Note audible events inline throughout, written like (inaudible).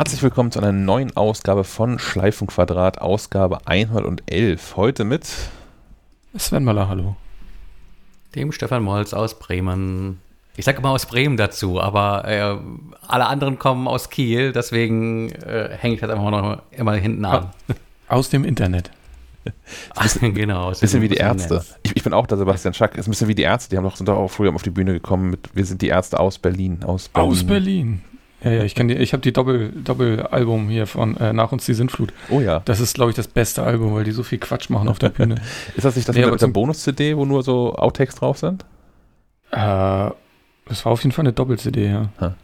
Herzlich willkommen zu einer neuen Ausgabe von Schleifenquadrat, Ausgabe 111. Heute mit Sven Möller, hallo. Dem Stefan Molz aus Bremen. Ich sage immer aus Bremen dazu, aber äh, alle anderen kommen aus Kiel, deswegen äh, hänge ich das einfach noch immer hinten an. Aus dem Internet. (laughs) bisschen, genau. Ein bisschen wie die Ärzte. Ich, ich, bin auch der Sebastian Schack. Ist ein bisschen wie die Ärzte. Die haben doch, sind doch auch früher auf die Bühne gekommen mit Wir sind die Ärzte aus Berlin. Aus Berlin. Aus Berlin. Ja, ja, ich, kann die, ich habe die Doppel, Doppelalbum hier von äh, Nach uns die Sintflut. Oh ja. Das ist, glaube ich, das beste Album, weil die so viel Quatsch machen auf der Bühne. (laughs) ist das nicht das nee, mit der Bonus-CD, wo nur so Outtakes drauf sind? Äh, das war auf jeden Fall eine Doppel-CD, ja. (laughs)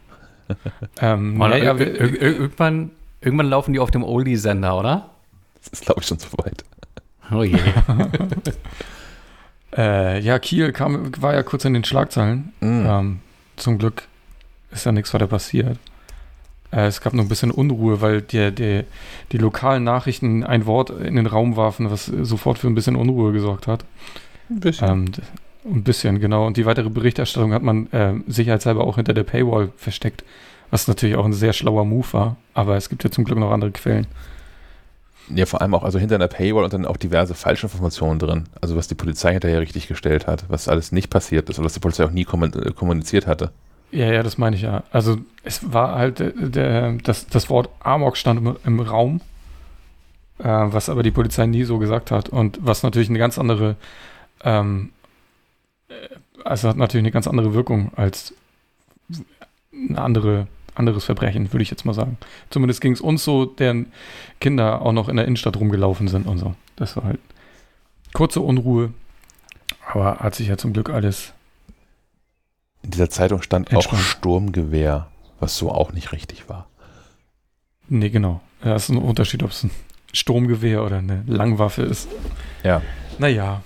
ähm, Mann, ja, irgendwann, irgendwann laufen die auf dem Oldie-Sender, oder? Das ist, glaube ich, schon zu weit. Oh je. (laughs) äh, ja, Kiel kam, war ja kurz in den Schlagzeilen. Mm. Ähm, zum Glück ist ja nichts weiter passiert. Äh, es gab noch ein bisschen Unruhe, weil die, die, die lokalen Nachrichten ein Wort in den Raum warfen, was sofort für ein bisschen Unruhe gesorgt hat. Ein bisschen. Ähm, ein bisschen, genau. Und die weitere Berichterstattung hat man äh, sicherheitshalber auch hinter der Paywall versteckt, was natürlich auch ein sehr schlauer Move war. Aber es gibt ja zum Glück noch andere Quellen. Ja, vor allem auch also hinter einer Paywall und dann auch diverse Falschinformationen drin. Also was die Polizei hinterher richtig gestellt hat, was alles nicht passiert ist oder was die Polizei auch nie kommuniziert hatte. Ja, ja, das meine ich ja. Also es war halt der, der, das, das Wort Amok stand im, im Raum, äh, was aber die Polizei nie so gesagt hat und was natürlich eine ganz andere, ähm, äh, also hat natürlich eine ganz andere Wirkung als ein andere, anderes Verbrechen, würde ich jetzt mal sagen. Zumindest ging es uns so, deren Kinder auch noch in der Innenstadt rumgelaufen sind und so. Das war halt kurze Unruhe, aber hat sich ja zum Glück alles in dieser Zeitung stand Entspannt. auch Sturmgewehr, was so auch nicht richtig war. Nee, genau. Ja, ist ein Unterschied, ob es ein Sturmgewehr oder eine Langwaffe ist. Ja. Naja.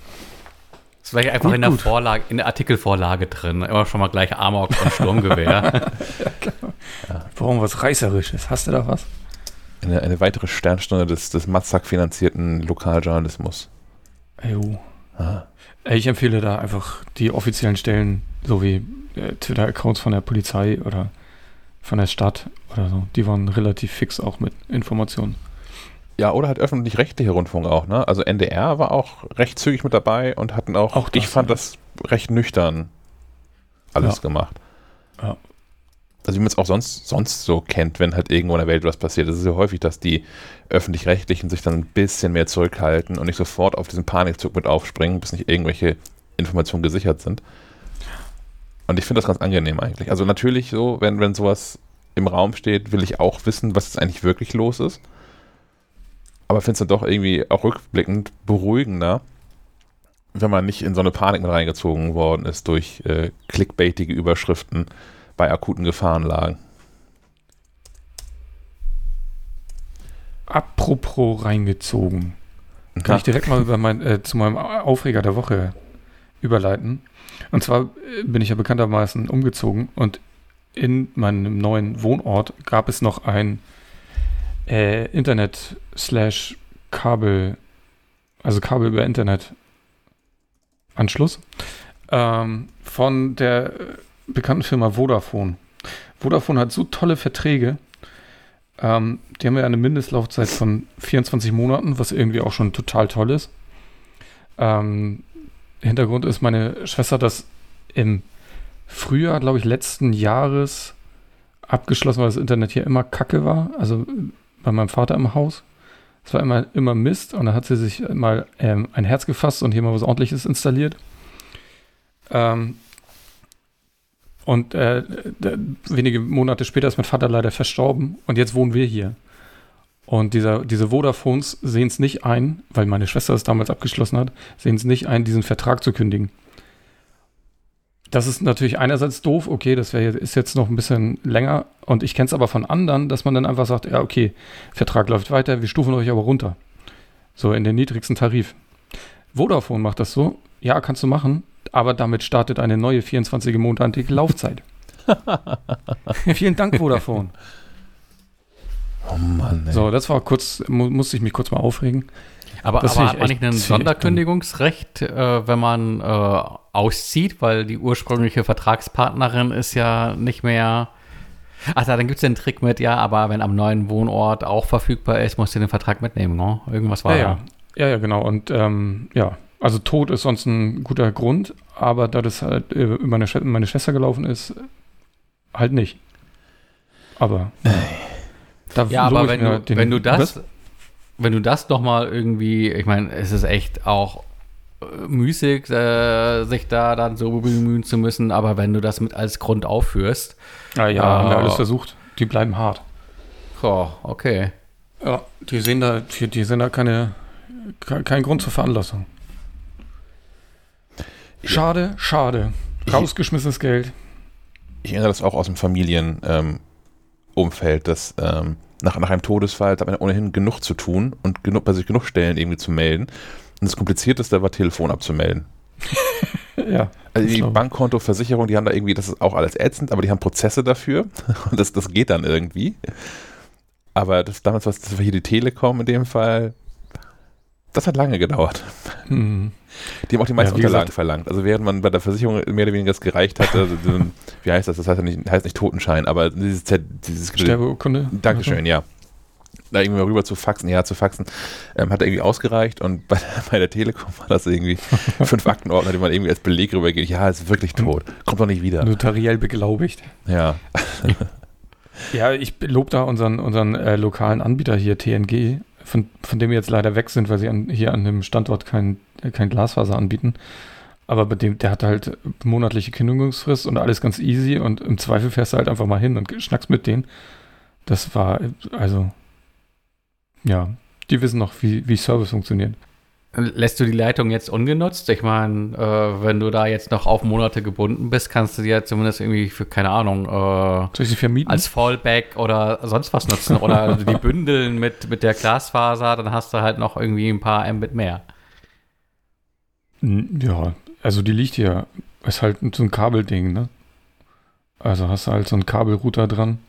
Das war ja einfach gut, in der gut. Vorlage, in der Artikelvorlage drin. Immer schon mal gleich Amok und Sturmgewehr. (laughs) ja, klar. Ja. Warum was Reißerisches? Hast du da was? Eine, eine weitere Sternstunde des, des Matzak finanzierten Lokaljournalismus. Jo. Ich empfehle da einfach die offiziellen Stellen, so wie äh, Twitter-Accounts von der Polizei oder von der Stadt oder so. Die waren relativ fix auch mit Informationen. Ja, oder halt öffentlich-rechtliche Rundfunk auch, ne? Also NDR war auch recht zügig mit dabei und hatten auch, auch das, ich fand ja. das recht nüchtern alles ja. gemacht. Ja. Also wie man es auch sonst, sonst so kennt, wenn halt irgendwo in der Welt was passiert. Es ist ja häufig, dass die öffentlich-rechtlichen sich dann ein bisschen mehr zurückhalten und nicht sofort auf diesen Panikzug mit aufspringen, bis nicht irgendwelche Informationen gesichert sind. Und ich finde das ganz angenehm eigentlich. Also natürlich so, wenn, wenn sowas im Raum steht, will ich auch wissen, was jetzt eigentlich wirklich los ist. Aber finde es dann doch irgendwie auch rückblickend beruhigender, wenn man nicht in so eine Panik mit reingezogen worden ist durch äh, clickbaitige Überschriften bei akuten Gefahrenlagen. Apropos reingezogen. Kann ich direkt mal mein, äh, zu meinem Aufreger der Woche überleiten. Und zwar äh, bin ich ja bekanntermaßen umgezogen und in meinem neuen Wohnort gab es noch ein äh, Internet slash Kabel, also Kabel über Internet Anschluss ähm, von der bekannten Firma Vodafone. Vodafone hat so tolle Verträge. Ähm, die haben ja eine Mindestlaufzeit von 24 Monaten, was irgendwie auch schon total toll ist. Ähm, Hintergrund ist, meine Schwester hat das im Frühjahr, glaube ich, letzten Jahres abgeschlossen, weil das Internet hier immer kacke war. Also bei meinem Vater im Haus. Es war immer, immer Mist und da hat sie sich mal ähm, ein Herz gefasst und hier mal was ordentliches installiert. Ähm, und äh, wenige Monate später ist mein Vater leider verstorben und jetzt wohnen wir hier. Und dieser, diese Vodafones sehen es nicht ein, weil meine Schwester es damals abgeschlossen hat, sehen es nicht ein, diesen Vertrag zu kündigen. Das ist natürlich einerseits doof, okay, das wär, ist jetzt noch ein bisschen länger. Und ich kenne es aber von anderen, dass man dann einfach sagt, ja, okay, Vertrag läuft weiter, wir stufen euch aber runter. So in den niedrigsten Tarif. Vodafone macht das so, ja, kannst du machen, aber damit startet eine neue 24-monatige Laufzeit. (laughs) Vielen Dank, Vodafone. Oh Mann. Ey. So, das war kurz, mu musste ich mich kurz mal aufregen. Aber, aber hat man nicht ein Sonderkündigungsrecht, äh, wenn man äh, auszieht, weil die ursprüngliche Vertragspartnerin ist ja nicht mehr Ach, dann gibt es den Trick mit, ja, aber wenn am neuen Wohnort auch verfügbar ist, musst du den Vertrag mitnehmen, ne? Irgendwas war ja, ja. Ja, ja, genau. Und ähm, ja, also Tod ist sonst ein guter Grund, aber da das halt äh, über meine, Sch meine Schwester gelaufen ist, halt nicht. Aber. Da ja, aber wenn du, den, wenn du das, was? wenn du das nochmal irgendwie, ich meine, es ist echt auch äh, müßig, äh, sich da dann so bemühen zu müssen, aber wenn du das mit als Grund aufführst. Ah ja, äh, haben wir alles versucht. Die bleiben hart. Oh, okay. Ja, die sehen da, die, die sehen da keine, kein Grund zur Veranlassung. Schade, schade. Rausgeschmissenes Geld. Ich erinnere das auch aus dem Familienumfeld, ähm, dass ähm, nach, nach einem Todesfall hat man ohnehin genug zu tun und genug, bei sich genug Stellen irgendwie zu melden. Und das Komplizierteste war Telefon abzumelden. (laughs) ja. Also die Bankkonto, Versicherung, die haben da irgendwie, das ist auch alles ätzend, aber die haben Prozesse dafür (laughs) und das, das geht dann irgendwie. Aber das, damals war war hier die Telekom in dem Fall. Das hat lange gedauert. Mhm. Die haben auch die meisten ja, Unterlagen gesagt, verlangt. Also während man bei der Versicherung mehr oder weniger das gereicht hat, also, (laughs) wie heißt das? Das heißt ja nicht, heißt nicht Totenschein, aber dieses, dieses Sterbeurkunde. Dankeschön, ja. Da irgendwie mal rüber zu faxen, ja, zu faxen, ähm, hat irgendwie ausgereicht und (laughs) bei, bei, der Telekom war das irgendwie (laughs) fünf Aktenordner, die man irgendwie als Beleg rübergeht. Ja, ist wirklich tot. Kommt doch nicht wieder. Notariell beglaubigt. Ja. ja, ich lobe da unseren, unseren äh, lokalen Anbieter hier, TNG, von, von dem wir jetzt leider weg sind, weil sie an, hier an dem Standort kein, kein Glasfaser anbieten. Aber bei dem, der hat halt monatliche Kündigungsfrist und alles ganz easy und im Zweifel fährst du halt einfach mal hin und schnackst mit denen. Das war, also, ja, die wissen noch, wie, wie Service funktioniert. Lässt du die Leitung jetzt ungenutzt? Ich meine, äh, wenn du da jetzt noch auf Monate gebunden bist, kannst du die ja zumindest irgendwie für, keine Ahnung, äh, Soll ich sie vermieten? als Fallback oder sonst was nutzen. oder (laughs) die bündeln mit, mit der Glasfaser, dann hast du halt noch irgendwie ein paar Mbit mehr. Ja, also die liegt hier, ist halt so ein Kabelding, ne? Also hast du halt so einen Kabelrouter dran.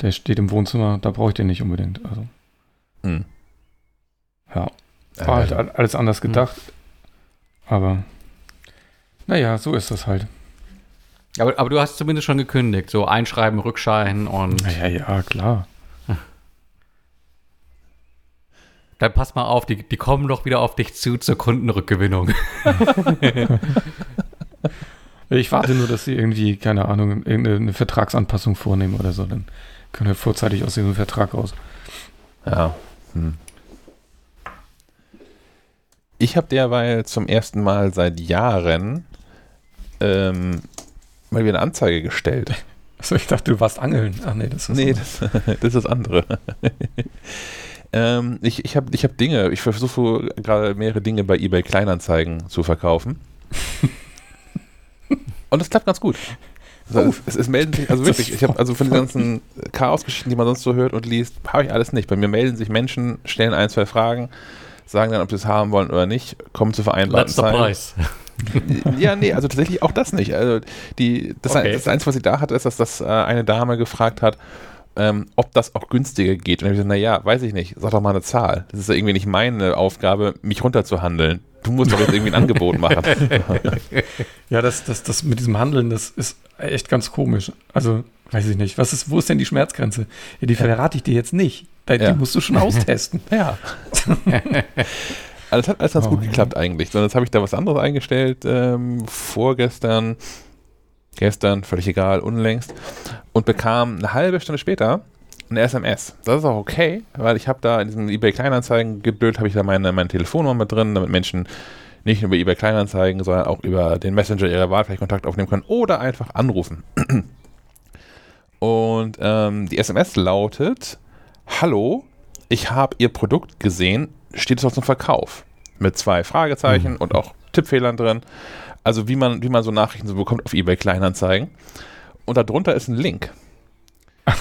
Der steht im Wohnzimmer, da brauche ich den nicht unbedingt. Also. Hm. Ja. War halt alles anders hm. gedacht. Aber naja, so ist das halt. Aber, aber du hast zumindest schon gekündigt, so Einschreiben, Rückschein und. Ja, ja, klar. (laughs) Dann pass mal auf, die, die kommen doch wieder auf dich zu zur Kundenrückgewinnung. (laughs) (laughs) ich warte nur, dass sie irgendwie, keine Ahnung, irgendeine Vertragsanpassung vornehmen oder so. Dann können wir vorzeitig aus diesem Vertrag raus. Ja. Hm. Ich habe derweil zum ersten Mal seit Jahren ähm, mal wieder eine Anzeige gestellt. (laughs) Also ich dachte, du warst angeln. Ach nee, das ist nee, das, (laughs) das, ist das andere. (laughs) ähm, ich ich habe ich hab Dinge, ich versuche gerade mehrere Dinge bei eBay Kleinanzeigen zu verkaufen. Und das klappt ganz gut. Also es, es, es, melden sich, also wirklich, ich habe also von den ganzen Chaosgeschichten, die man sonst so hört und liest, habe ich alles nicht. Bei mir melden sich Menschen, stellen ein, zwei Fragen sagen dann, ob sie es haben wollen oder nicht, kommen zu vereinbarten Letzter Preis. (laughs) ja, nee, also tatsächlich auch das nicht. Also die, das, okay. das Einzige, was sie da hatte, ist, dass das äh, eine Dame gefragt hat, ähm, ob das auch günstiger geht. Und ich habe gesagt, naja, weiß ich nicht, sag doch mal eine Zahl. Das ist ja irgendwie nicht meine Aufgabe, mich runterzuhandeln. Du musst doch jetzt irgendwie ein (laughs) Angebot machen. (laughs) ja, das, das, das mit diesem Handeln, das ist echt ganz komisch. Also, weiß ich nicht. Was ist, wo ist denn die Schmerzgrenze? Ja, die verrate ich dir jetzt nicht. Die ja. musst du schon austesten. (laughs) ja. Also hat alles ganz oh, gut geklappt ja. eigentlich. Sondern jetzt habe ich da was anderes eingestellt, ähm, vorgestern, gestern, völlig egal, unlängst, und bekam eine halbe Stunde später eine SMS. Das ist auch okay, weil ich habe da in diesen eBay Kleinanzeigen geduld, habe ich da meine, meine Telefonnummer mit drin, damit Menschen nicht nur über eBay Kleinanzeigen, sondern auch über den Messenger ihrer Wahl vielleicht Kontakt aufnehmen können oder einfach anrufen. (clears throat) Und ähm, die SMS lautet: Hallo, ich habe Ihr Produkt gesehen, steht es auch zum Verkauf? Mit zwei Fragezeichen mhm. und auch Tippfehlern drin. Also wie man, wie man so Nachrichten so bekommt auf eBay Kleinanzeigen. Und darunter ist ein Link. (laughs)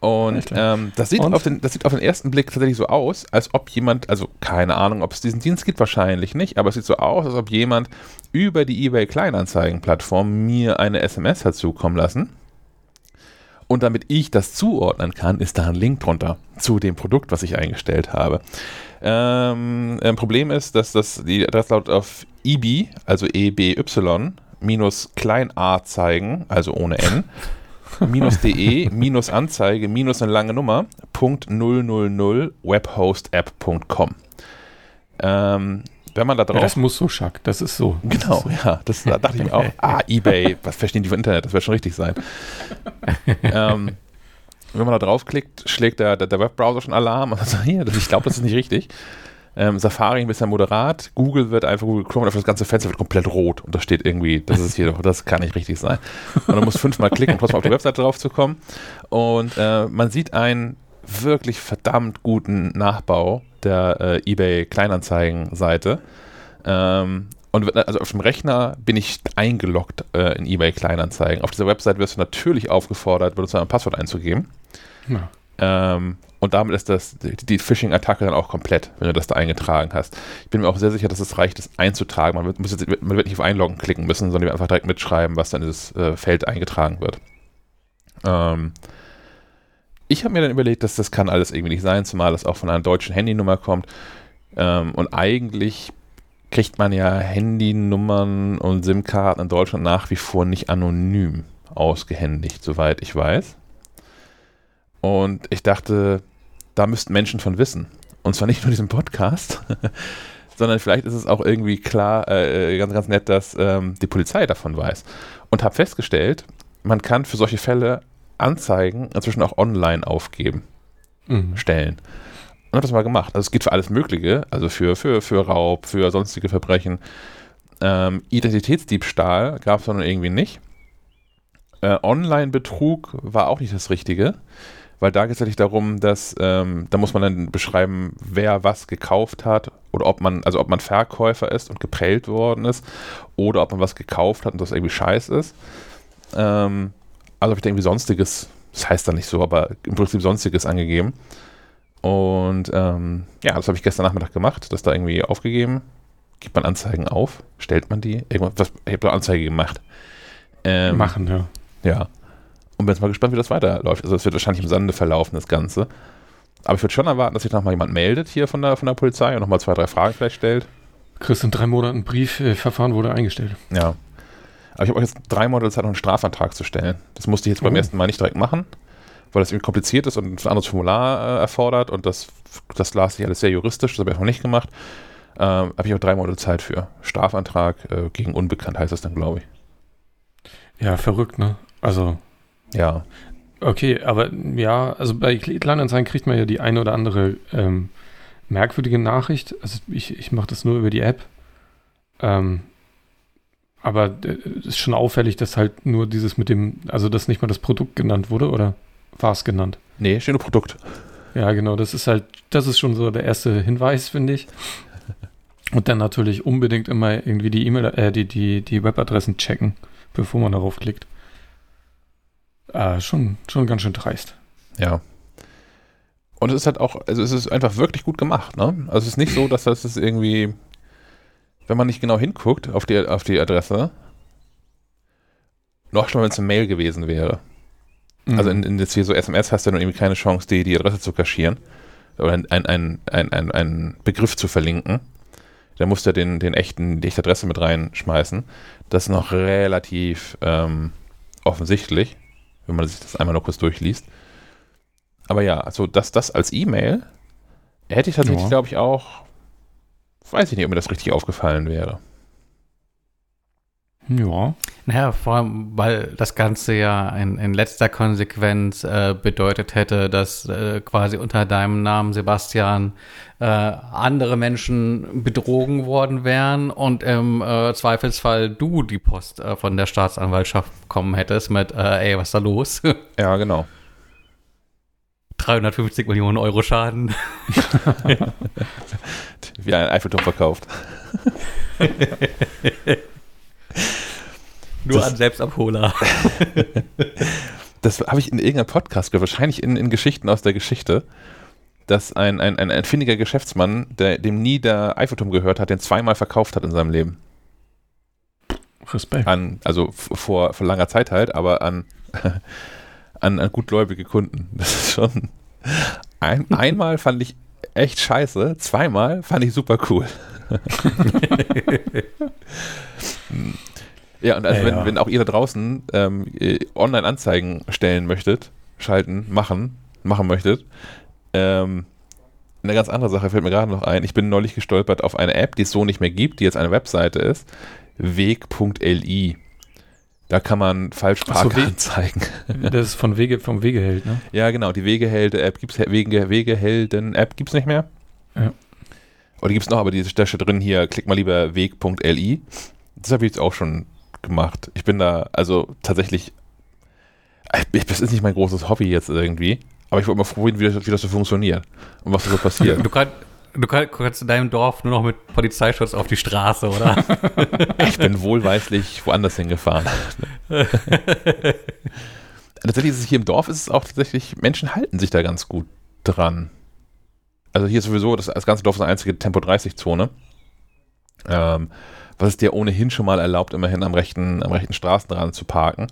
Und ähm, das, sieht Und? Auf den, das sieht auf den ersten Blick tatsächlich so aus, als ob jemand, also keine Ahnung, ob es diesen Dienst gibt, wahrscheinlich nicht, aber es sieht so aus, als ob jemand über die eBay Kleinanzeigen-Plattform mir eine SMS hat zukommen lassen und damit ich das zuordnen kann, ist da ein Link drunter zu dem Produkt, was ich eingestellt habe. Ähm, ein Problem ist, dass das die Adresse lautet auf EB, also EBY, minus klein a zeigen, also ohne N, (laughs) minus de minus Anzeige minus eine lange Nummer Punkt 000 webhostapp.com. Ähm, wenn man da drauf. Ja, das muss so, Schack, das ist so. Genau, ja, das da dachte ich mir auch. Ah, (laughs) eBay, was verstehen die von Internet? Das wird schon richtig sein. (laughs) ähm, wenn man da draufklickt, schlägt der, der, der Webbrowser schon Alarm und sagt, hier, das, ich glaube, das ist nicht richtig. Ähm, Safari ein bisschen moderat, Google wird einfach Google Chrome, einfach das ganze Fenster wird komplett rot und da steht irgendwie, das ist hier doch, das kann nicht richtig sein. Und man muss fünfmal klicken, um trotzdem auf die Webseite drauf zu kommen. Und äh, man sieht einen wirklich verdammt guten Nachbau der äh, eBay Kleinanzeigen-Seite. Ähm, und also auf dem Rechner bin ich eingeloggt äh, in eBay Kleinanzeigen. Auf dieser Website wirst du natürlich aufgefordert, Benutzer ein Passwort einzugeben. Ja. Ähm, und damit ist das, die, Phishing-Attacke dann auch komplett, wenn du das da eingetragen hast. Ich bin mir auch sehr sicher, dass es reicht, das einzutragen. Man wird, muss jetzt, man wird nicht auf Einloggen klicken müssen, sondern einfach direkt mitschreiben, was dann in dieses äh, Feld eingetragen wird. Ähm, ich habe mir dann überlegt, dass das kann alles irgendwie nicht sein, zumal das auch von einer deutschen Handynummer kommt. Ähm, und eigentlich kriegt man ja Handynummern und SIM-Karten in Deutschland nach wie vor nicht anonym ausgehändigt, soweit ich weiß. Und ich dachte, da müssten Menschen von wissen. Und zwar nicht nur diesem Podcast, (laughs) sondern vielleicht ist es auch irgendwie klar, äh, ganz, ganz nett, dass ähm, die Polizei davon weiß. Und habe festgestellt, man kann für solche Fälle Anzeigen inzwischen auch online aufgeben, mhm. stellen. Und habe das mal gemacht. Also es geht für alles Mögliche, also für, für, für Raub, für sonstige Verbrechen. Ähm, Identitätsdiebstahl gab es dann irgendwie nicht. Äh, Online-Betrug war auch nicht das Richtige weil da geht es natürlich darum, dass ähm, da muss man dann beschreiben, wer was gekauft hat oder ob man, also ob man Verkäufer ist und geprellt worden ist oder ob man was gekauft hat und das irgendwie scheiß ist. Ähm, also habe ich da irgendwie sonstiges, das heißt dann nicht so, aber im Prinzip sonstiges angegeben. Und ähm, ja, das habe ich gestern Nachmittag gemacht, das da irgendwie aufgegeben. Gibt man Anzeigen auf? Stellt man die? Irgendwas, was, ich habe eine Anzeige gemacht. Ähm, Machen, ja. Ja. Und bin jetzt mal gespannt, wie das weiterläuft. Also es wird wahrscheinlich im Sande verlaufen, das Ganze. Aber ich würde schon erwarten, dass sich nochmal jemand meldet hier von der, von der Polizei und nochmal zwei, drei Fragen vielleicht stellt. Chris, in drei Monaten ein Briefverfahren wurde eingestellt. Ja. Aber ich habe auch jetzt drei Monate Zeit, noch einen Strafantrag zu stellen. Das musste ich jetzt oh. beim ersten Mal nicht direkt machen, weil das irgendwie kompliziert ist und ein anderes Formular äh, erfordert und das, das las ich alles sehr juristisch, das habe ich noch nicht gemacht. Ähm, habe ich auch drei Monate Zeit für. Strafantrag äh, gegen Unbekannt heißt das dann, glaube ich. Ja, verrückt, ne? Also ja. Okay, aber ja, also bei Kleinanzeigen kriegt man ja die eine oder andere ähm, merkwürdige Nachricht. Also ich, ich mache das nur über die App. Ähm, aber es äh, ist schon auffällig, dass halt nur dieses mit dem, also dass nicht mal das Produkt genannt wurde, oder war es genannt? Nee, steht nur Produkt. Ja, genau, das ist halt, das ist schon so der erste Hinweis, finde ich. Und dann natürlich unbedingt immer irgendwie die E-Mail, äh, die, die, die Webadressen checken, bevor man darauf klickt. Äh, schon, schon ganz schön dreist. Ja. Und es ist halt auch, also es ist einfach wirklich gut gemacht, ne? Also es ist nicht so, dass das irgendwie, wenn man nicht genau hinguckt auf die, auf die Adresse, noch schon, wenn es eine Mail gewesen wäre. Mhm. Also in, in jetzt hier so SMS hast du dann irgendwie keine Chance, die, die Adresse zu kaschieren oder ein, ein, ein, ein, ein Begriff zu verlinken. Da musst du den, den echten, die echte Adresse mit reinschmeißen. Das ist noch relativ ähm, offensichtlich wenn man sich das einmal noch kurz durchliest. Aber ja, also das, das als E-Mail hätte ich tatsächlich, ja. glaube ich, auch, weiß ich nicht, ob mir das richtig aufgefallen wäre. Ja. Naja, vor allem, weil das Ganze ja in, in letzter Konsequenz äh, bedeutet hätte, dass äh, quasi unter deinem Namen Sebastian äh, andere Menschen betrogen worden wären und im äh, Zweifelsfall du die Post äh, von der Staatsanwaltschaft bekommen hättest mit, äh, ey, was ist da los? (laughs) Ja, genau. 350 Millionen Euro Schaden. (laughs) Wie ein Eiffelturm verkauft. (laughs) Nur das, an Selbstabholer. (laughs) das habe ich in irgendeinem Podcast gehört, wahrscheinlich in, in Geschichten aus der Geschichte, dass ein, ein, ein, ein findiger Geschäftsmann, der, dem nie der Eiffelturm gehört hat, den zweimal verkauft hat in seinem Leben. Respekt. An, also vor, vor langer Zeit halt, aber an, an, an gutgläubige Kunden. (laughs) Das ist schon. Ein, (laughs) einmal fand ich echt scheiße, zweimal fand ich super cool. (laughs) Ja, und also ja, wenn, ja. wenn auch ihr da draußen ähm, Online-Anzeigen stellen möchtet, schalten, machen, machen möchtet, ähm, eine ganz andere Sache fällt mir gerade noch ein. Ich bin neulich gestolpert auf eine App, die es so nicht mehr gibt, die jetzt eine Webseite ist. Weg.li. Da kann man Falschparker so, anzeigen. Das ist von Wege, vom Wegeheld, ne? Ja, genau. Die Wegehelde-App gibt es, Wege, Wegehelden-App gibt es nicht mehr. Ja. Oder die gibt es noch, aber die da drin hier, klick mal lieber weg.li. Das habe ich jetzt auch schon gemacht. Ich bin da, also tatsächlich, das ist nicht mein großes Hobby jetzt irgendwie. Aber ich wollte mal probieren, wie das, wie das so funktioniert und was so passiert. Du, kann, du kannst in deinem Dorf nur noch mit Polizeischutz auf die Straße, oder? (laughs) ich bin wohlweislich woanders hingefahren. (laughs) tatsächlich ist es hier im Dorf ist es auch tatsächlich, Menschen halten sich da ganz gut dran. Also hier ist sowieso, das, das ganze Dorf ist eine einzige Tempo-30-Zone. Ähm, was es dir ohnehin schon mal erlaubt, immerhin am rechten, am rechten Straßenrand zu parken.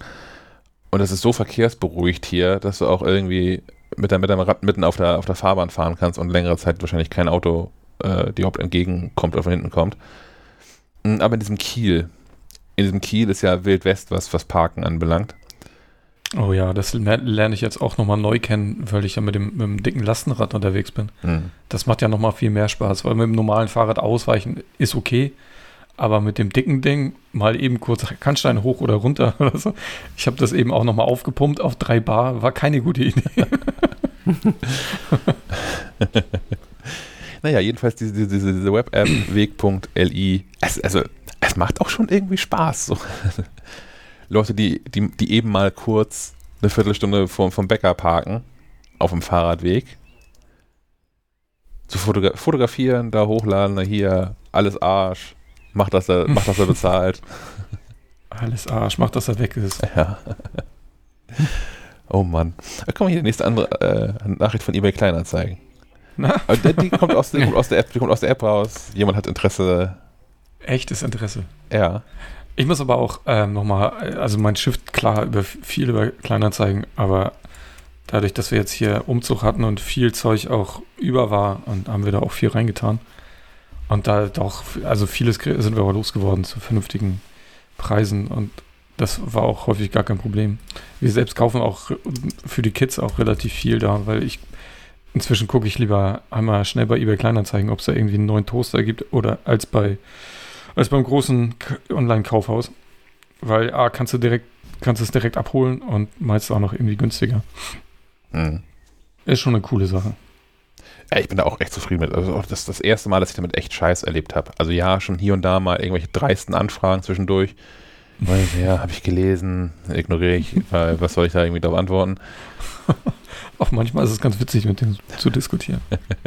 Und es ist so verkehrsberuhigt hier, dass du auch irgendwie mit, mit deinem Rad mitten auf der, auf der Fahrbahn fahren kannst und längere Zeit wahrscheinlich kein Auto äh, dir überhaupt entgegenkommt oder von hinten kommt. Hm, aber in diesem Kiel, in diesem Kiel ist ja Wild West, was, was Parken anbelangt. Oh ja, das lerne ich jetzt auch nochmal neu kennen, weil ich ja mit dem, mit dem dicken Lastenrad unterwegs bin. Mhm. Das macht ja nochmal viel mehr Spaß, weil mit dem normalen Fahrrad ausweichen ist okay, aber mit dem dicken Ding mal eben kurz Kannstein hoch oder runter (laughs) oder so. Ich habe das eben auch nochmal aufgepumpt auf drei Bar, war keine gute Idee. (laughs) naja, jedenfalls diese, diese, diese Web-App (clears throat) weg.li, es, also es macht auch schon irgendwie Spaß. So. (laughs) Leute, die, die, die eben mal kurz eine Viertelstunde vom, vom Bäcker parken, auf dem Fahrradweg, zu fotogra fotografieren, da hochladen, hier, alles Arsch, mach, dass er, mach, dass er (laughs) bezahlt. Alles Arsch, mach, dass er weg ist. (laughs) Ja. Oh Mann. Da kommt hier die nächste andere äh, Nachricht von eBay Kleinanzeigen. Na? Die, die, kommt aus, die, kommt aus der App, die kommt aus der App raus. Jemand hat Interesse. Echtes Interesse. Ja. Ich muss aber auch ähm, nochmal, also mein Shift klar über viel über Kleinanzeigen, aber dadurch, dass wir jetzt hier Umzug hatten und viel Zeug auch über war und haben wir da auch viel reingetan. Und da doch, also vieles sind wir aber losgeworden zu vernünftigen Preisen und das war auch häufig gar kein Problem. Wir selbst kaufen auch für die Kids auch relativ viel da, weil ich inzwischen gucke ich lieber einmal schnell bei eBay Kleinanzeigen, ob es da irgendwie einen neuen Toaster gibt oder als bei als beim großen Online-Kaufhaus. Weil A, kannst du direkt, kannst es direkt abholen und meist auch noch irgendwie günstiger. Hm. Ist schon eine coole Sache. Ja, ich bin da auch echt zufrieden mit. Also das ist das erste Mal, dass ich damit echt Scheiß erlebt habe. Also ja, schon hier und da mal irgendwelche dreisten Anfragen zwischendurch. Ja, habe ich gelesen, ignoriere ich, weil was soll ich da irgendwie darauf antworten? (laughs) Auch manchmal ist es ganz witzig, mit denen zu diskutieren.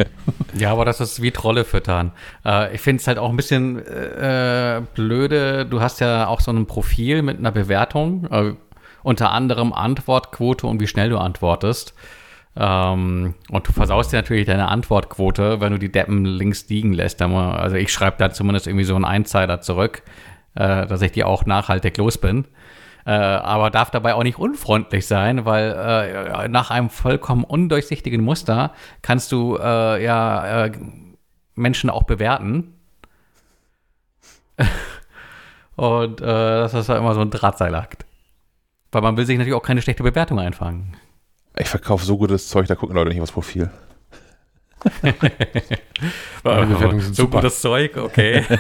(laughs) ja, aber das ist wie Trolle füttern. Äh, ich finde es halt auch ein bisschen äh, blöde. Du hast ja auch so ein Profil mit einer Bewertung, äh, unter anderem Antwortquote und wie schnell du antwortest. Ähm, und du versaust dir natürlich deine Antwortquote, wenn du die Deppen links liegen lässt. Also ich schreibe da zumindest irgendwie so einen Einzeiler zurück, äh, dass ich die auch nachhaltig los bin äh, aber darf dabei auch nicht unfreundlich sein, weil äh, nach einem vollkommen undurchsichtigen Muster kannst du äh, ja äh, Menschen auch bewerten. (laughs) Und äh, das ist ja immer so ein Drahtseilakt. Weil man will sich natürlich auch keine schlechte Bewertung einfangen. Ich verkaufe so gutes Zeug, da gucken Leute nicht aufs Profil. (laughs) so gutes Zeug, okay. (laughs)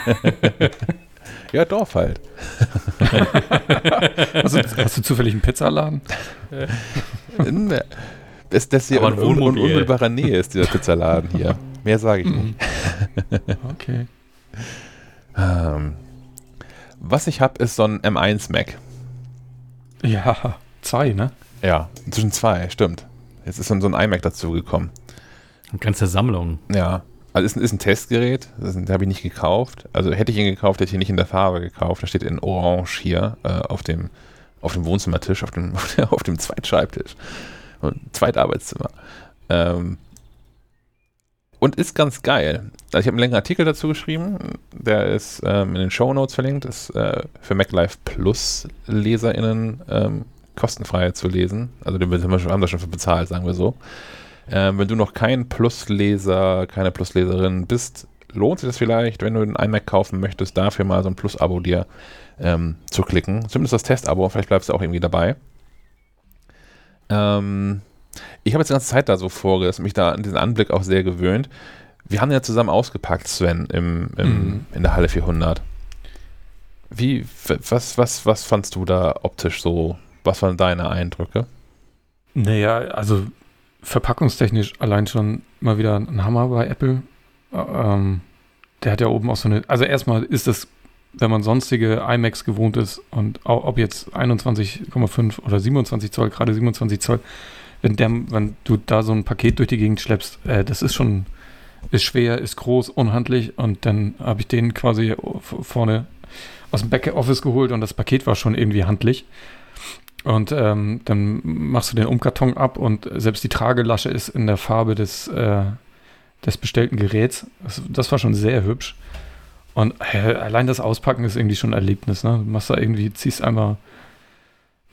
Ja, Dorf halt. (laughs) hast, du, hast, du, zufällig einen Pizzaladen? das, das hier in, un, un, unmittelbarer Nähe ist dieser Pizzaladen hier. Mehr sage ich nicht. okay. Ähm, was ich habe, ist so ein M1 Mac. Ja, zwei, ne? Ja, inzwischen zwei, stimmt. Jetzt ist so ein iMac dazu gekommen. Eine ganze Sammlung. Ja. Also ist, ist ein Testgerät, das habe ich nicht gekauft. Also hätte ich ihn gekauft, hätte ich ihn nicht in der Farbe gekauft. Da steht in Orange hier äh, auf, dem, auf dem Wohnzimmertisch, auf dem, (laughs) auf dem Zweitschreibtisch. Und Zweitarbeitszimmer. Ähm, und ist ganz geil. Also ich habe einen längeren Artikel dazu geschrieben, der ist ähm, in den Show Notes verlinkt, ist äh, für MacLife Plus LeserInnen ähm, kostenfrei zu lesen. Also den haben wir schon für bezahlt, sagen wir so. Ähm, wenn du noch kein Plusleser, keine Plusleserin bist, lohnt sich das vielleicht, wenn du einen iMac kaufen möchtest, dafür mal so ein Plus-Abo dir ähm, zu klicken. Zumindest das Test-Abo, vielleicht bleibst du auch irgendwie dabei. Ähm, ich habe jetzt die ganze Zeit da so vorgerissen, mich da an diesen Anblick auch sehr gewöhnt. Wir haben ja zusammen ausgepackt, Sven, im, im mhm. in der Halle 400. Wie, was, was, was fandst du da optisch so? Was waren deine Eindrücke? Naja, also verpackungstechnisch allein schon mal wieder ein Hammer bei Apple. Ähm, der hat ja oben auch so eine. Also erstmal ist das, wenn man sonstige iMacs gewohnt ist und ob jetzt 21,5 oder 27 Zoll, gerade 27 Zoll, wenn, der, wenn du da so ein Paket durch die Gegend schleppst, äh, das ist schon, ist schwer, ist groß, unhandlich und dann habe ich den quasi vorne aus dem Backoffice geholt und das Paket war schon irgendwie handlich. Und ähm, dann machst du den Umkarton ab und selbst die Tragelasche ist in der Farbe des, äh, des bestellten Geräts. Das, das, war schon sehr hübsch. Und äh, allein das Auspacken ist irgendwie schon ein Erlebnis. Ne? Du machst da irgendwie, ziehst einmal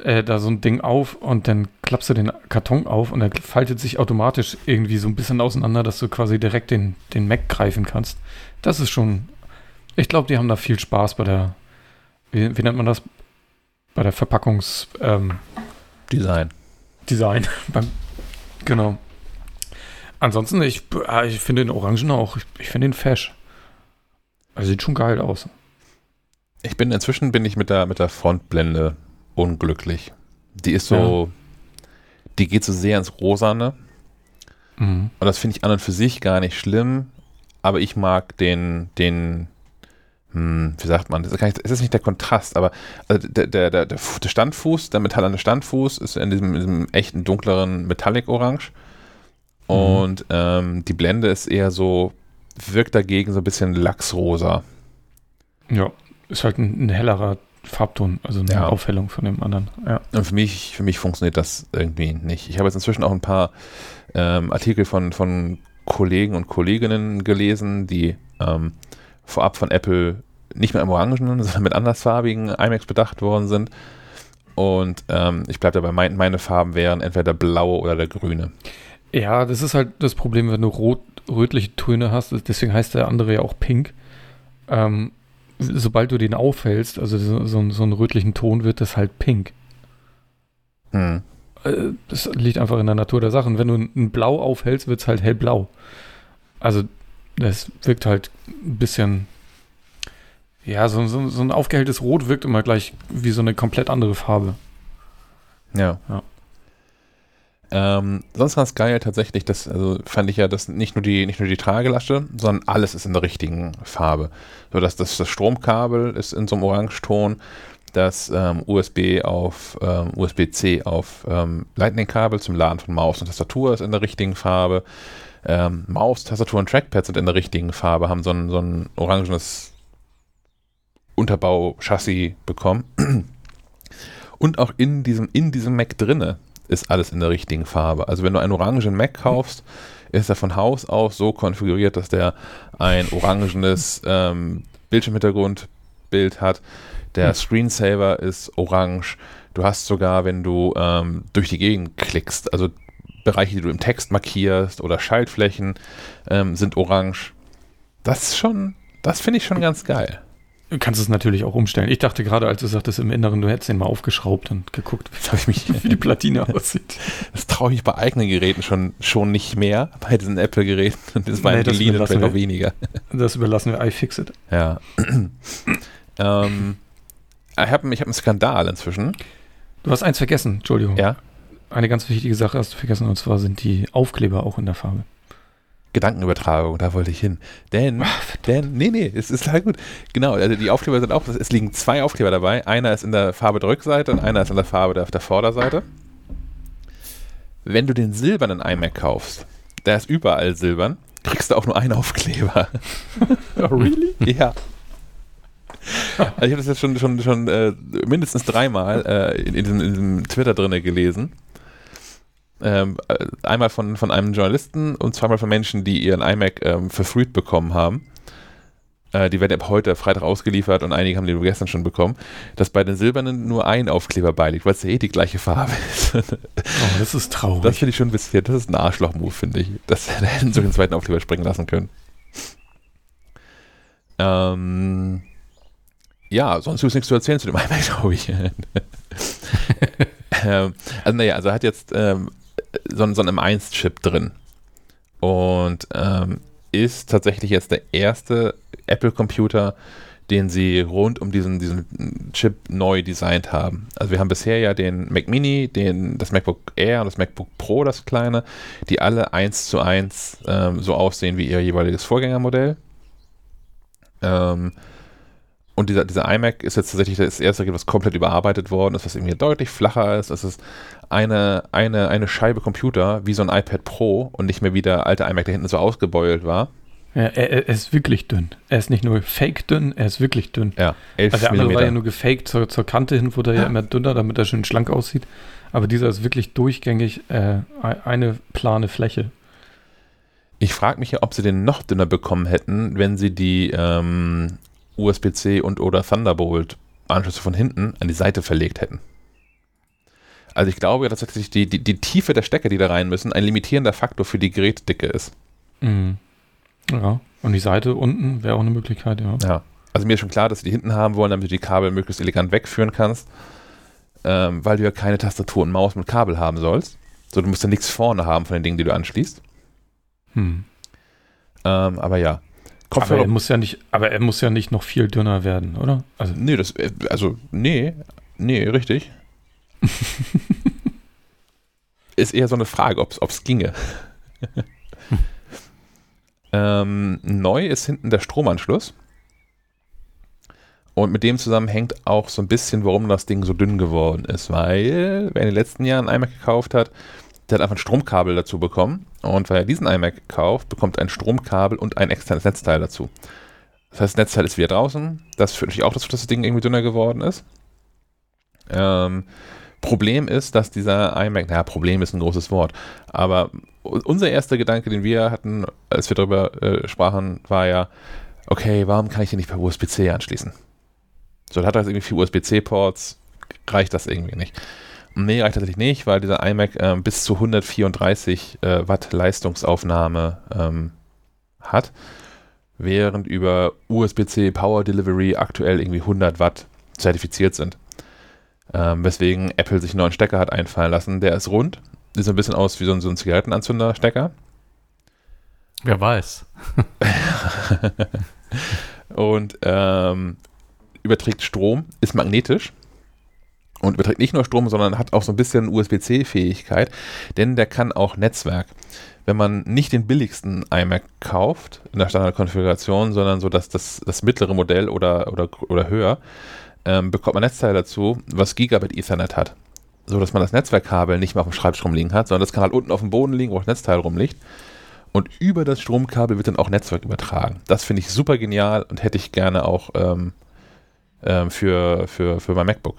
äh, da so ein Ding auf und dann klappst du den Karton auf und er faltet sich automatisch irgendwie so ein bisschen auseinander, dass du quasi direkt den, den Mac greifen kannst. Das ist schon, ich glaube, die haben da viel Spaß bei der, wie, wie nennt man das? Bei der Verpackungs... Ähm, Design. Design. (laughs) Genau. Ansonsten, ich, äh, ich finde den Orangen auch, ich, ich finde den fesch. Also sieht schon geil aus. Ich bin inzwischen bin ich mit der, mit der Frontblende unglücklich. Die ist so, ja. die geht so sehr ins Rosane. Mhm. Und das finde ich an und für sich gar nicht schlimm, aber ich mag den, den, hm, wie sagt man, das ist, nicht, es ist nicht der Kontrast, aber also der, der, der, der Standfuß, der metallene Standfuß ist in diesem, in diesem echten dunkleren Metallic-Orange. Mhm. Und ähm, die Blende ist eher so, wirkt dagegen so ein bisschen lachsrosa. Ja, ist halt ein, ein hellerer Farbton, also eine ja. Aufhellung von dem anderen. Ja. Und für mich, für mich funktioniert das irgendwie nicht. Ich habe jetzt inzwischen auch ein paar ähm, Artikel von, von Kollegen und Kolleginnen gelesen, die ähm, vorab von Apple nicht mit einem orangenen, (laughs) sondern mit andersfarbigen iMacs bedacht worden sind. Und ähm, ich bleibe dabei, mein, meine Farben wären entweder der blaue oder der grüne. Ja, das ist halt das Problem, wenn du rot, rötliche Töne hast. Deswegen heißt der andere ja auch pink. Ähm, sobald du den aufhältst, also so, so, so einen rötlichen Ton, wird das halt pink. Hm. Äh, das liegt einfach in der Natur der Sachen. Wenn du ein Blau aufhältst, wird es halt hellblau. Also das wirkt halt ein bisschen, ja, so, so, so ein aufgehelltes Rot wirkt immer gleich wie so eine komplett andere Farbe. Ja. ja. Ähm, sonst ganz geil tatsächlich, das also fand ich ja, dass nicht nur die nicht nur die Tragelasche, sondern alles ist in der richtigen Farbe. So dass das, das Stromkabel ist in so einem Orangeton, das ähm, USB auf ähm, USB-C auf ähm, Lightning-Kabel zum Laden von Maus und Tastatur ist in der richtigen Farbe. Ähm, Maus, Tastatur und Trackpad sind in der richtigen Farbe, haben so ein, so ein orangenes Unterbau-Chassis bekommen. (clears throat) Und auch in diesem, in diesem Mac drinne ist alles in der richtigen Farbe. Also wenn du einen orangen Mac kaufst, ist er von Haus aus so konfiguriert, dass der ein orangenes ähm, Bildschirmhintergrundbild hat. Der hm. Screensaver ist orange. Du hast sogar, wenn du ähm, durch die Gegend klickst, also Bereiche, die du im Text markierst oder Schaltflächen ähm, sind orange. Das ist schon, das finde ich schon ganz geil. Du kannst es natürlich auch umstellen. Ich dachte gerade, als du sagtest im Inneren, du hättest den mal aufgeschraubt und geguckt, wie, (laughs) die Platine (laughs) aussieht. Das traue ich bei eigenen Geräten schon, schon nicht mehr, bei diesen Apple-Geräten. (laughs) Das bei nee, das vielleicht noch weniger. Das überlassen wir iFixit. Ja. (clears throat) ähm, ich habe ich hab einen Skandal inzwischen. Du hast eins vergessen, Entschuldigung. Ja. Eine ganz wichtige Sache hast du vergessen, und zwar sind die Aufkleber auch in der Farbe. Gedankenübertragung, da wollte ich hin. Denn, Ach, denn, nee, nee, es ist halt gut. Genau, also die Aufkleber sind auch, es liegen zwei Aufkleber dabei. Einer ist in der Farbe der Rückseite und einer ist in der Farbe der, der Vorderseite. Wenn du den silbernen iMac kaufst, der ist überall silbern, kriegst du auch nur einen Aufkleber. oh, (laughs) (laughs) really? ja. Also ich habe das jetzt schon, schon, schon äh, mindestens dreimal äh, in, in, in diesem Twitter drinne gelesen ähm, äh, einmal von, von einem Journalisten und zweimal von Menschen, die ihren iMac ähm, verfrüht bekommen haben. Äh, die werden ab heute Freitag ausgeliefert und einige haben den gestern schon bekommen, dass bei den silbernen nur ein Aufkleber beiliegt, weil es ja eh die gleiche Farbe ist. oh, das ist traurig. Das finde ich schon ein bisschen, das ist ein Arschloch-Move, finde ich. Das hätten sie den zweiten Aufkleber springen lassen können. Ähm, ja, sonst ist nichts zu erzählen zu dem iMac, (laughs) glaube ich. (laughs) ähm, also, naja, also er hat jetzt ähm, so, so einen M1-Chip drin. Und ähm, ist tatsächlich jetzt der erste Apple-Computer, den sie rund um diesen, diesen Chip neu designt haben. Also wir haben bisher ja den Mac Mini, den, das MacBook Air und das MacBook Pro, das kleine, die alle eins zu eins ähm, so aussehen wie ihr jeweiliges Vorgängermodell. Ähm, und dieser, dieser iMac ist jetzt tatsächlich das erste, was komplett überarbeitet worden ist, was irgendwie deutlich flacher ist. Es ist eine, eine, eine Scheibe Computer, wie so ein iPad Pro und nicht mehr wie der alte iMac, der hinten so ausgebeult war. Ja, er, er, ist wirklich dünn. Er ist nicht nur fake dünn, er ist wirklich dünn. Ja, 11 also der andere war ja nur gefaked zur, zur Kante hin, wurde er ja. ja immer dünner, damit er schön schlank aussieht. Aber dieser ist wirklich durchgängig äh, eine plane Fläche. Ich frage mich ja, ob sie den noch dünner bekommen hätten, wenn sie die ähm, USB-C und oder Thunderbolt-Anschlüsse von hinten an die Seite verlegt hätten. Also ich glaube ja tatsächlich, die, die, die Tiefe der Stecker, die da rein müssen, ein limitierender Faktor für die Gerätdicke ist. Mhm. Ja, und die Seite unten wäre auch eine Möglichkeit, ja. Ja, also mir ist schon klar, dass sie die hinten haben wollen, damit du die Kabel möglichst elegant wegführen kannst, ähm, weil du ja keine Tastatur und Maus mit Kabel haben sollst. So, du musst ja nichts vorne haben von den Dingen, die du anschließt. Hm. Ähm, aber ja, Kopfhörer. Aber er muss ja nicht, aber er muss ja nicht noch viel dünner werden, oder? Also nee, das, äh, also nee, nee, richtig. (laughs) ist eher so eine Frage, ob es ginge. (laughs) ähm, neu ist hinten der Stromanschluss. Und mit dem zusammen hängt auch so ein bisschen, warum das Ding so dünn geworden ist. Weil, wer in den letzten Jahren einen iMac gekauft hat, der hat einfach ein Stromkabel dazu bekommen. Und weil er diesen iMac kauft, bekommt er ein Stromkabel und ein externes Netzteil dazu. Das heißt, das Netzteil ist wieder draußen. Das führt natürlich auch dazu, dass das Ding irgendwie dünner geworden ist. Ähm, Problem ist, dass dieser iMac, naja, Problem ist ein großes Wort, aber unser erster Gedanke, den wir hatten, als wir darüber äh, sprachen, war ja, okay, warum kann ich den nicht per USB-C anschließen? So, da hat er jetzt irgendwie vier USB-C-Ports, reicht das irgendwie nicht. Nee, reicht tatsächlich nicht, weil dieser iMac äh, bis zu 134 äh, Watt Leistungsaufnahme ähm, hat, während über USB-C Power Delivery aktuell irgendwie 100 Watt zertifiziert sind. Ähm, weswegen Apple sich einen neuen Stecker hat einfallen lassen. Der ist rund, sieht so ein bisschen aus wie so ein, so ein Zigarettenanzünder-Stecker. Wer weiß. (laughs) und ähm, überträgt Strom, ist magnetisch und überträgt nicht nur Strom, sondern hat auch so ein bisschen USB-C-Fähigkeit, denn der kann auch Netzwerk. Wenn man nicht den billigsten iMac kauft in der Standardkonfiguration, sondern so das, das, das mittlere Modell oder, oder, oder höher, ähm, bekommt man Netzteil dazu, was Gigabit Ethernet hat. So dass man das Netzwerkkabel nicht mehr auf dem Schreibtisch rumliegen hat, sondern das kann halt unten auf dem Boden liegen, wo das Netzteil rumliegt. Und über das Stromkabel wird dann auch Netzwerk übertragen. Das finde ich super genial und hätte ich gerne auch ähm, ähm, für, für, für mein MacBook.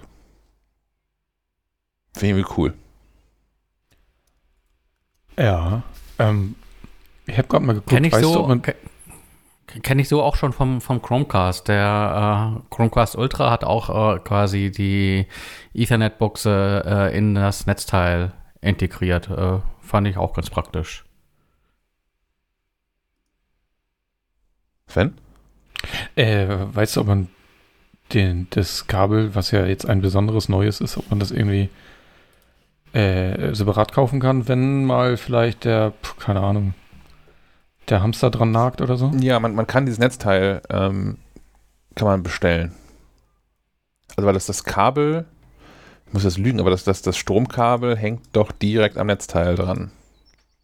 Finde ich cool. Ja. Ähm, ich habe gerade mal geguckt. Kenn ich so, kenne ich so auch schon vom, vom Chromecast. Der äh, Chromecast Ultra hat auch äh, quasi die Ethernet-Buchse äh, in das Netzteil integriert. Äh, fand ich auch ganz praktisch. Sven? Äh, weißt du, ob man den, das Kabel, was ja jetzt ein besonderes neues ist, ob man das irgendwie äh, separat kaufen kann, wenn mal vielleicht der, keine Ahnung, der Hamster dran nagt oder so? Ja, man, man kann dieses Netzteil ähm, kann man bestellen. Also weil das das Kabel, ich muss jetzt lügen, aber das, das, das Stromkabel hängt doch direkt am Netzteil dran.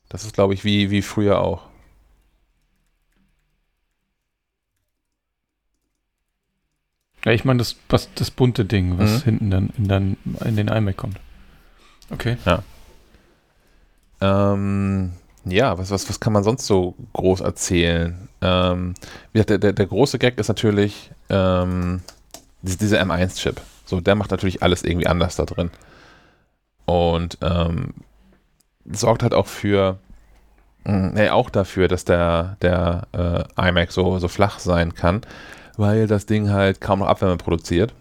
Das ist, glaube ich, wie, wie früher auch. Ja, ich meine das, was, das bunte Ding, was mhm. hinten dann in, dann in den iMac kommt. Okay. Ja. Ähm, ja, was, was, was kann man sonst so groß erzählen? Ähm, der, der, der große Gag ist natürlich ähm, dieser M1-Chip. So, der macht natürlich alles irgendwie anders da drin. Und ähm, sorgt halt auch für, mh, nee, auch dafür, dass der, der äh, iMac so, so flach sein kann, weil das Ding halt kaum noch Abwärme produziert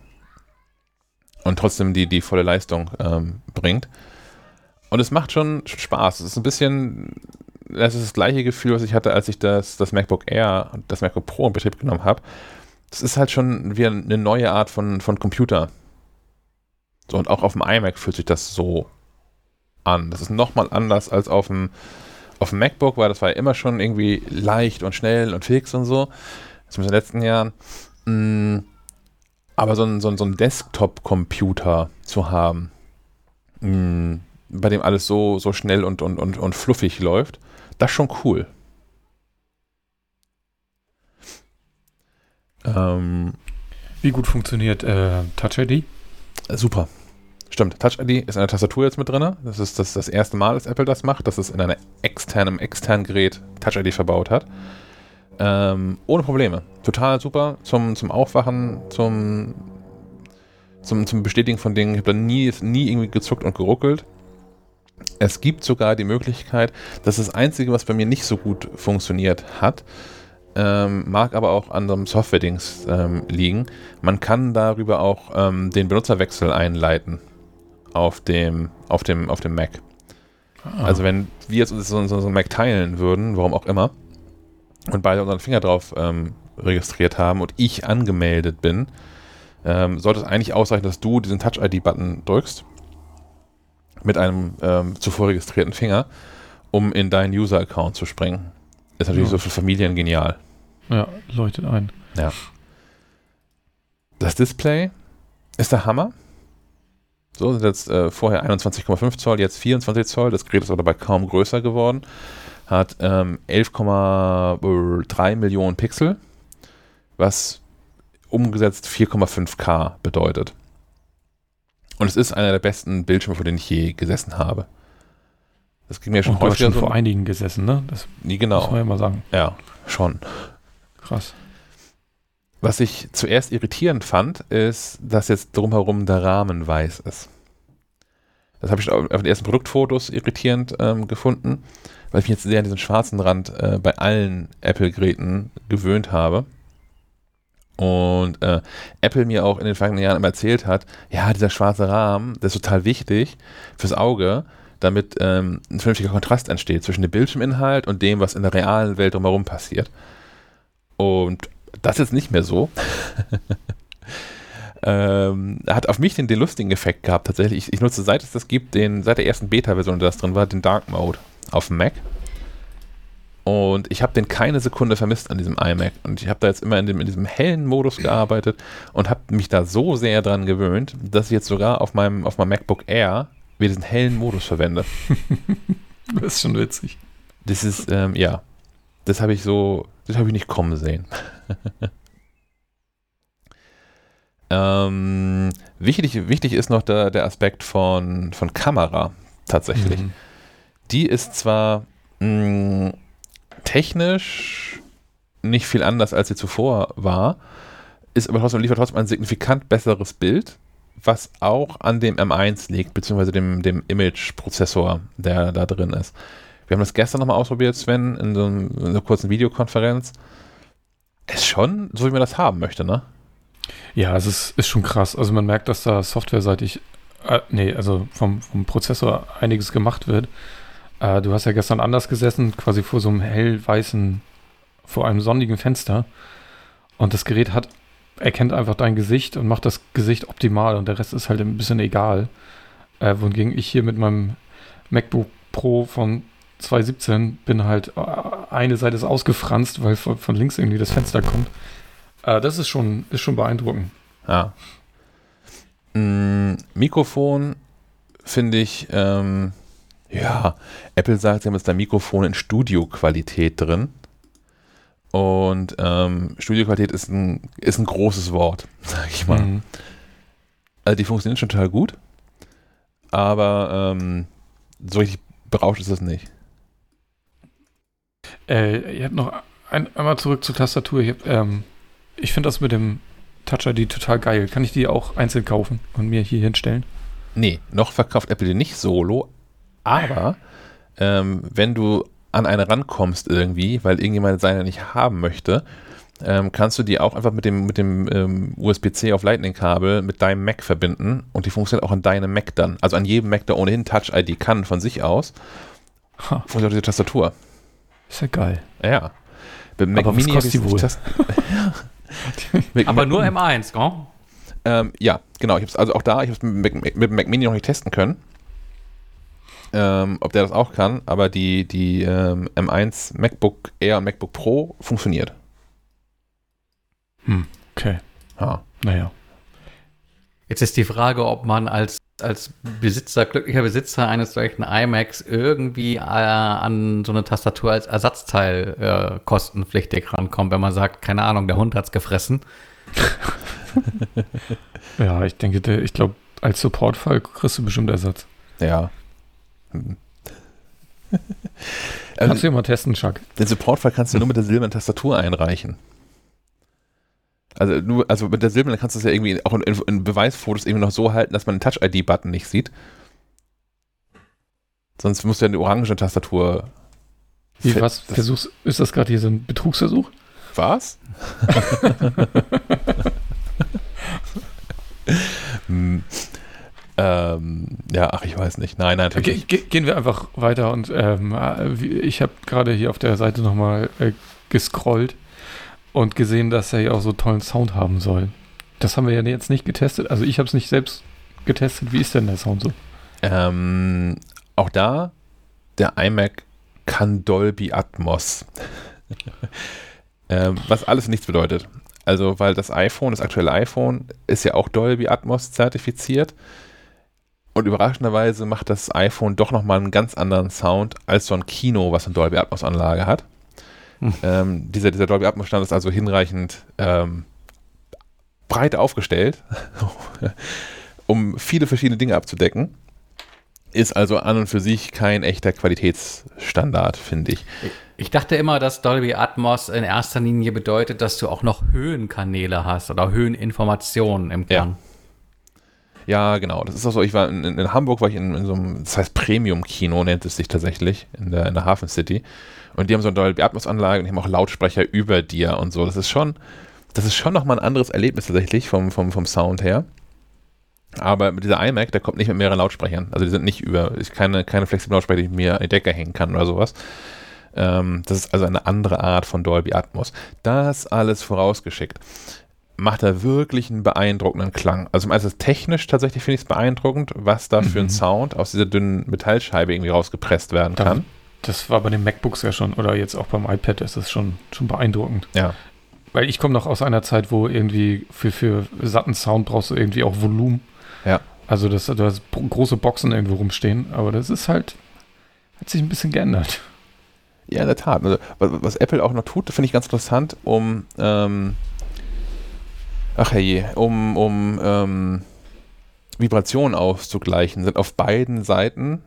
und trotzdem die, die volle Leistung ähm, bringt. Und es macht schon Spaß. Es ist ein bisschen das ist das gleiche Gefühl, was ich hatte, als ich das, das MacBook Air und das MacBook Pro in Betrieb genommen habe. Das ist halt schon wieder eine neue Art von, von Computer. So, und auch auf dem iMac fühlt sich das so an. Das ist nochmal anders als auf dem, auf dem MacBook, weil das war ja immer schon irgendwie leicht und schnell und fix und so. Zumindest in den letzten Jahren. Mm, aber so ein, so ein, so ein Desktop-Computer zu haben, mm, bei dem alles so, so schnell und, und, und, und fluffig läuft, das ist schon cool. Ähm, Wie gut funktioniert äh, Touch ID? Super. Stimmt, Touch ID ist in der Tastatur jetzt mit drin. Das ist das, das erste Mal, dass Apple das macht, dass es in einem externen, externen Gerät Touch ID verbaut hat. Ähm, ohne Probleme. Total super zum, zum Aufwachen, zum, zum, zum Bestätigen von Dingen. Ich habe da nie, nie irgendwie gezuckt und geruckelt. Es gibt sogar die Möglichkeit, dass das Einzige, was bei mir nicht so gut funktioniert hat, ähm, mag aber auch an einem Software-Dings ähm, liegen. Man kann darüber auch ähm, den Benutzerwechsel einleiten auf dem, auf dem, auf dem Mac. Ah. Also wenn wir jetzt so, so, so ein Mac teilen würden, warum auch immer, und beide unseren Finger drauf ähm, registriert haben und ich angemeldet bin, ähm, sollte es eigentlich ausreichen, dass du diesen Touch-ID-Button drückst mit einem ähm, zuvor registrierten Finger, um in deinen User-Account zu springen. Ist natürlich ja. so für Familien genial. Ja, leuchtet ein. Ja. Das Display ist der Hammer. So, sind jetzt äh, vorher 21,5 Zoll, jetzt 24 Zoll. Das Gerät ist aber dabei kaum größer geworden. Hat ähm, 11,3 Millionen Pixel, was umgesetzt 4,5K bedeutet. Und es ist einer der besten Bildschirme, vor denen ich je gesessen habe. Das ging mir schon häufig. schon so vor einigen gesessen, ne? Das nie genau. Muss man ja mal sagen. Ja, schon. Krass. Was ich zuerst irritierend fand, ist, dass jetzt drumherum der Rahmen weiß ist. Das habe ich auf den ersten Produktfotos irritierend ähm, gefunden, weil ich mich jetzt sehr an diesen schwarzen Rand äh, bei allen Apple-Geräten gewöhnt habe. Und äh, Apple mir auch in den vergangenen Jahren immer erzählt hat, ja, dieser schwarze Rahmen, der ist total wichtig fürs Auge, damit ähm, ein vernünftiger Kontrast entsteht zwischen dem Bildschirminhalt und dem, was in der realen Welt drumherum passiert. Und das ist jetzt nicht mehr so. (laughs) ähm, hat auf mich den, den, lustigen Effekt gehabt, tatsächlich. Ich, ich, nutze, seit es das gibt, den, seit der ersten Beta-Version, das drin war, den Dark Mode auf dem Mac. Und ich habe den keine Sekunde vermisst an diesem iMac. Und ich habe da jetzt immer in, dem, in diesem hellen Modus gearbeitet und habe mich da so sehr dran gewöhnt, dass ich jetzt sogar auf meinem, auf meinem MacBook Air wieder diesen hellen Modus verwende. (laughs) das ist schon witzig. Das ist, ähm, ja, das habe ich so, das habe ich nicht kommen sehen. (laughs) ähm, wichtig, wichtig ist noch der, der Aspekt von, von Kamera tatsächlich. Mhm. Die ist zwar mh, technisch nicht viel anders, als sie zuvor war, ist aber trotzdem, liefert trotzdem ein signifikant besseres Bild, was auch an dem M1 liegt, beziehungsweise dem, dem Image-Prozessor, der da drin ist. Wir haben das gestern nochmal ausprobiert, Sven, in so einer kurzen Videokonferenz. Ist schon so, wie man das haben möchte, ne? Ja, es ist, ist schon krass. Also man merkt, dass da softwareseitig, äh, nee, also vom, vom Prozessor einiges gemacht wird. Äh, du hast ja gestern anders gesessen, quasi vor so einem hellweißen, vor einem sonnigen Fenster. Und das Gerät hat, erkennt einfach dein Gesicht und macht das Gesicht optimal und der Rest ist halt ein bisschen egal. Äh, wohingegen ich hier mit meinem MacBook Pro von 2017 bin halt, äh, eine Seite ist ausgefranst, weil von, von links irgendwie das Fenster kommt. Äh, das ist schon, ist schon beeindruckend. Ja. Mm, Mikrofon finde ich, ähm, ja, Apple sagt, sie haben jetzt da Mikrofon in Studioqualität drin. Und ähm, Studioqualität ist ein, ist ein großes Wort, (laughs) sag ich mal. Mhm. Also die funktionieren schon total gut, aber ähm, so richtig berauscht ist das nicht. Äh, ihr habt noch ein, einmal zurück zur Tastatur. Ich, ähm, ich finde das mit dem Touch ID total geil. Kann ich die auch einzeln kaufen und mir hier hinstellen? Nee, noch verkauft Apple die nicht solo, aber ähm, wenn du an eine rankommst irgendwie, weil irgendjemand seine nicht haben möchte, ähm, kannst du die auch einfach mit dem, mit dem ähm, USB-C auf Lightning-Kabel mit deinem Mac verbinden und die funktioniert auch an deinem Mac dann. Also an jedem Mac, der ohnehin Touch-ID kann von sich aus, ha. funktioniert auch diese Tastatur. Ist ja geil. Ja. Beim Mac Aber Mini kostet wohl? (laughs) Aber nur M1, gell? Ähm, ja, genau. Ich habe es also auch da, ich habe es mit, mit, dem Mac Mini noch nicht testen können. Ähm, ob der das auch kann, aber die, die ähm, M1 MacBook Air und MacBook Pro funktioniert. Hm, okay. Ja. Naja. Jetzt ist die Frage, ob man als, als Besitzer, glücklicher Besitzer eines solchen iMacs irgendwie äh, an so eine Tastatur als Ersatzteil äh, kostenpflichtig rankommt, wenn man sagt, keine Ahnung, der Hund hat's gefressen. (laughs) ja, ich denke, ich glaube, als Supportfall kriegst du bestimmt Ersatz. Ja. (laughs) kannst du ja mal testen, Chuck. Den Supportfall kannst du nur mit der silbernen Tastatur einreichen. Also, nur, also mit der silbernen kannst du es ja irgendwie auch in, in Beweisfotos irgendwie noch so halten, dass man den Touch-ID-Button nicht sieht. Sonst musst du ja eine orange Tastatur. Wie, was? Versuchst, ist das gerade hier so ein Betrugsversuch? Was? (laughs) hm. Ähm, ja, ach, ich weiß nicht. Nein, natürlich. Ge gehen wir einfach weiter und ähm, ich habe gerade hier auf der Seite nochmal äh, gescrollt und gesehen, dass er ja auch so tollen Sound haben soll. Das haben wir ja jetzt nicht getestet. Also ich habe es nicht selbst getestet. Wie ist denn der Sound so? Ähm, auch da, der iMac kann Dolby Atmos. (laughs) ähm, was alles nichts bedeutet. Also, weil das iPhone, das aktuelle iPhone, ist ja auch Dolby Atmos zertifiziert. Und überraschenderweise macht das iPhone doch nochmal einen ganz anderen Sound als so ein Kino, was eine Dolby Atmos Anlage hat. Ähm, dieser, dieser Dolby Atmos Stand ist also hinreichend ähm, breit aufgestellt, (laughs) um viele verschiedene Dinge abzudecken. Ist also an und für sich kein echter Qualitätsstandard, finde ich. Ich dachte immer, dass Dolby Atmos in erster Linie bedeutet, dass du auch noch Höhenkanäle hast oder Höheninformationen im Klang. Ja. Ja genau. Das ist auch so. Ich war in, in Hamburg, war ich in, in, so einem, das heißt Premium-Kino, nennt es sich tatsächlich, in der, in der Hafen City. Und die haben so eine Dolby Atmos-Anlage und die haben auch Lautsprecher über dir und so. Das ist schon, das ist schon nochmal ein anderes Erlebnis tatsächlich vom, vom, vom Sound her. Aber mit dieser iMac, der kommt nicht mit mehreren Lautsprechern. Also die sind nicht über, ich keine, keine flexiblen Lautsprecher, die ich mir an die Decke hängen kann oder sowas. Ähm, das ist also eine andere Art von Dolby Atmos. Das alles vorausgeschickt macht er wirklich einen beeindruckenden Klang. Also, also technisch tatsächlich finde ich es beeindruckend, was da mhm. für ein Sound aus dieser dünnen Metallscheibe irgendwie rausgepresst werden kann. Das war bei den MacBooks ja schon, oder jetzt auch beim iPad ist das schon, schon beeindruckend. Ja. Weil ich komme noch aus einer Zeit, wo irgendwie für, für satten Sound brauchst du irgendwie auch Volumen. Ja. Also das, du hast große Boxen irgendwo rumstehen, aber das ist halt, hat sich ein bisschen geändert. Ja, in der Tat. Also, was, was Apple auch noch tut, finde ich ganz interessant, um, ähm, ach hey, um, um ähm, Vibrationen auszugleichen, sind auf beiden Seiten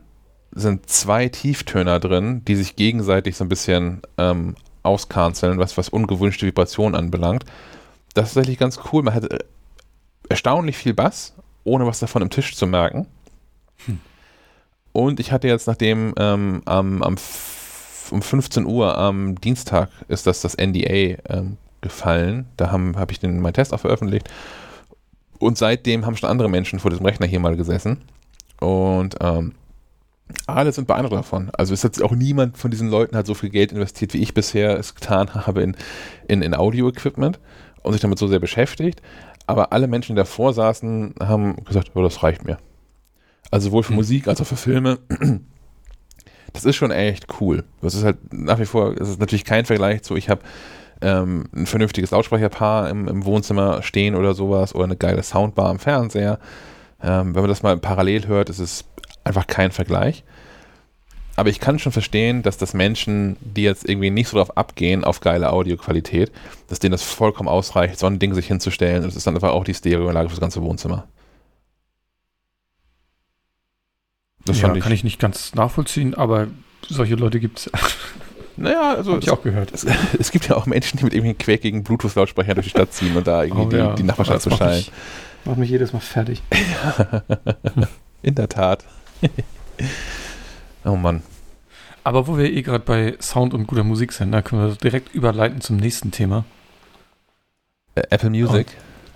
sind zwei Tieftöner drin, die sich gegenseitig so ein bisschen ähm, auskanzeln, was, was ungewünschte Vibrationen anbelangt. Das ist tatsächlich ganz cool. Man hat äh, erstaunlich viel Bass, ohne was davon im Tisch zu merken. Hm. Und ich hatte jetzt, nachdem ähm, am, am um 15 Uhr am Dienstag ist das das NDA ähm, gefallen. Da habe hab ich den, meinen Test auch veröffentlicht. Und seitdem haben schon andere Menschen vor diesem Rechner hier mal gesessen. Und ähm, alle sind beeindruckt davon. Also es hat auch niemand von diesen Leuten hat so viel Geld investiert, wie ich bisher es getan (laughs) habe in, in, in Audio-Equipment und sich damit so sehr beschäftigt. Aber alle Menschen, die davor saßen, haben gesagt, oh, das reicht mir. Also sowohl für mhm. Musik als auch für Filme. Das ist schon echt cool. Das ist halt nach wie vor, es ist natürlich kein Vergleich zu, ich habe ähm, ein vernünftiges Lautsprecherpaar im, im, Wohnzimmer stehen oder sowas oder eine geile Soundbar im Fernseher. Ähm, wenn man das mal parallel hört, ist es einfach kein Vergleich. Aber ich kann schon verstehen, dass das Menschen, die jetzt irgendwie nicht so darauf abgehen, auf geile Audioqualität, dass denen das vollkommen ausreicht, so ein Ding sich hinzustellen. Und es ist dann einfach auch die Stereoanlage für das ganze Wohnzimmer. Das ja, ich kann ich nicht ganz nachvollziehen, aber solche Leute gibt es. (laughs) Naja, also. Hab ich auch gehört. Es, (laughs) es, gibt ja auch Menschen, die mit irgendwelchen quäkigen Bluetooth-Lautsprechern durch die Stadt ziehen und da irgendwie oh, ja. die, die Nachbarschaft beschallen. Macht, macht mich jedes Mal fertig. (laughs) In der Tat. (laughs) oh Mann. Aber wo wir eh gerade bei Sound und guter Musik sind, da können wir direkt überleiten zum nächsten Thema. Apple Music.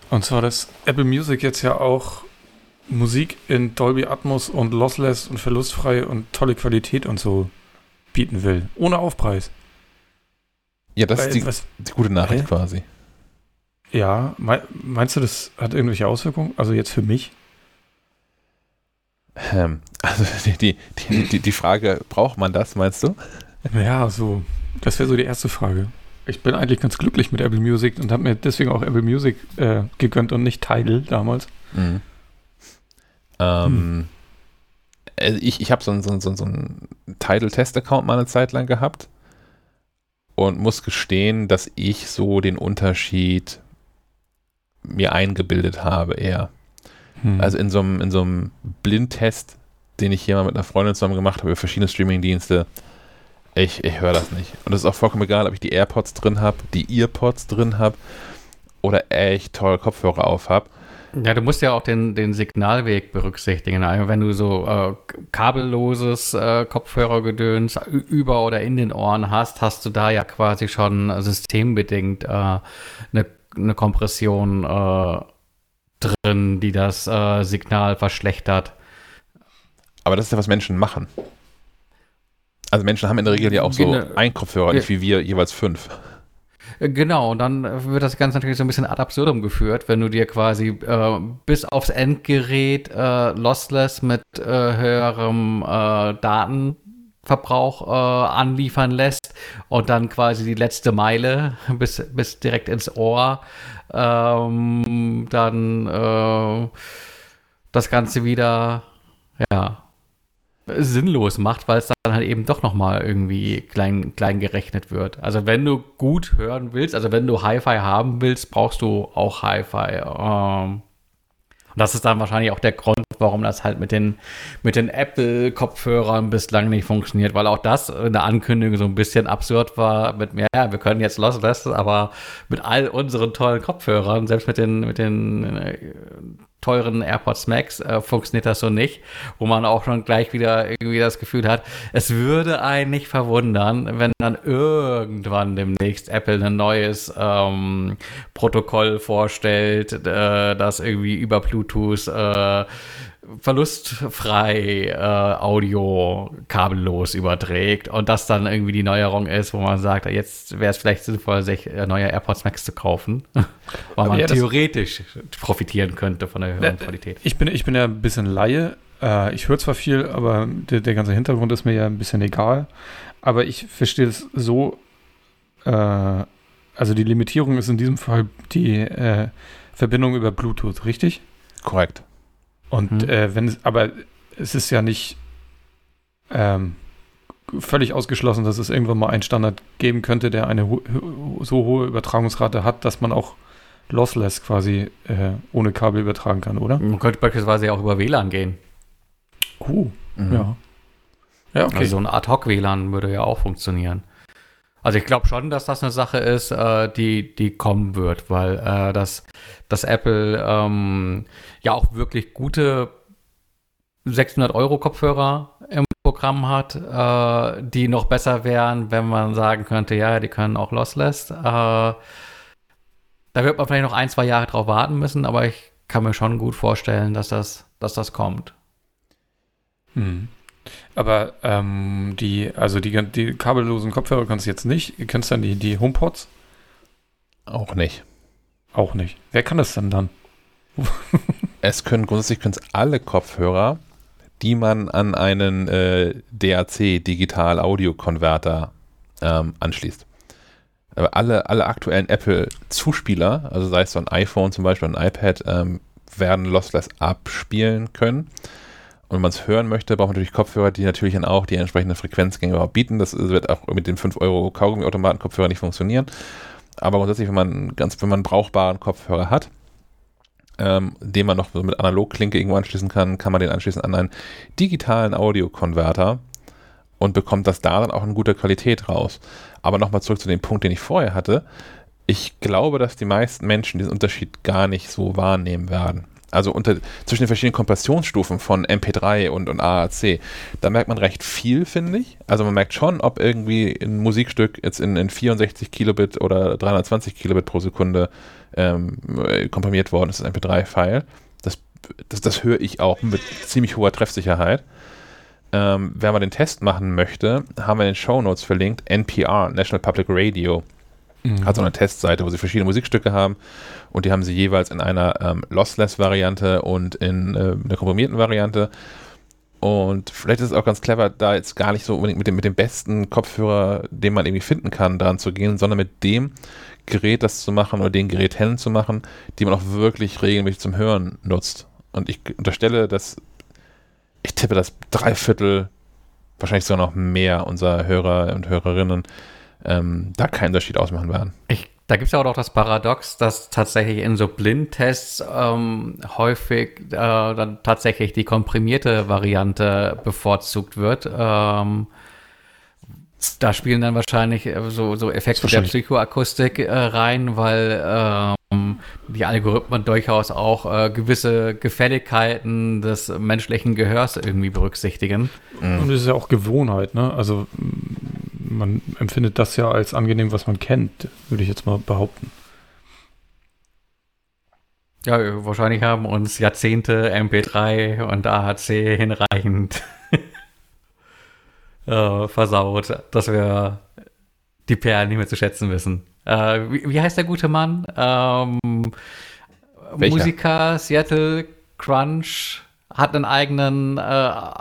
Und, und zwar, dass Apple Music jetzt ja auch Musik in Dolby Atmos und lossless und verlustfrei und tolle Qualität und so bieten will. Ohne Aufpreis. Ja, das Weil, ist die, was, die, gute Nachricht hä? quasi. Ja, meinst du, das hat irgendwelche Auswirkungen? Also jetzt für mich? Ähm, also die, die, die, die Frage, braucht man das, meinst du? Ja, so, das wäre so die erste Frage. Ich bin eigentlich ganz glücklich mit Apple Music und habe mir deswegen auch Apple Music äh, gegönnt und nicht Tidal damals. Mhm. Ähm, hm. Also ich ich habe so einen so, so, so ein Tidal-Test-Account mal eine Zeit lang gehabt und muss gestehen, dass ich so den Unterschied mir eingebildet habe eher. Hm. Also in so einem, in so einem Blindtest, den ich hier mal mit einer Freundin zusammen gemacht habe über verschiedene Streamingdienste, ich, ich höre das nicht. Und es ist auch vollkommen egal, ob ich die AirPods drin habe, die EarPods drin habe oder echt tolle Kopfhörer auf habe. Ja, du musst ja auch den, den Signalweg berücksichtigen. Also wenn du so äh, kabelloses äh, Kopfhörergedöns über oder in den Ohren hast, hast du da ja quasi schon systembedingt eine äh, ne, ne Kompression äh, drin, die das äh, Signal verschlechtert. Aber das ist ja, was Menschen machen. Also Menschen haben in der Regel ja auch so Gene ein Kopfhörer, nicht wie wir jeweils fünf. Äh, genau, und dann wird das Ganze natürlich so ein bisschen ad absurdum geführt, wenn du dir quasi äh, bis aufs Endgerät äh, lossless mit äh, höherem äh, Datenverbrauch äh, anliefern lässt und dann quasi die letzte Meile (laughs) bis, bis direkt ins Ohr ähm, dann das Ganze wieder ja sinnlos macht, weil es dann halt eben doch nochmal irgendwie klein, klein gerechnet wird. Also wenn du gut hören willst, also wenn du Hi-Fi haben willst, brauchst du auch Hi-Fi. Ähm, und das ist dann wahrscheinlich auch der Grund, warum das halt mit den, mit den Apple-Kopfhörern bislang nicht funktioniert, weil auch das in der Ankündigung so ein bisschen absurd war mit, ja, wir können jetzt lossless, aber mit all unseren tollen Kopfhörern, selbst mit den, mit den äh, teuren AirPods Max äh, funktioniert das so nicht, wo man auch schon gleich wieder irgendwie das Gefühl hat, es würde einen nicht verwundern, wenn dann irgendwann demnächst Apple ein neues ähm, Protokoll vorstellt, äh, das irgendwie über Bluetooth äh, verlustfrei äh, Audio kabellos überträgt und das dann irgendwie die Neuerung ist, wo man sagt, jetzt wäre es vielleicht sinnvoll, sich äh, neue AirPods Max zu kaufen, (laughs) weil man ja, theoretisch profitieren könnte von der höheren Qualität. Ich bin, ich bin ja ein bisschen Laie. Äh, ich höre zwar viel, aber der, der, ganze Hintergrund ist mir ja ein bisschen egal. Aber ich verstehe es so, äh, also die Limitierung ist in diesem Fall die äh, Verbindung über Bluetooth, richtig? Korrekt. Und mhm. äh, wenn es, aber es ist ja nicht ähm, völlig ausgeschlossen, dass es irgendwann mal einen Standard geben könnte, der eine ho so hohe Übertragungsrate hat, dass man auch lossless quasi äh, ohne Kabel übertragen kann, oder? Man könnte beispielsweise auch über WLAN gehen. Uh, mhm. ja. Ja, okay. Also so ein Ad-Hoc-WLAN würde ja auch funktionieren. Also ich glaube schon, dass das eine Sache ist, äh, die, die kommen wird, weil äh, das, das Apple ähm, ja auch wirklich gute 600 Euro Kopfhörer im Programm hat, äh, die noch besser wären, wenn man sagen könnte, ja, die können auch lossless. Äh, da wird man vielleicht noch ein, zwei Jahre drauf warten müssen, aber ich kann mir schon gut vorstellen, dass das, dass das kommt. Hm. Aber ähm, die, also die, die kabellosen Kopfhörer kannst du jetzt nicht. Du kennst dann die, die HomePods? Auch nicht. Auch nicht. Wer kann das denn dann? (laughs) es können grundsätzlich können alle Kopfhörer, die man an einen äh, DAC Digital Audio Konverter ähm, anschließt. Aber alle, alle aktuellen Apple-Zuspieler, also sei es so ein iPhone zum Beispiel, ein iPad, ähm, werden lossless abspielen können. Und wenn man es hören möchte, braucht man natürlich Kopfhörer, die natürlich dann auch die entsprechende Frequenzgänge überhaupt bieten. Das wird auch mit den 5 Euro Kaugummi-Automaten-Kopfhörer nicht funktionieren. Aber grundsätzlich, wenn man ganz, wenn man brauchbaren Kopfhörer hat, ähm, den man noch mit Analogklinke irgendwo anschließen kann, kann man den anschließen an einen digitalen Audiokonverter und bekommt das da dann auch in guter Qualität raus. Aber nochmal zurück zu dem Punkt, den ich vorher hatte. Ich glaube, dass die meisten Menschen diesen Unterschied gar nicht so wahrnehmen werden also unter, zwischen den verschiedenen Kompressionsstufen von MP3 und, und AAC, da merkt man recht viel, finde ich. Also man merkt schon, ob irgendwie ein Musikstück jetzt in, in 64 Kilobit oder 320 Kilobit pro Sekunde ähm, komprimiert worden ist, das MP3-File. Das, das, das höre ich auch mit ziemlich hoher Treffsicherheit. Ähm, wenn man den Test machen möchte, haben wir in den Show Notes verlinkt NPR, National Public Radio. Mhm. Hat so eine Testseite, wo sie verschiedene Musikstücke haben und die haben sie jeweils in einer ähm, Lossless-Variante und in äh, einer komprimierten Variante. Und vielleicht ist es auch ganz clever, da jetzt gar nicht so unbedingt mit dem, mit dem besten Kopfhörer, den man irgendwie finden kann, daran zu gehen, sondern mit dem Gerät das zu machen oder den Geräten zu machen, die man auch wirklich regelmäßig zum Hören nutzt. Und ich unterstelle, dass ich tippe, dass drei Viertel, wahrscheinlich sogar noch mehr unserer Hörer und Hörerinnen ähm, da keinen Unterschied ausmachen werden. Ich, da gibt es ja auch noch das Paradox, dass tatsächlich in so Blindtests ähm, häufig äh, dann tatsächlich die komprimierte Variante bevorzugt wird. Ähm, da spielen dann wahrscheinlich äh, so, so Effekte der Psychoakustik äh, rein, weil ähm, die Algorithmen durchaus auch äh, gewisse Gefälligkeiten des menschlichen Gehörs irgendwie berücksichtigen. Und es ist ja auch Gewohnheit, ne? Also man empfindet das ja als angenehm, was man kennt, würde ich jetzt mal behaupten. Ja, wahrscheinlich haben uns Jahrzehnte MP3 und AHC hinreichend (laughs) äh, versaut, dass wir die Perlen nicht mehr zu schätzen wissen. Äh, wie, wie, heißt der gute Mann? Ähm, Musiker, Seattle Crunch, hat einen eigenen äh,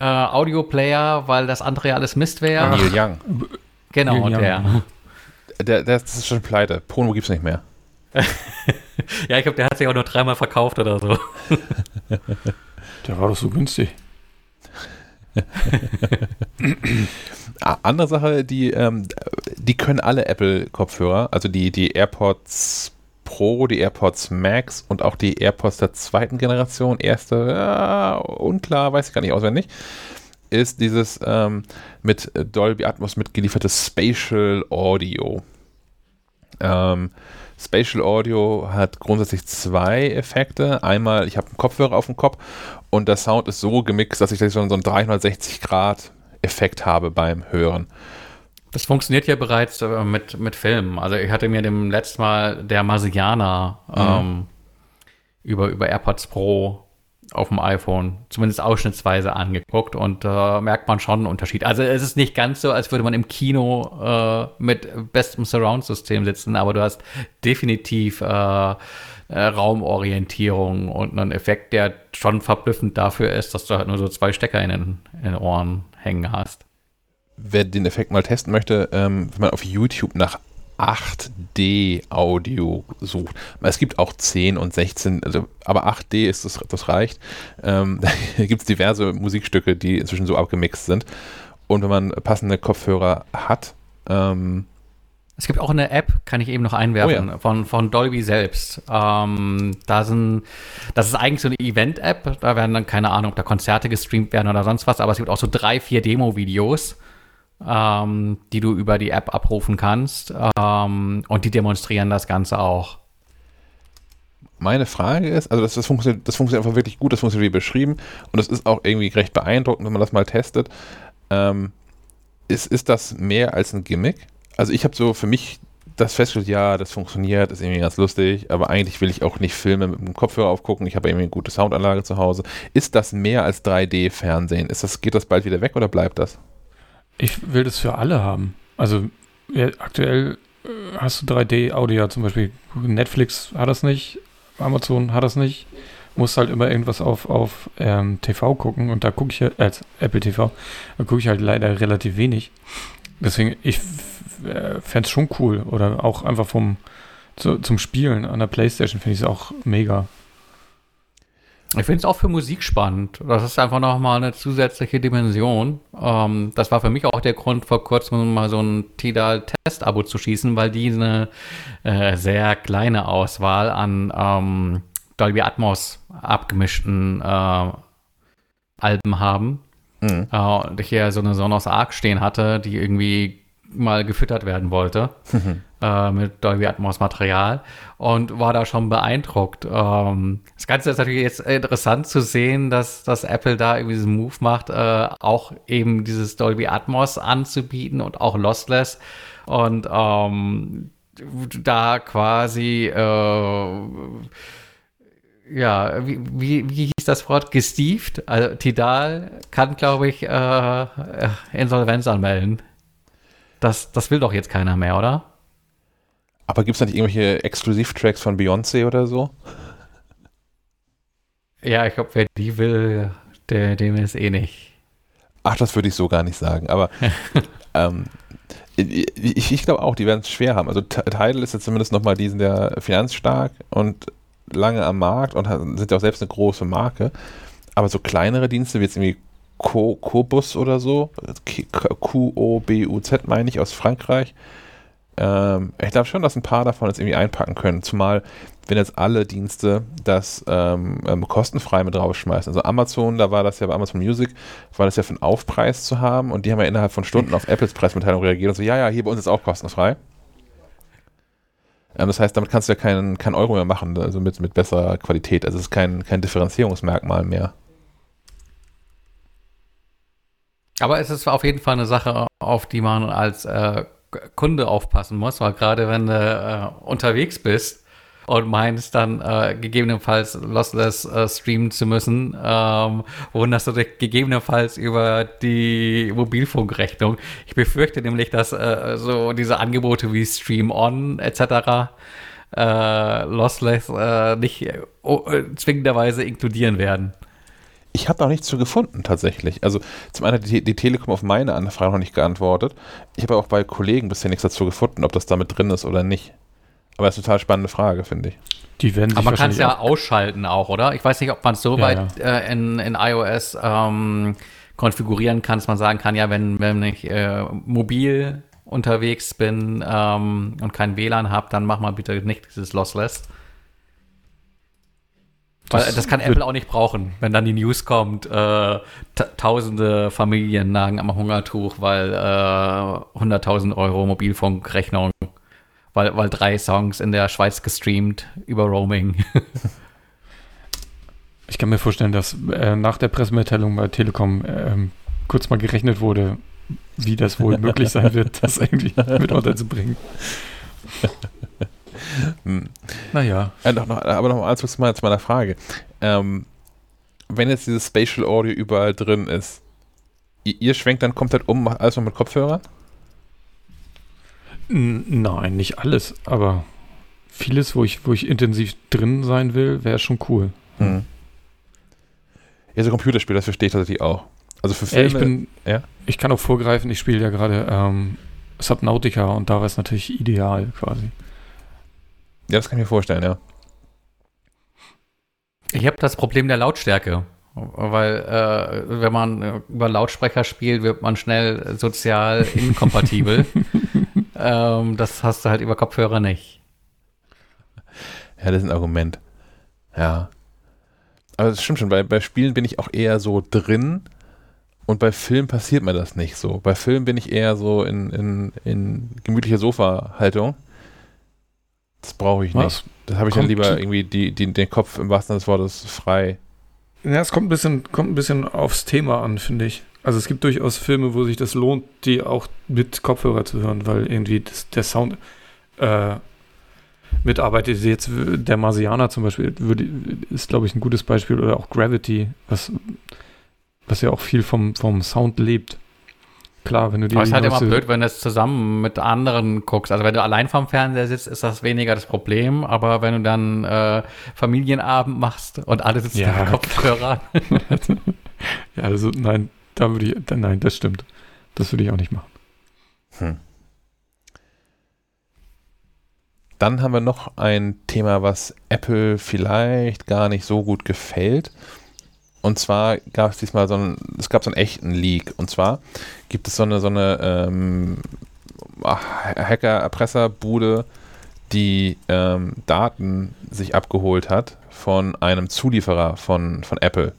äh, Audioplayer, weil das andere ja alles Mist wäre. Neil Young. Genau, Neil der. Young. der. Der, das ist schon pleite. Pono gibt's nicht mehr. (laughs) ja, ich glaube, der hat sich auch nur dreimal verkauft oder so. (laughs) der war doch so günstig. (laughs) Andere Sache, die, ähm, die können alle Apple-Kopfhörer, also die, die AirPods Pro, die AirPods Max und auch die AirPods der zweiten Generation, erste, ja, unklar, weiß ich gar nicht auswendig, ist dieses ähm, mit Dolby Atmos mitgeliefertes Spatial Audio. Ähm, Spatial Audio hat grundsätzlich zwei Effekte. Einmal, ich habe einen Kopfhörer auf dem Kopf und der Sound ist so gemixt, dass ich so einen 360 Grad Effekt habe beim Hören. Das funktioniert ja bereits äh, mit, mit Filmen. Also ich hatte mir dem letzten Mal der Marsianer mhm. ähm, über, über AirPods Pro auf dem iPhone zumindest ausschnittsweise angeguckt und äh, merkt man schon einen Unterschied. Also es ist nicht ganz so, als würde man im Kino äh, mit bestem Surround-System sitzen, aber du hast definitiv äh, äh, Raumorientierung und einen Effekt, der schon verblüffend dafür ist, dass du halt nur so zwei Stecker in den, in den Ohren hängen hast wer den Effekt mal testen möchte, ähm, wenn man auf YouTube nach 8D-Audio sucht. Es gibt auch 10 und 16, also, aber 8D ist das, das reicht. Ähm, (laughs) da gibt es diverse Musikstücke, die inzwischen so abgemixt sind. Und wenn man passende Kopfhörer hat, ähm, es gibt auch eine App, kann ich eben noch einwerfen, oh ja. von, von Dolby selbst. Ähm, da sind, das ist eigentlich so eine Event-App. Da werden dann, keine Ahnung, ob da Konzerte gestreamt werden oder sonst was, aber es gibt auch so drei, vier Demo-Videos ähm, die du über die App abrufen kannst. Ähm, und die demonstrieren das Ganze auch. Meine Frage ist, also das, das, funktioniert, das funktioniert einfach wirklich gut, das funktioniert wie beschrieben und das ist auch irgendwie recht beeindruckend, wenn man das mal testet. Ähm, ist, ist das mehr als ein Gimmick? Also ich habe so für mich das festgestellt, ja, das funktioniert, ist irgendwie ganz lustig, aber eigentlich will ich auch nicht Filme mit dem Kopfhörer aufgucken, ich habe irgendwie eine gute Soundanlage zu Hause. Ist das mehr als 3D-Fernsehen? das, geht das bald wieder weg oder bleibt das? Ich will das für alle haben. Also ja, aktuell äh, hast du 3D-Audio zum Beispiel. Netflix hat das nicht, Amazon hat das nicht. Muss halt immer irgendwas auf, auf ähm, TV gucken und da gucke ich ja, als Apple TV, da gucke ich halt leider relativ wenig. Deswegen, ich äh, fände es schon cool. Oder auch einfach vom zu, zum Spielen an der Playstation finde ich es auch mega. Ich finde es auch für Musik spannend. Das ist einfach nochmal eine zusätzliche Dimension. Ähm, das war für mich auch der Grund, vor kurzem mal so ein Tidal-Test-Abo zu schießen, weil die eine äh, sehr kleine Auswahl an ähm, Dolby Atmos abgemischten äh, Alben haben. Mhm. Äh, und ich hier so eine Sonos Arc stehen hatte, die irgendwie mal gefüttert werden wollte mhm. (laughs) äh, mit Dolby Atmos Material und war da schon beeindruckt. Ähm, das Ganze ist natürlich jetzt interessant zu sehen, dass, dass Apple da irgendwie diesen Move macht, äh, auch eben dieses Dolby Atmos anzubieten und auch Lossless und ähm, da quasi äh, ja, wie, wie, wie hieß das Wort? Gestieft? Also Tidal kann, glaube ich, äh, Insolvenz anmelden. Das, das will doch jetzt keiner mehr, oder? Aber gibt es da nicht irgendwelche Exklusivtracks von Beyoncé oder so? Ja, ich glaube, wer die will, der, dem ist eh nicht. Ach, das würde ich so gar nicht sagen. Aber (laughs) ähm, ich, ich glaube auch, die werden es schwer haben. Also Tidal ist jetzt zumindest nochmal diesen der finanzstark und lange am Markt und sind ja auch selbst eine große Marke. Aber so kleinere Dienste wie jetzt irgendwie Cobus oder so, Q-O-B-U-Z meine ich, aus Frankreich. Ähm, ich glaube schon, dass ein paar davon jetzt irgendwie einpacken können. Zumal, wenn jetzt alle Dienste das ähm, ähm, kostenfrei mit draufschmeißen. Also Amazon, da war das ja bei Amazon Music, war das ja für einen Aufpreis zu haben und die haben ja innerhalb von Stunden auf Apples Preismitteilung reagiert und so, ja, ja, hier bei uns ist auch kostenfrei. Ähm, das heißt, damit kannst du ja keinen kein Euro mehr machen, also mit, mit besserer Qualität. Also es ist kein, kein Differenzierungsmerkmal mehr. Aber es ist auf jeden Fall eine Sache, auf die man als äh, Kunde aufpassen muss, weil gerade wenn du äh, unterwegs bist und meinst dann äh, gegebenenfalls lossless äh, streamen zu müssen, ähm, wunderst du dich gegebenenfalls über die Mobilfunkrechnung. Ich befürchte nämlich, dass äh, so diese Angebote wie Stream On etc. Äh, lossless äh, nicht äh, zwingenderweise inkludieren werden. Ich habe noch nichts zu gefunden, tatsächlich. Also, zum einen hat die, die Telekom auf meine Anfrage noch nicht geantwortet. Ich habe auch bei Kollegen bisher nichts dazu gefunden, ob das damit drin ist oder nicht. Aber das ist eine total spannende Frage, finde ich. Die werden Aber man kann es ja ausschalten auch, oder? Ich weiß nicht, ob man es so ja, weit ja. Äh, in, in iOS ähm, konfigurieren kann, dass man sagen kann, ja, wenn, wenn ich äh, mobil unterwegs bin ähm, und kein WLAN habe, dann mach mal bitte nicht dieses Lossless. Weil das, das kann Apple auch nicht brauchen, wenn dann die News kommt, äh, tausende Familien nagen am Hungertuch, weil äh, 100.000 Euro Mobilfunkrechnung, weil, weil drei Songs in der Schweiz gestreamt über Roaming. (laughs) ich kann mir vorstellen, dass äh, nach der Pressemitteilung bei Telekom ähm, kurz mal gerechnet wurde, wie das wohl (laughs) möglich sein wird, das irgendwie mit unterzubringen. (laughs) hm. Naja. Äh, noch, noch, aber noch mal zurück zu meiner Frage. Ähm, wenn jetzt dieses Spatial Audio überall drin ist, ihr, ihr schwenkt dann komplett um, macht alles noch mit Kopfhörern? Nein, nicht alles, aber vieles, wo ich, wo ich intensiv drin sein will, wäre schon cool. Hm. Ja, so Computerspiele, das verstehe ich tatsächlich auch. Also für Filme. Ja, ich, bin, ja? ich kann auch vorgreifen, ich spiele ja gerade ähm, Subnautica und da war es natürlich ideal quasi. Ja, das kann ich mir vorstellen, ja. Ich habe das Problem der Lautstärke. Weil äh, wenn man über Lautsprecher spielt, wird man schnell sozial (laughs) inkompatibel. ähm, das hast du halt über Kopfhörer nicht. Ja, das ist ein Argument. Ja. Aber das stimmt schon, bei, bei Spielen bin ich auch eher so drin und bei Film passiert mir das nicht so. Bei Film bin ich eher so in, in, in gemütlicher Sofa-Haltung. Das brauche ich Was? nicht. Das habe ich kommt dann lieber irgendwie die, die, den Kopf im wahrsten Sinne des Wortes frei. Ja, es kommt ein bisschen, kommt ein bisschen aufs Thema an, finde ich. Also es gibt durchaus Filme, wo sich das lohnt, die auch mit Kopfhörer zu hören, weil irgendwie das, der Sound äh, mitarbeitet. Jetzt der Marsianer zum Beispiel würde, ist, glaube ich, ein gutes Beispiel oder auch Gravity, was, was ja auch viel vom, vom Sound lebt. Klar, wenn du die. Aber es ist halt immer blöd, wenn du es zusammen mit anderen guckst. Also wenn du allein vorm Fernseher sitzt, ist das weniger das Problem. Aber wenn du dann äh, Familienabend machst und alle sitzen ja. mit Kopfhörern. (laughs) ja, also nein, da würde ich, nein, das stimmt. Das würde ich auch nicht machen. Hm. Dann haben wir noch ein Thema, was Apple vielleicht gar nicht so gut gefällt. Und zwar gab es diesmal so einen, es gab so einen echten Leak. Und zwar gibt es so eine, so eine ähm, Hacker-Erpresserbude, die ähm, Daten sich abgeholt hat von einem Zulieferer von, von Apple.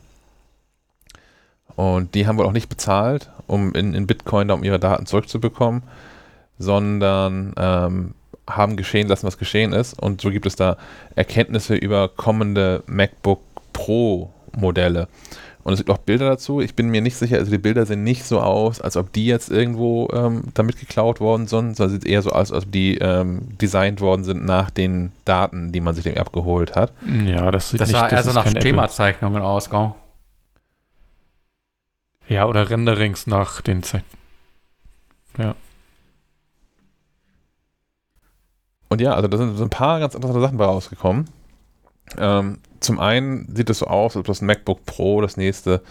Und die haben wohl auch nicht bezahlt, um in, in Bitcoin da um ihre Daten zurückzubekommen, sondern ähm, haben geschehen lassen, was geschehen ist. Und so gibt es da Erkenntnisse über kommende MacBook Pro Modelle. Und es gibt auch Bilder dazu. Ich bin mir nicht sicher, also die Bilder sehen nicht so aus, als ob die jetzt irgendwo ähm, damit geklaut worden sind, sondern sieht eher so aus, als ob die ähm, designt worden sind nach den Daten, die man sich abgeholt hat. Ja, das sieht das nicht, sah eher so nach Schemazeichnungen aus, gell? Ja, oder Renderings nach den Zeichnungen. Ja. und ja, also da sind so ein paar ganz interessante Sachen bei rausgekommen. Ähm, zum einen sieht es so aus, als ob das MacBook Pro, das nächste,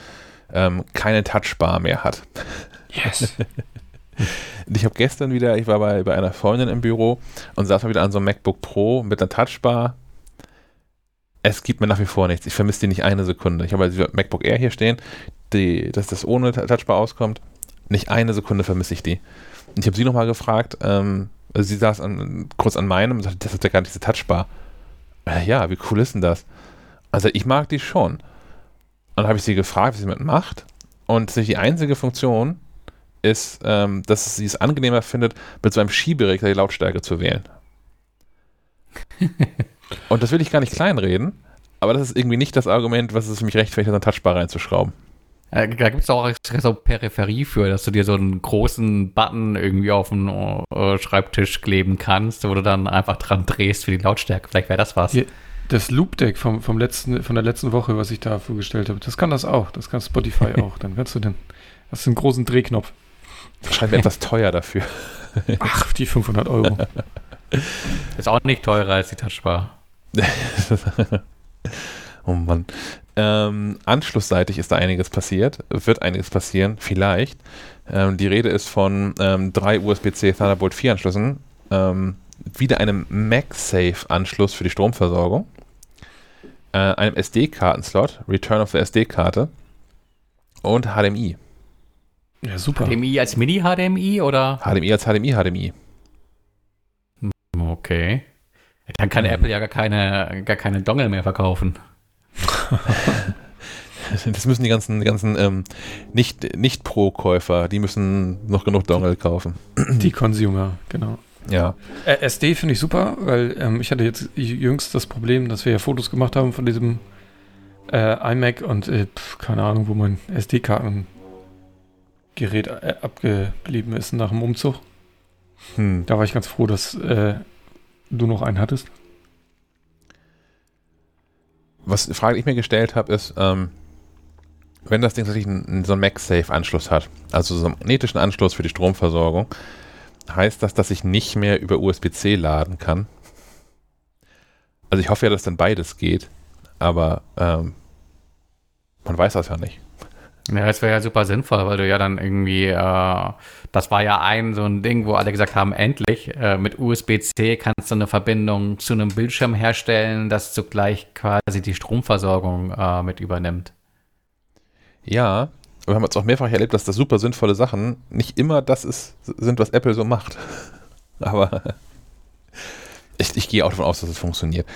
ähm, keine Touchbar mehr hat. Yes. (laughs) ich habe gestern wieder, ich war bei, bei einer Freundin im Büro und saß mal wieder an so einem MacBook Pro mit einer Touchbar. Es gibt mir nach wie vor nichts. Ich vermisse die nicht eine Sekunde. Ich habe also MacBook Air hier stehen, die, dass das ohne Touchbar auskommt. Nicht eine Sekunde vermisse ich die. Und ich habe sie nochmal gefragt, ähm, also sie saß an, kurz an meinem und sagte, das ist ja gar nicht diese Touchbar. Äh, ja, wie cool ist denn das? Also ich mag die schon. Und dann habe ich sie gefragt, was sie damit macht. Und die einzige Funktion ist, ähm, dass sie es angenehmer findet, mit so einem Schieberegler die Lautstärke zu wählen. (laughs) und das will ich gar nicht kleinreden, aber das ist irgendwie nicht das Argument, was es für mich rechtfertigt, eine Touchbar reinzuschrauben. Da gibt es auch so Peripherie für, dass du dir so einen großen Button irgendwie auf den äh, Schreibtisch kleben kannst, wo du dann einfach dran drehst für die Lautstärke. Vielleicht wäre das was. Das Loop Deck vom, vom letzten, von der letzten Woche, was ich da vorgestellt habe, das kann das auch. Das kann Spotify (laughs) auch. Dann kannst du den, hast du einen großen Drehknopf. Wahrscheinlich etwas teuer dafür. (laughs) Ach, die 500 Euro. (laughs) Ist auch nicht teurer als die Touchbar. oh Mann. Ähm, anschlussseitig ist da einiges passiert, wird einiges passieren, vielleicht. Ähm, die Rede ist von ähm, drei USB-C Thunderbolt 4 Anschlüssen, ähm, wieder einem MagSafe-Anschluss für die Stromversorgung, äh, einem SD-Kartenslot, Return of the SD-Karte und HDMI. Ja, super. HDMI als Mini-HDMI oder? HDMI als HDMI-HDMI. Okay. Dann kann mhm. Apple ja gar keine, gar keine Dongle mehr verkaufen. (laughs) das müssen die ganzen, die ganzen ähm, nicht, nicht Pro-Käufer, die müssen noch genug Dongle kaufen. Die Consumer, genau. Ja. SD finde ich super, weil ähm, ich hatte jetzt jüngst das Problem, dass wir ja Fotos gemacht haben von diesem äh, iMac und äh, pf, keine Ahnung, wo mein SD-Kartengerät äh, abgeblieben ist nach dem Umzug. Hm. Da war ich ganz froh, dass äh, du noch einen hattest was die Frage, die ich mir gestellt habe, ist, ähm, wenn das Ding tatsächlich einen, so einen MagSafe-Anschluss hat, also so einen magnetischen Anschluss für die Stromversorgung, heißt das, dass ich nicht mehr über USB-C laden kann? Also ich hoffe ja, dass dann beides geht, aber ähm, man weiß das ja nicht. Ja, das wäre ja super sinnvoll, weil du ja dann irgendwie, äh, das war ja ein so ein Ding, wo alle gesagt haben, endlich äh, mit USB-C kannst du eine Verbindung zu einem Bildschirm herstellen, das zugleich quasi die Stromversorgung äh, mit übernimmt. Ja, wir haben jetzt auch mehrfach erlebt, dass das super sinnvolle Sachen nicht immer das ist, sind, was Apple so macht. (laughs) Aber ich, ich gehe auch davon aus, dass es funktioniert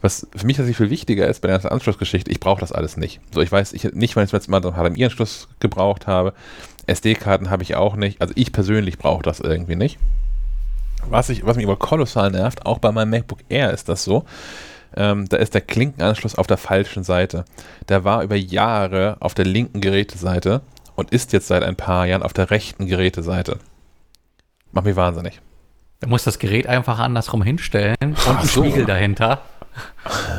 was für mich tatsächlich viel wichtiger ist bei der Anschlussgeschichte, ich brauche das alles nicht. So, ich weiß ich, nicht, wann ich das letzte Mal einen HDMI-Anschluss gebraucht habe. SD-Karten habe ich auch nicht. Also ich persönlich brauche das irgendwie nicht. Was, ich, was mich aber kolossal nervt, auch bei meinem MacBook Air ist das so. Ähm, da ist der Klinkenanschluss auf der falschen Seite. Der war über Jahre auf der linken Geräteseite und ist jetzt seit ein paar Jahren auf der rechten Geräteseite. Macht mich wahnsinnig. Du musst das Gerät einfach andersrum hinstellen und einen so. Spiegel dahinter.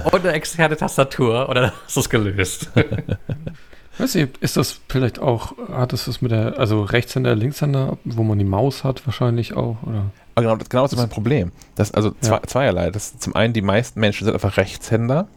Und eine externe Tastatur oder hast du es gelöst? (laughs) Weiß ich, ist das vielleicht auch, hat es das mit der, also Rechtshänder, Linkshänder, wo man die Maus hat wahrscheinlich auch, oder? genau, genau das ist mein Problem. Das, also zwei, ja. zweierlei. Das, zum einen, die meisten Menschen sind einfach Rechtshänder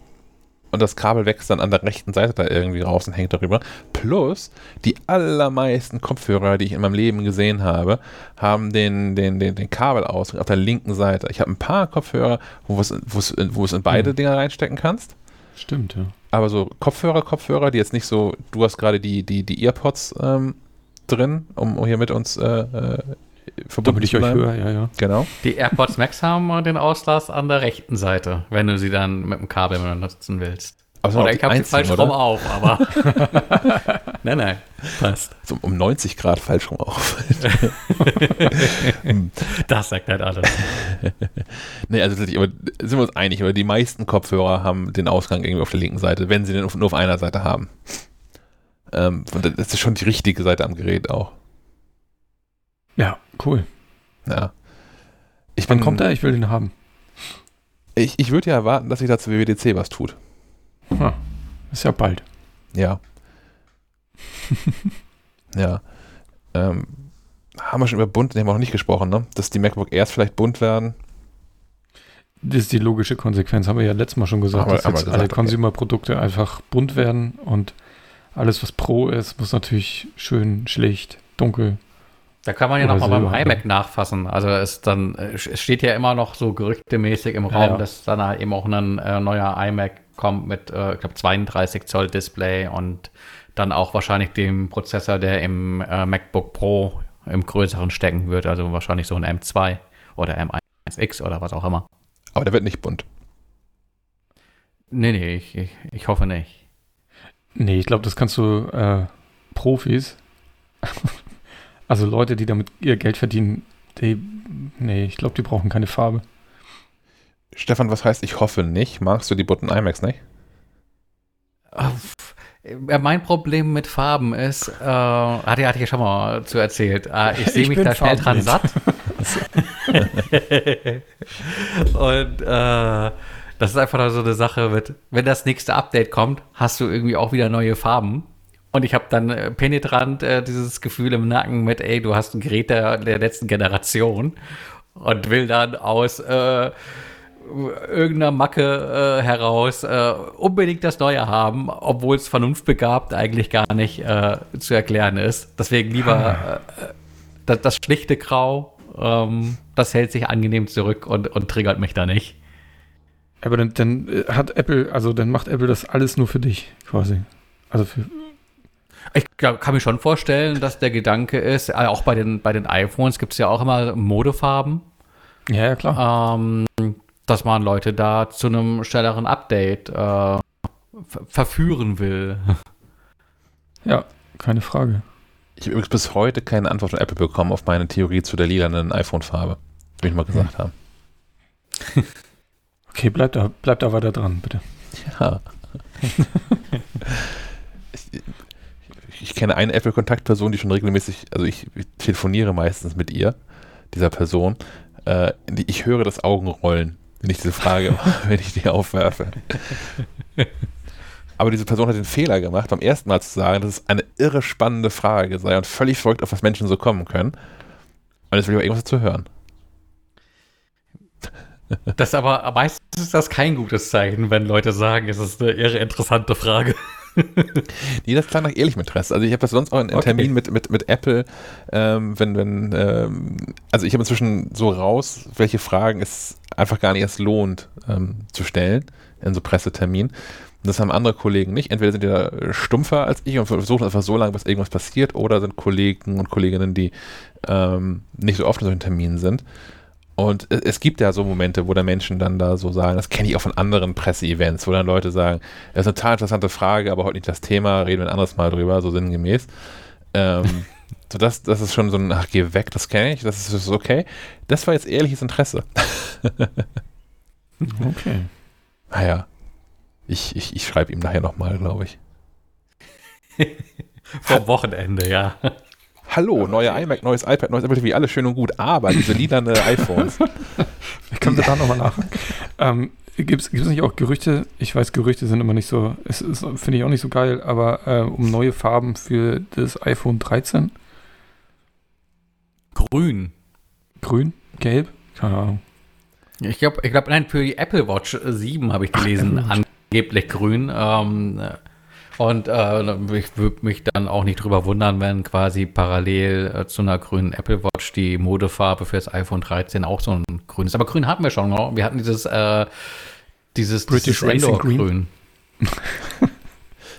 und das Kabel wächst dann an der rechten Seite da irgendwie raus und hängt darüber. Plus, die allermeisten Kopfhörer, die ich in meinem Leben gesehen habe, haben den, den, den, den Kabelausgang auf der linken Seite. Ich habe ein paar Kopfhörer, wo es, wo es, wo es in beide hm. Dinger reinstecken kannst. Stimmt, ja. Aber so Kopfhörer, Kopfhörer, die jetzt nicht so, du hast gerade die, die, die Earpods ähm, drin, um hier mit uns äh, äh verbunden Damit ich euch höre, ja, ja. Genau. Die AirPods Max haben den Auslass an der rechten Seite, wenn du sie dann mit dem Kabel nutzen willst. Aber oder ich habe falsch rum auf, aber. (laughs) nein, nein, passt. So um 90 Grad falsch rum auf. (laughs) das sagt halt alles. (laughs) nee, also sind wir uns einig, aber die meisten Kopfhörer haben den Ausgang irgendwie auf der linken Seite, wenn sie den nur auf einer Seite haben. Ähm, und das ist schon die richtige Seite am Gerät auch. Ja, cool. Ja. Ich Wann bin, kommt er? Ich will den haben. Ich, ich würde ja erwarten, dass sich da zu WWDC was tut. Hm. Ist ja bald. Ja. (laughs) ja. Ähm, haben wir schon über bunt, den haben wir noch nicht gesprochen, ne? Dass die MacBook Airs vielleicht bunt werden. das ist die logische Konsequenz, haben wir ja letztes Mal schon gesagt, aber, dass jetzt gesagt, alle Consumer-Produkte okay. einfach bunt werden und alles, was Pro ist, muss natürlich schön schlicht, dunkel. Da kann man ja nochmal beim iMac nachfassen. Also es dann, es steht ja immer noch so gerüchtemäßig im Raum, ja, ja. dass dann halt eben auch ein äh, neuer iMac kommt mit, äh, ich glaube, 32 Zoll Display und dann auch wahrscheinlich dem Prozessor, der im äh, MacBook Pro im größeren stecken wird. Also wahrscheinlich so ein M2 oder M1X oder was auch immer. Aber der wird nicht bunt. Nee, nee, ich, ich, ich hoffe nicht. Nee, ich glaube, das kannst du äh, Profis, (laughs) also Leute, die damit ihr Geld verdienen, die, nee, ich glaube, die brauchen keine Farbe. Stefan, was heißt, ich hoffe nicht? Magst du die bunten IMAX nicht? Mein Problem mit Farben ist, äh, hatte, hatte ich ja schon mal zu erzählt, äh, ich sehe mich da schnell dran satt. (laughs) Und äh, das ist einfach so eine Sache mit, wenn das nächste Update kommt, hast du irgendwie auch wieder neue Farben. Und ich habe dann äh, penetrant äh, dieses Gefühl im Nacken mit, ey, du hast ein Gerät der, der letzten Generation und will dann aus äh, irgendeiner Macke äh, heraus äh, unbedingt das Neue haben, obwohl es vernunftbegabt eigentlich gar nicht äh, zu erklären ist. Deswegen lieber ah. das, das, schlichte Grau, ähm, das hält sich angenehm zurück und, und triggert mich da nicht. Aber dann, dann hat Apple, also dann macht Apple das alles nur für dich quasi. Also für, ich glaub, kann mir schon vorstellen, dass der Gedanke ist, äh, auch bei den, bei den iPhones gibt es ja auch immer Modefarben. Ja, ja klar. Ähm, dass man Leute da zu einem schnelleren Update äh, verführen will. (laughs) Ja, keine Frage. Ich habe übrigens bis heute keine Antwort von Apple bekommen auf meine Theorie zu der lilanen iPhone-Farbe. Will ich mal gesagt hm. haben. (laughs) Okay, bleib da, bleib da weiter dran, bitte. Ja. (laughs) ich kenne eine Apple-Kontaktperson, die schon regelmäßig, also ich, ich, telefoniere meistens mit ihr, dieser Person. Äh, ich höre das Augenrollen, wenn ich diese Frage, (laughs) wenn ich die aufwerfe. Aber diese Person hat den Fehler gemacht, beim ersten Mal zu sagen, dass es eine irre spannende Frage sei und völlig verrückt, auf was Menschen so kommen können. Und jetzt will ich aber irgendwas dazu hören. Das aber meistens ist das kein gutes Zeichen, wenn Leute sagen, es ist eine irre interessante Frage. Nee, das klang nach ehrlichem Interesse. Also ich habe das sonst auch in, in okay. Termin mit, mit, mit Apple, ähm, wenn, wenn, ähm, also ich habe inzwischen so raus, welche Fragen es einfach gar nicht erst lohnt ähm, zu stellen in so Presseterminen. Das haben andere Kollegen nicht. Entweder sind die da stumpfer als ich und versuchen einfach so lange, bis irgendwas passiert, oder sind Kollegen und Kolleginnen, die ähm, nicht so oft in solchen Terminen sind. Und es gibt ja so Momente, wo da Menschen dann da so sagen, das kenne ich auch von anderen Presseevents, wo dann Leute sagen, das ist eine total interessante Frage, aber heute nicht das Thema, reden wir ein anderes Mal drüber, so sinngemäß. Ähm, (laughs) so das, das ist schon so ein, ach, geh weg, das kenne ich, das ist, das ist okay. Das war jetzt ehrliches Interesse. (laughs) okay. Naja, ich, ich, ich schreibe ihm nachher nochmal, glaube ich. (laughs) Vor Wochenende, ja. Hallo, neuer iMac, neues iPad, neues Apple TV, alles schön und gut, aber diese lilane (laughs) iPhones. Können wir da nochmal nach? Ähm, Gibt es nicht auch Gerüchte? Ich weiß, Gerüchte sind immer nicht so, es ist, finde ich auch nicht so geil, aber äh, um neue Farben für das iPhone 13? Grün. Grün? Gelb? Keine Ahnung. Ich glaube, ich glaub, nein, für die Apple Watch 7 habe ich gelesen, Ach, angeblich grün. Ähm, und äh, ich würde mich dann auch nicht drüber wundern, wenn quasi parallel äh, zu einer grünen Apple Watch die Modefarbe für das iPhone 13 auch so ein grün ist. Aber grün hatten wir schon, noch. Wir hatten dieses, äh, dieses British dieses Racing Grün. grün. (laughs)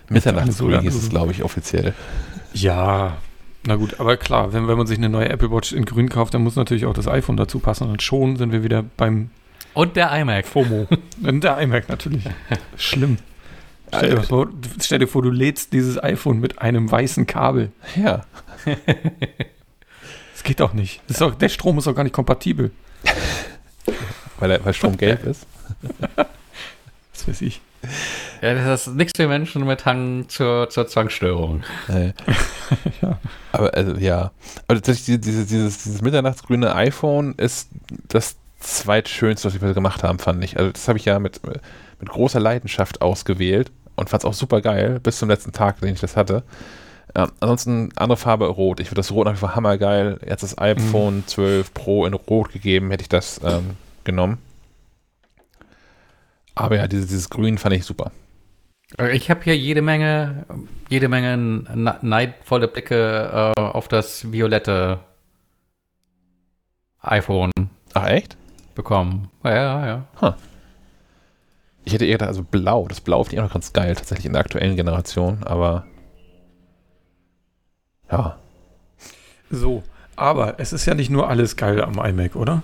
Mitternachtsgrün ist es, glaube ich, offiziell. Ja, na gut, aber klar, wenn, wenn man sich eine neue Apple Watch in grün kauft, dann muss natürlich auch das iPhone dazu passen. Und schon sind wir wieder beim und der iMac. FOMO. (laughs) Und der iMac natürlich. (laughs) Schlimm. Stell dir, vor, stell dir vor, du lädst dieses iPhone mit einem weißen Kabel. Ja. (laughs) Das geht doch nicht. Das auch, der Strom ist auch gar nicht kompatibel. weil, er, weil Strom gelb ist. (laughs) das weiß ich. Ja, das ist nichts für Menschen mit Hang zur, zur Zwangsstörung. (laughs) ja. Aber also, ja. Aber tatsächlich, dieses, dieses, dieses mitternachtsgrüne iPhone ist das zweitschönste, was wir gemacht haben, fand ich. Also, das habe ich ja mit, mit großer Leidenschaft ausgewählt und fand es auch super geil, bis zum letzten Tag, den ich das hatte. Ja, ansonsten andere Farbe rot. Ich finde das Rot nach wie vor hammergeil. Jetzt das iPhone mhm. 12 Pro in Rot gegeben, hätte ich das ähm, genommen. Aber ja, dieses, dieses Grün fand ich super. Äh, ich habe hier jede Menge, jede Menge neidvolle Blicke äh, auf das violette iPhone. Ach echt? Bekommen. Ja, ja, ja. Huh. Ich hätte eher da, also blau. Das Blau finde ich auch noch ganz geil, tatsächlich in der aktuellen Generation, aber ja. So, aber es ist ja nicht nur alles geil am iMac, oder?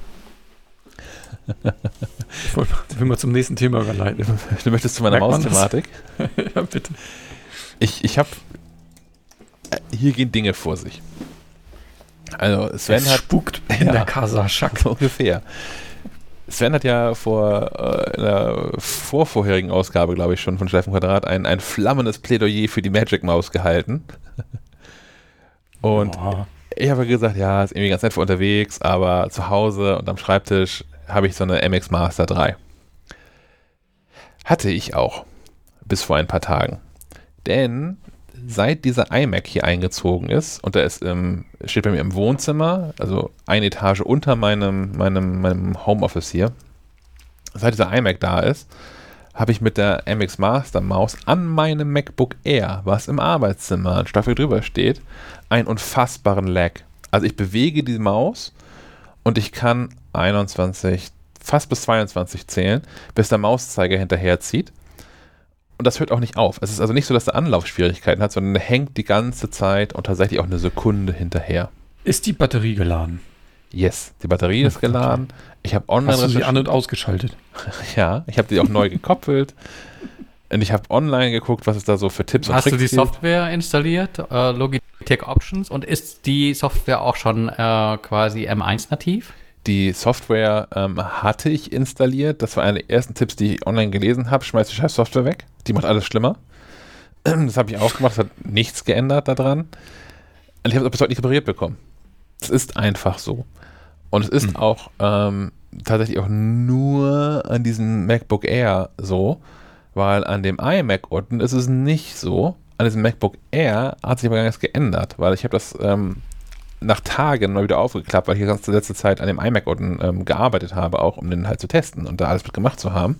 ich will mal zum nächsten Thema überleiten. (laughs) Du möchtest zu meiner Maus-Thematik? (laughs) ja, bitte. Ich, ich habe. Äh, hier gehen Dinge vor sich. Also, Sven es hat. spukt in ja, der Casa Schack. (laughs) So ungefähr. Sven hat ja vor äh, in der vorvorherigen Ausgabe, glaube ich, schon von Schleifen Quadrat ein, ein flammendes Plädoyer für die Magic Maus gehalten. Und oh. ich habe gesagt, ja, ist irgendwie ganz nett für unterwegs, aber zu Hause und am Schreibtisch habe ich so eine MX Master 3. Hatte ich auch. Bis vor ein paar Tagen. Denn seit dieser iMac hier eingezogen ist, und der ist im, steht bei mir im Wohnzimmer, also eine Etage unter meinem, meinem, meinem Homeoffice hier, seit dieser iMac da ist, habe ich mit der MX Master Maus an meinem MacBook Air, was im Arbeitszimmer ein Stoffel drüber steht, einen unfassbaren Lag. Also ich bewege die Maus und ich kann 21, fast bis 22 zählen, bis der Mauszeiger hinterherzieht. Und das hört auch nicht auf. Es ist also nicht so, dass er Anlaufschwierigkeiten hat, sondern er hängt die ganze Zeit und tatsächlich auch eine Sekunde hinterher. Ist die Batterie geladen? Yes, die Batterie ist (laughs) geladen. Ich habe online Hast du sie an und ausgeschaltet? (laughs) ja, ich habe die auch neu gekoppelt. Und ich habe online geguckt, was es da so für Tipps und Hast Tricks du die Software installiert, äh, Logitech Options, und ist die Software auch schon äh, quasi M1 nativ? Die Software ähm, hatte ich installiert. Das war einer der ersten Tipps, die ich online gelesen habe. Schmeiß die scheiß Software weg. Die macht alles schlimmer. (clears throat) Das habe ich auch gemacht. Das hat nichts geändert daran. Und ich habe es bis heute nicht repariert bekommen. Es ist einfach so. Und es ist hm. auch ähm, tatsächlich auch nur an diesem MacBook Air so, weil an dem iMac unten ist es nicht so. An diesem MacBook Air hat sich aber gar nichts geändert, weil ich habe das ähm, nach Tagen mal wieder aufgeklappt, weil ich die ganze letzte Zeit an dem iMac unten ähm, gearbeitet habe, auch um den halt zu testen und da alles mitgemacht zu haben.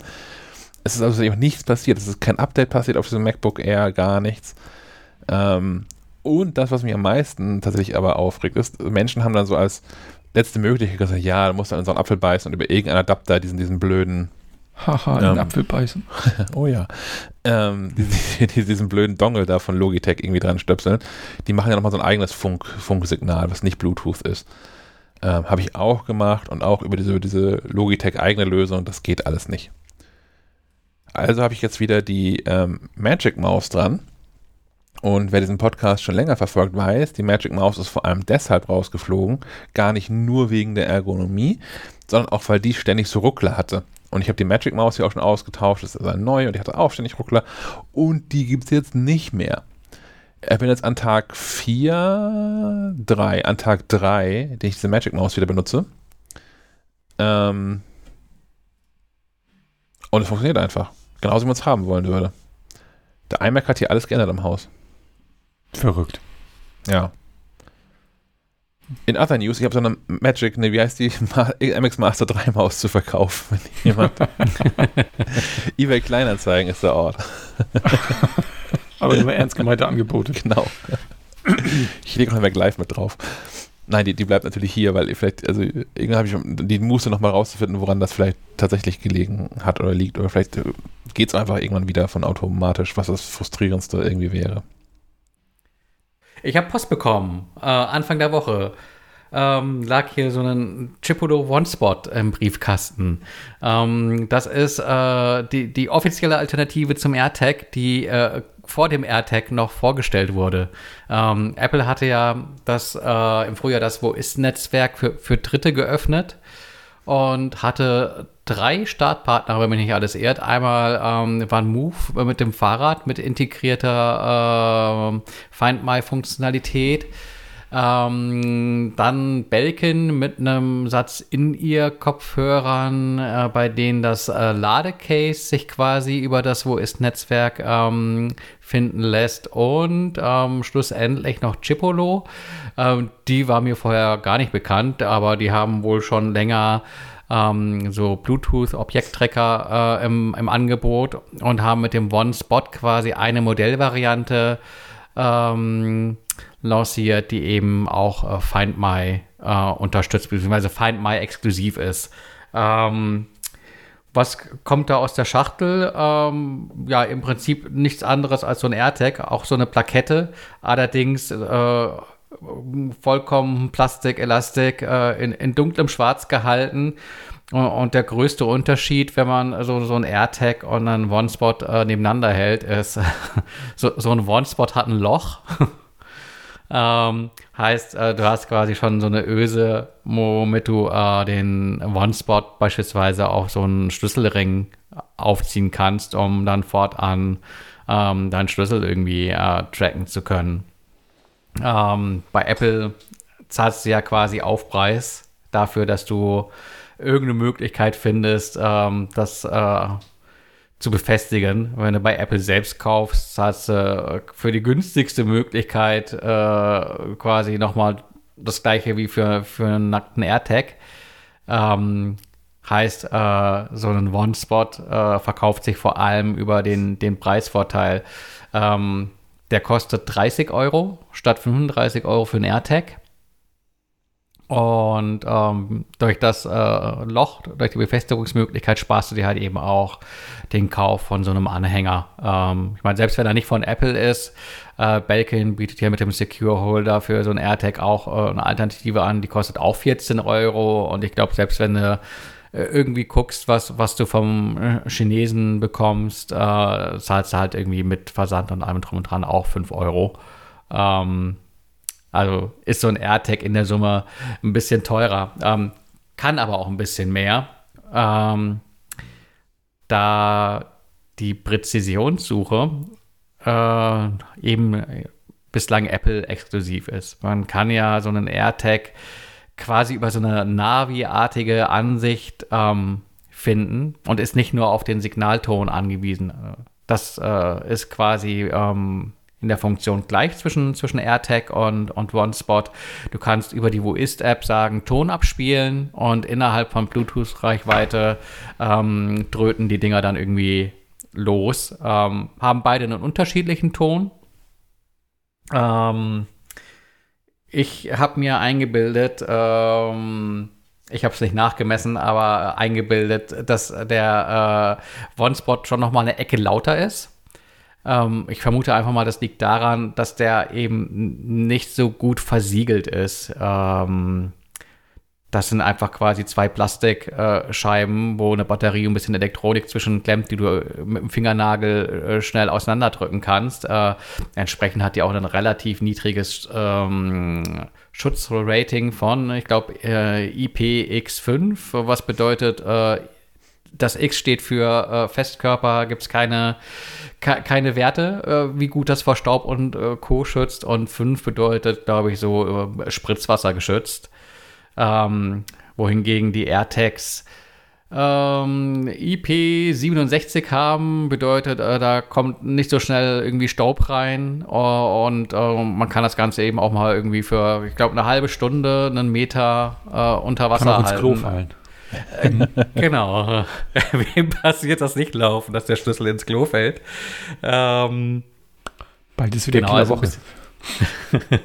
Es ist also nichts passiert. Es ist kein Update passiert auf diesem MacBook Air, gar nichts. Ähm, und das, was mich am meisten tatsächlich aber aufregt, ist, Menschen haben dann so als letzte Möglichkeit gesagt, ja, du musst dann in so einen Apfel beißen und über irgendeinen Adapter diesen, diesen blöden Haha, in ähm, Apfel beißen. (laughs) oh ja. Ähm, (laughs) diesen, diesen blöden Dongle da von Logitech irgendwie dran stöpseln. Die machen ja nochmal so ein eigenes Funk, Funksignal, was nicht Bluetooth ist. Ähm, Habe ich auch gemacht und auch über diese, diese Logitech eigene Lösung. Das geht alles nicht. Also habe ich jetzt wieder die ähm, Magic Maus dran. Und wer diesen Podcast schon länger verfolgt, weiß, die Magic Mouse ist vor allem deshalb rausgeflogen, gar nicht nur wegen der Ergonomie, sondern auch weil die ständig so Ruckler hatte. Und ich habe die Magic Mouse hier auch schon ausgetauscht, das ist also neu und die hatte auch ständig Ruckler. Und die gibt es jetzt nicht mehr. Ich bin jetzt an Tag 4, 3, an Tag 3, den ich diese Magic Mouse wieder benutze. Ähm und es funktioniert einfach. Genauso wie man es haben wollen würde. Der iMac hat hier alles geändert am Haus. Verrückt. Ja. In other news, ich habe so eine Magic, ne, wie heißt die? MX Master 3 Maus zu verkaufen, wenn jemand. (laughs) eBay Kleinanzeigen ist der Ort. (laughs) Aber nur ernst gemeinte Angebote. Genau. Ich lege noch Live mit drauf. Nein, die, die bleibt natürlich hier, weil vielleicht, also irgendwann habe ich die Muße nochmal rauszufinden, woran das vielleicht tatsächlich gelegen hat oder liegt. Oder vielleicht äh, geht es einfach irgendwann wieder von automatisch, was das Frustrierendste irgendwie wäre. Ich habe Post bekommen, äh, Anfang der Woche. Ähm, lag hier so ein Chipolo One-Spot im Briefkasten. Ähm, das ist äh, die, die offizielle Alternative zum AirTag, die äh, vor dem AirTag noch vorgestellt wurde. Ähm, Apple hatte ja das äh, im Frühjahr das Wo ist-Netzwerk für, für Dritte geöffnet und hatte drei Startpartner, wenn mich nicht alles ehrt. Einmal ähm, war ein Move mit dem Fahrrad mit integrierter äh, Find My-Funktionalität. Ähm, dann Belkin mit einem Satz in ihr Kopfhörern, äh, bei denen das äh, Ladecase sich quasi über das Wo ist Netzwerk ähm, finden lässt und ähm, schlussendlich noch Chipolo. Ähm, die war mir vorher gar nicht bekannt, aber die haben wohl schon länger ähm, so Bluetooth-Objekttracker äh, im, im Angebot und haben mit dem One-Spot quasi eine Modellvariante ähm, lanciert, die eben auch äh, Find My äh, unterstützt, beziehungsweise Find My exklusiv ist. Ähm, was kommt da aus der Schachtel? Ähm, ja, im Prinzip nichts anderes als so ein AirTag, auch so eine Plakette, allerdings äh, vollkommen Plastik, Elastik, äh, in, in dunklem Schwarz gehalten. Und, der größte Unterschied, wenn man so, so ein AirTag und einen One-Spot äh, nebeneinander hält, ist, (laughs) so, so ein One-Spot hat ein Loch. (laughs) Ähm, heißt, äh, du hast quasi schon so eine Öse, womit du äh, den One-Spot beispielsweise auf so einen Schlüsselring aufziehen kannst, um dann fortan ähm, deinen Schlüssel irgendwie äh, tracken zu können. Ähm, bei Apple zahlst du ja quasi Aufpreis dafür, dass du irgendeine Möglichkeit findest, ähm, das äh, zu befestigen. Wenn du bei Apple selbst kaufst, zahlst du für die günstigste Möglichkeit äh, quasi nochmal das gleiche wie für, für einen nackten AirTag. Ähm, heißt, äh, so ein One-Spot äh, verkauft sich vor allem über den, den Preisvorteil. Ähm, der kostet 30 Euro statt 35 Euro für einen AirTag. Und ähm, durch das äh, Loch, durch die Befestigungsmöglichkeit sparst du dir halt eben auch den Kauf von so einem Anhänger. Ähm, ich meine, selbst wenn er nicht von Apple ist, äh, Belkin bietet hier mit dem Secure Holder für so ein AirTag auch äh, eine Alternative an, die kostet auch 14 Euro. Und ich glaube, selbst wenn du äh, irgendwie guckst, was, was du vom äh, Chinesen bekommst, äh, zahlst du halt irgendwie mit Versand und allem drum und dran auch 5 Euro. Ähm, also ist so ein AirTag in der Summe ein bisschen teurer, ähm, kann aber auch ein bisschen mehr, ähm, da die Präzisionssuche äh, eben bislang Apple exklusiv ist. Man kann ja so einen AirTag quasi über so eine Navi-artige Ansicht ähm, finden und ist nicht nur auf den Signalton angewiesen. Das äh, ist quasi ähm, in der Funktion gleich zwischen, zwischen AirTag und, und OneSpot. Du kannst über die Wo ist-App sagen, Ton abspielen und innerhalb von Bluetooth-Reichweite ähm, dröten die Dinger dann irgendwie los. Ähm, haben beide einen unterschiedlichen Ton. Ähm, ich habe mir eingebildet, ähm, ich habe es nicht nachgemessen, aber eingebildet, dass der äh, OneSpot schon noch mal eine Ecke lauter ist. Ähm, ich vermute einfach mal, das liegt daran, dass der eben nicht so gut versiegelt ist. Ähm, das sind einfach quasi zwei Plastikscheiben, äh, wo eine Batterie und ein bisschen Elektronik zwischenklemmt, die du äh, mit dem Fingernagel äh, schnell auseinanderdrücken kannst. Äh, entsprechend hat die auch ein relativ niedriges ähm, Schutzrating von, ich glaube, äh, IPX5, was bedeutet, äh, das X steht für Festkörper, gibt es keine keine Werte, äh, wie gut das vor Staub und äh, Co. schützt. Und 5 bedeutet, glaube ich, so äh, Spritzwasser geschützt. Ähm, wohingegen die AirTags ähm, IP67 haben, bedeutet, äh, da kommt nicht so schnell irgendwie Staub rein uh, und uh, man kann das Ganze eben auch mal irgendwie für, ich glaube, eine halbe Stunde, einen Meter unter Wasser kann auch halten. Ins Klo fallen. Äh, genau. (laughs) Wem passiert das nicht laufen, dass der Schlüssel ins Klo fällt? Ähm, Bald ist wieder genau, also Woche. (laughs)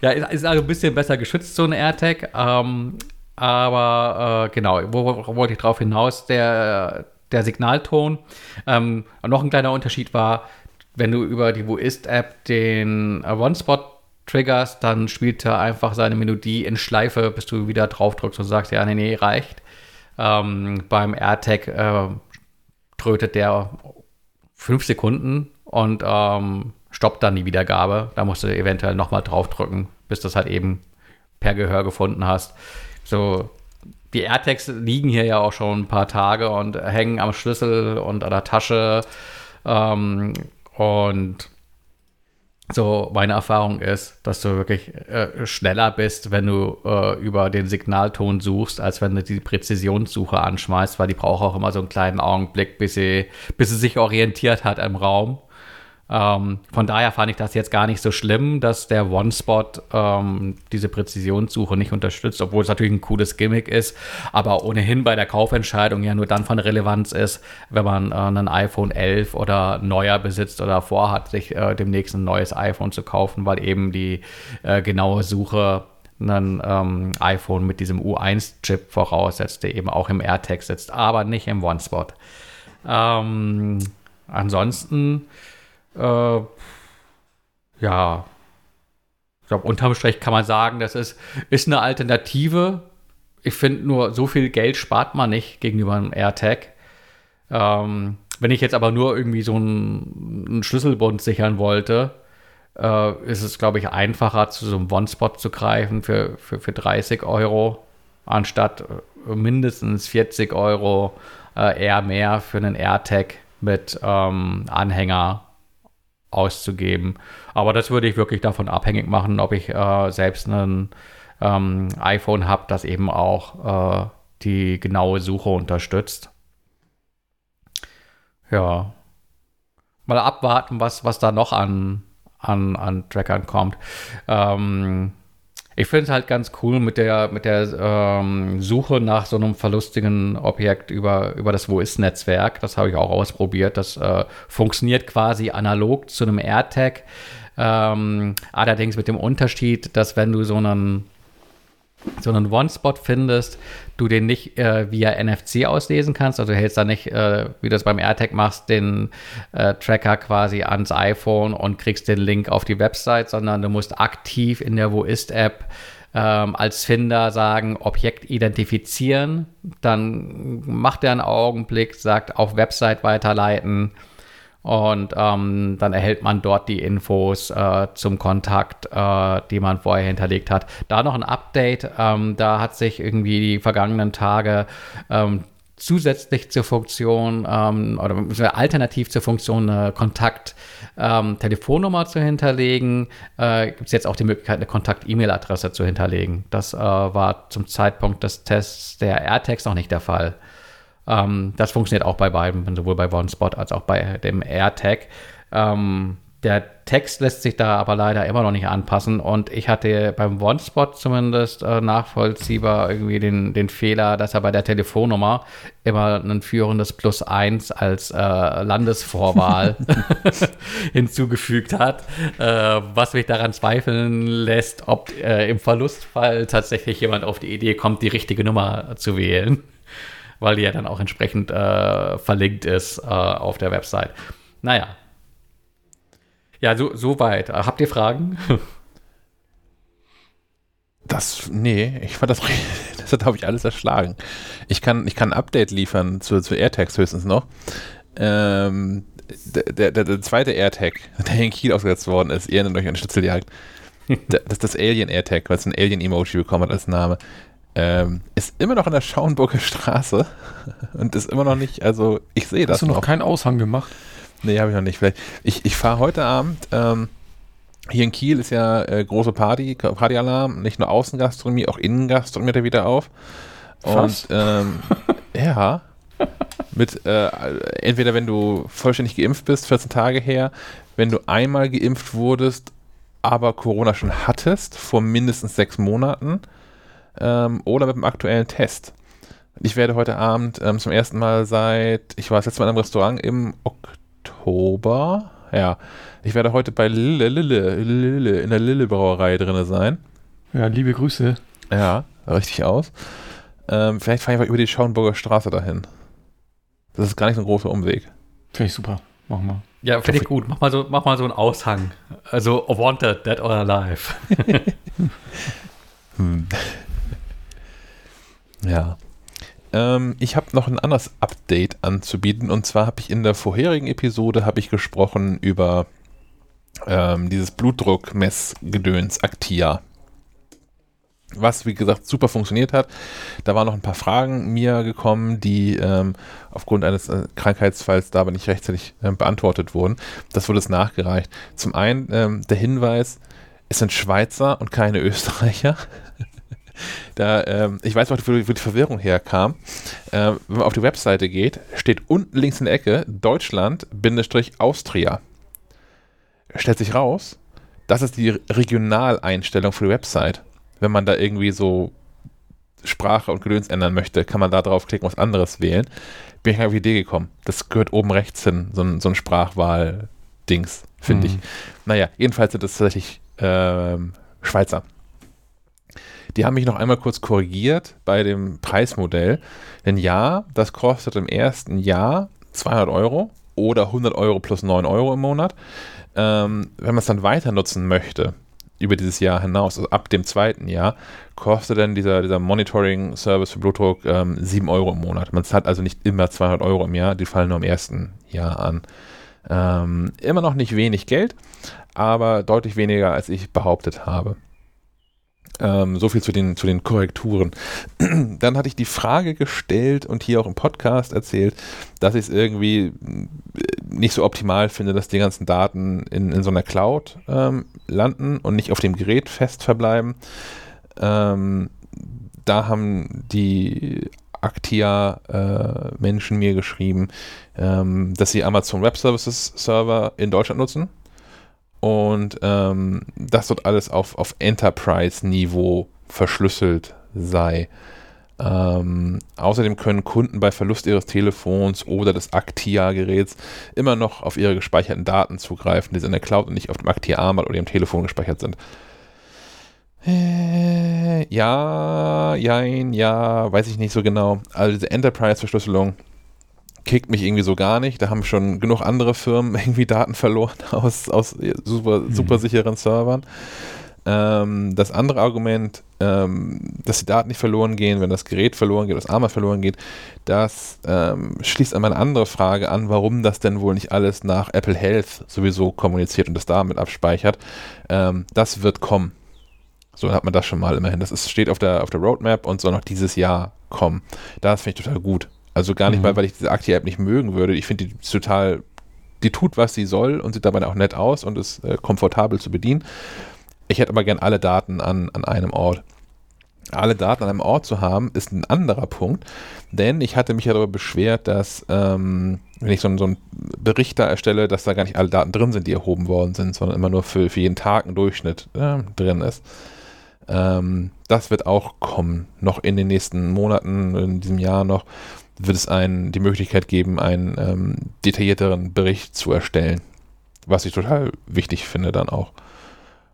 ja, ist, ist, also ein bisschen besser geschützt, so ein AirTag. Ähm, aber äh, genau, wo, wo, wollte ich drauf hinaus? Der, der Signalton. Ähm, noch ein kleiner Unterschied war, wenn du über die Wo ist-App den One-Spot triggerst, dann spielt er einfach seine Melodie in Schleife, bis du wieder drauf drückst und sagst, ja, nee, nee, reicht. Ähm, beim AirTag äh, trötet der fünf Sekunden und ähm, stoppt dann die Wiedergabe. Da musst du eventuell nochmal draufdrücken, bis du das halt eben per Gehör gefunden hast. So, die AirTags liegen hier ja auch schon ein paar Tage und hängen am Schlüssel und an der Tasche. Ähm, und so meine Erfahrung ist, dass du wirklich äh, schneller bist, wenn du äh, über den Signalton suchst, als wenn du die Präzisionssuche anschmeißt, weil die braucht auch immer so einen kleinen Augenblick, bis sie, bis sie sich orientiert hat im Raum. Ähm, von daher fand ich das jetzt gar nicht so schlimm, dass der OneSpot ähm, diese Präzisionssuche nicht unterstützt, obwohl es natürlich ein cooles Gimmick ist, aber ohnehin bei der Kaufentscheidung ja nur dann von Relevanz ist, wenn man äh, ein iPhone 11 oder neuer besitzt oder vorhat, sich äh, demnächst ein neues iPhone zu kaufen, weil eben die äh, genaue Suche ein ähm, iPhone mit diesem U1-Chip voraussetzt, der eben auch im AirTag sitzt, aber nicht im OneSpot. Ähm, ansonsten äh, ja, ich glaube, unterm Strich kann man sagen, das ist, ist eine Alternative. Ich finde nur, so viel Geld spart man nicht gegenüber einem AirTag. Ähm, wenn ich jetzt aber nur irgendwie so einen, einen Schlüsselbund sichern wollte, äh, ist es, glaube ich, einfacher, zu so einem One-Spot zu greifen für, für, für 30 Euro, anstatt äh, mindestens 40 Euro äh, eher mehr für einen AirTag mit ähm, Anhänger auszugeben. Aber das würde ich wirklich davon abhängig machen, ob ich äh, selbst ein ähm, iPhone habe, das eben auch äh, die genaue Suche unterstützt. Ja. Mal abwarten, was, was da noch an, an, an Trackern kommt. Ähm, ich finde es halt ganz cool mit der, mit der ähm, Suche nach so einem verlustigen Objekt über, über das Wo ist-Netzwerk. Das habe ich auch ausprobiert. Das äh, funktioniert quasi analog zu einem AirTag. Ähm, allerdings mit dem Unterschied, dass wenn du so einen so einen One-Spot findest, du den nicht äh, via NFC auslesen kannst. Also du hältst da nicht, äh, wie du das beim AirTag machst, den äh, Tracker quasi ans iPhone und kriegst den Link auf die Website, sondern du musst aktiv in der Wo ist-App ähm, als Finder sagen, Objekt identifizieren. Dann macht er einen Augenblick, sagt auf Website weiterleiten und ähm, dann erhält man dort die Infos äh, zum Kontakt, äh, die man vorher hinterlegt hat. Da noch ein Update. Ähm, da hat sich irgendwie die vergangenen Tage ähm, zusätzlich zur Funktion ähm, oder alternativ zur Funktion eine Kontakt-Telefonnummer ähm, zu hinterlegen, äh, gibt es jetzt auch die Möglichkeit, eine Kontakt-E-Mail-Adresse zu hinterlegen. Das äh, war zum Zeitpunkt des Tests der AirTags noch nicht der Fall. Ähm, das funktioniert auch bei beiden, sowohl bei OneSpot als auch bei dem AirTag. Ähm, der Text lässt sich da aber leider immer noch nicht anpassen und ich hatte beim OneSpot zumindest äh, nachvollziehbar irgendwie den, den Fehler, dass er bei der Telefonnummer immer ein führendes Plus 1 als äh, Landesvorwahl (laughs) (laughs) hinzugefügt hat, äh, was mich daran zweifeln lässt, ob äh, im Verlustfall tatsächlich jemand auf die Idee kommt, die richtige Nummer zu wählen weil die ja dann auch entsprechend äh, verlinkt ist äh, auf der Website. Naja. Ja, so, so weit. Habt ihr Fragen? (laughs) Das, nee, ich fand das, (laughs) das hat, glaube ich, alles erschlagen. Ich kann, ich kann ein Update liefern zu, zu AirTags höchstens noch. Ähm, der, der, der, zweite AirTag, (laughs) der in Kiel ausgesetzt worden ist, ihr erinnert euch an Schnitzeljagd. das ist das Alien AirTag, weil es ein Alien-Emoji bekommen hat als Name ähm, ist immer noch in der Schauenburger Straße (laughs) und ist immer noch nicht, also ich sehe das Hast du noch, noch. keinen Aushang gemacht? Nee, habe ich noch nicht. Vielleicht. Ich, ich fahre heute Abend, ähm, hier in Kiel ist ja äh, große Party, Partyalarm, nicht nur Außengastronomie, auch Innengastronomie da wieder auf. Und ähm, (laughs) ja, mit äh, entweder wenn du vollständig geimpft bist, 14 Tage her, wenn du einmal geimpft wurdest, aber Corona schon hattest, vor mindestens sechs Monaten, ähm, oder mit dem aktuellen Test. Ich werde heute Abend ähm, zum ersten Mal seit, ich war das letzte Mal in einem Restaurant im Oktober. Ja, ich werde heute bei Lille, Lille, Lille in der Lille Brauerei drin sein. Ja, liebe Grüße. Ja, richtig aus. Ähm, vielleicht fahre ich mal über die Schauenburger Straße dahin. Das ist gar nicht so ein großer Umweg. Finde ich super. Machen wir. Ja, finde ich gut. Mach mal, so, mach mal so einen Aushang. Also, wanted, dead or alive. (laughs) (laughs) hm. Ja. Ähm, ich habe noch ein anderes Update anzubieten und zwar habe ich in der vorherigen Episode habe ich gesprochen über ähm, dieses Blutdruckmessgedöns Actia. Was, wie gesagt, super funktioniert hat. Da waren noch ein paar Fragen mir gekommen, die ähm, aufgrund eines äh, Krankheitsfalls da aber nicht rechtzeitig äh, beantwortet wurden. Das wurde es nachgereicht. Zum einen ähm, der Hinweis, es sind Schweizer und keine Österreicher. Da, ähm, ich weiß auch, wo, wo die Verwirrung herkam. Äh, wenn man auf die Webseite geht, steht unten links in der Ecke Deutschland-Austria. stellt sich raus, das ist die Regionaleinstellung für die Website. Wenn man da irgendwie so Sprache und Gedöns ändern möchte, kann man da draufklicken, was anderes wählen. Bin ich auf die Idee gekommen. Das gehört oben rechts hin, so ein, so ein Sprachwahl-Dings, finde mhm. ich. Naja, jedenfalls sind das tatsächlich ähm, Schweizer. Die haben mich noch einmal kurz korrigiert bei dem Preismodell. Denn ja, das kostet im ersten Jahr 200 Euro oder 100 Euro plus 9 Euro im Monat. Ähm, wenn man es dann weiter nutzen möchte, über dieses Jahr hinaus, also ab dem zweiten Jahr, kostet dann dieser, dieser Monitoring-Service für Blutdruck ähm, 7 Euro im Monat. Man zahlt also nicht immer 200 Euro im Jahr, die fallen nur im ersten Jahr an. Ähm, immer noch nicht wenig Geld, aber deutlich weniger, als ich behauptet habe. Ähm, so viel zu den, zu den Korrekturen. (clears throat) Dann hatte ich die Frage gestellt und hier auch im Podcast erzählt, dass ich es irgendwie äh, nicht so optimal finde, dass die ganzen Daten in, in so einer Cloud ähm, landen und nicht auf dem Gerät fest verbleiben. Ähm, da haben die Actia-Menschen äh, mir geschrieben, ähm, dass sie Amazon Web Services Server in Deutschland nutzen und ähm, das dort alles auf, auf Enterprise-Niveau verschlüsselt sei. Ähm, außerdem können Kunden bei Verlust ihres Telefons oder des Actia-Geräts immer noch auf ihre gespeicherten Daten zugreifen, die in der Cloud und nicht auf dem Actia-Armband oder ihrem Telefon gespeichert sind. Äh, ja, jein, ja, weiß ich nicht so genau. Also diese Enterprise-Verschlüsselung kickt mich irgendwie so gar nicht. Da haben schon genug andere Firmen (laughs) irgendwie Daten verloren (laughs) aus, aus super, mhm. super sicheren Servern. Ähm, das andere Argument, ähm, dass die Daten nicht verloren gehen, wenn das Gerät verloren geht, das Armer verloren geht, das ähm, schließt an meine andere Frage an, warum das denn wohl nicht alles nach Apple Health sowieso kommuniziert und das damit abspeichert. Ähm, das wird kommen. So hat man das schon mal immerhin. Das ist, steht auf der, auf der Roadmap und soll noch dieses Jahr kommen. Das finde ich total gut. Also gar nicht mhm. mal, weil ich diese Acti-App nicht mögen würde. Ich finde die total, die tut, was sie soll und sieht dabei auch nett aus und ist äh, komfortabel zu bedienen. Ich hätte aber gern alle Daten an, an einem Ort. Alle Daten an einem Ort zu haben, ist ein anderer Punkt, denn ich hatte mich ja darüber beschwert, dass, ähm, wenn ich so, so einen Bericht da erstelle, dass da gar nicht alle Daten drin sind, die erhoben worden sind, sondern immer nur für, für jeden Tag ein Durchschnitt äh, drin ist. Ähm, das wird auch kommen, noch in den nächsten Monaten, in diesem Jahr noch wird es einen, die Möglichkeit geben, einen ähm, detaillierteren Bericht zu erstellen. Was ich total wichtig finde dann auch.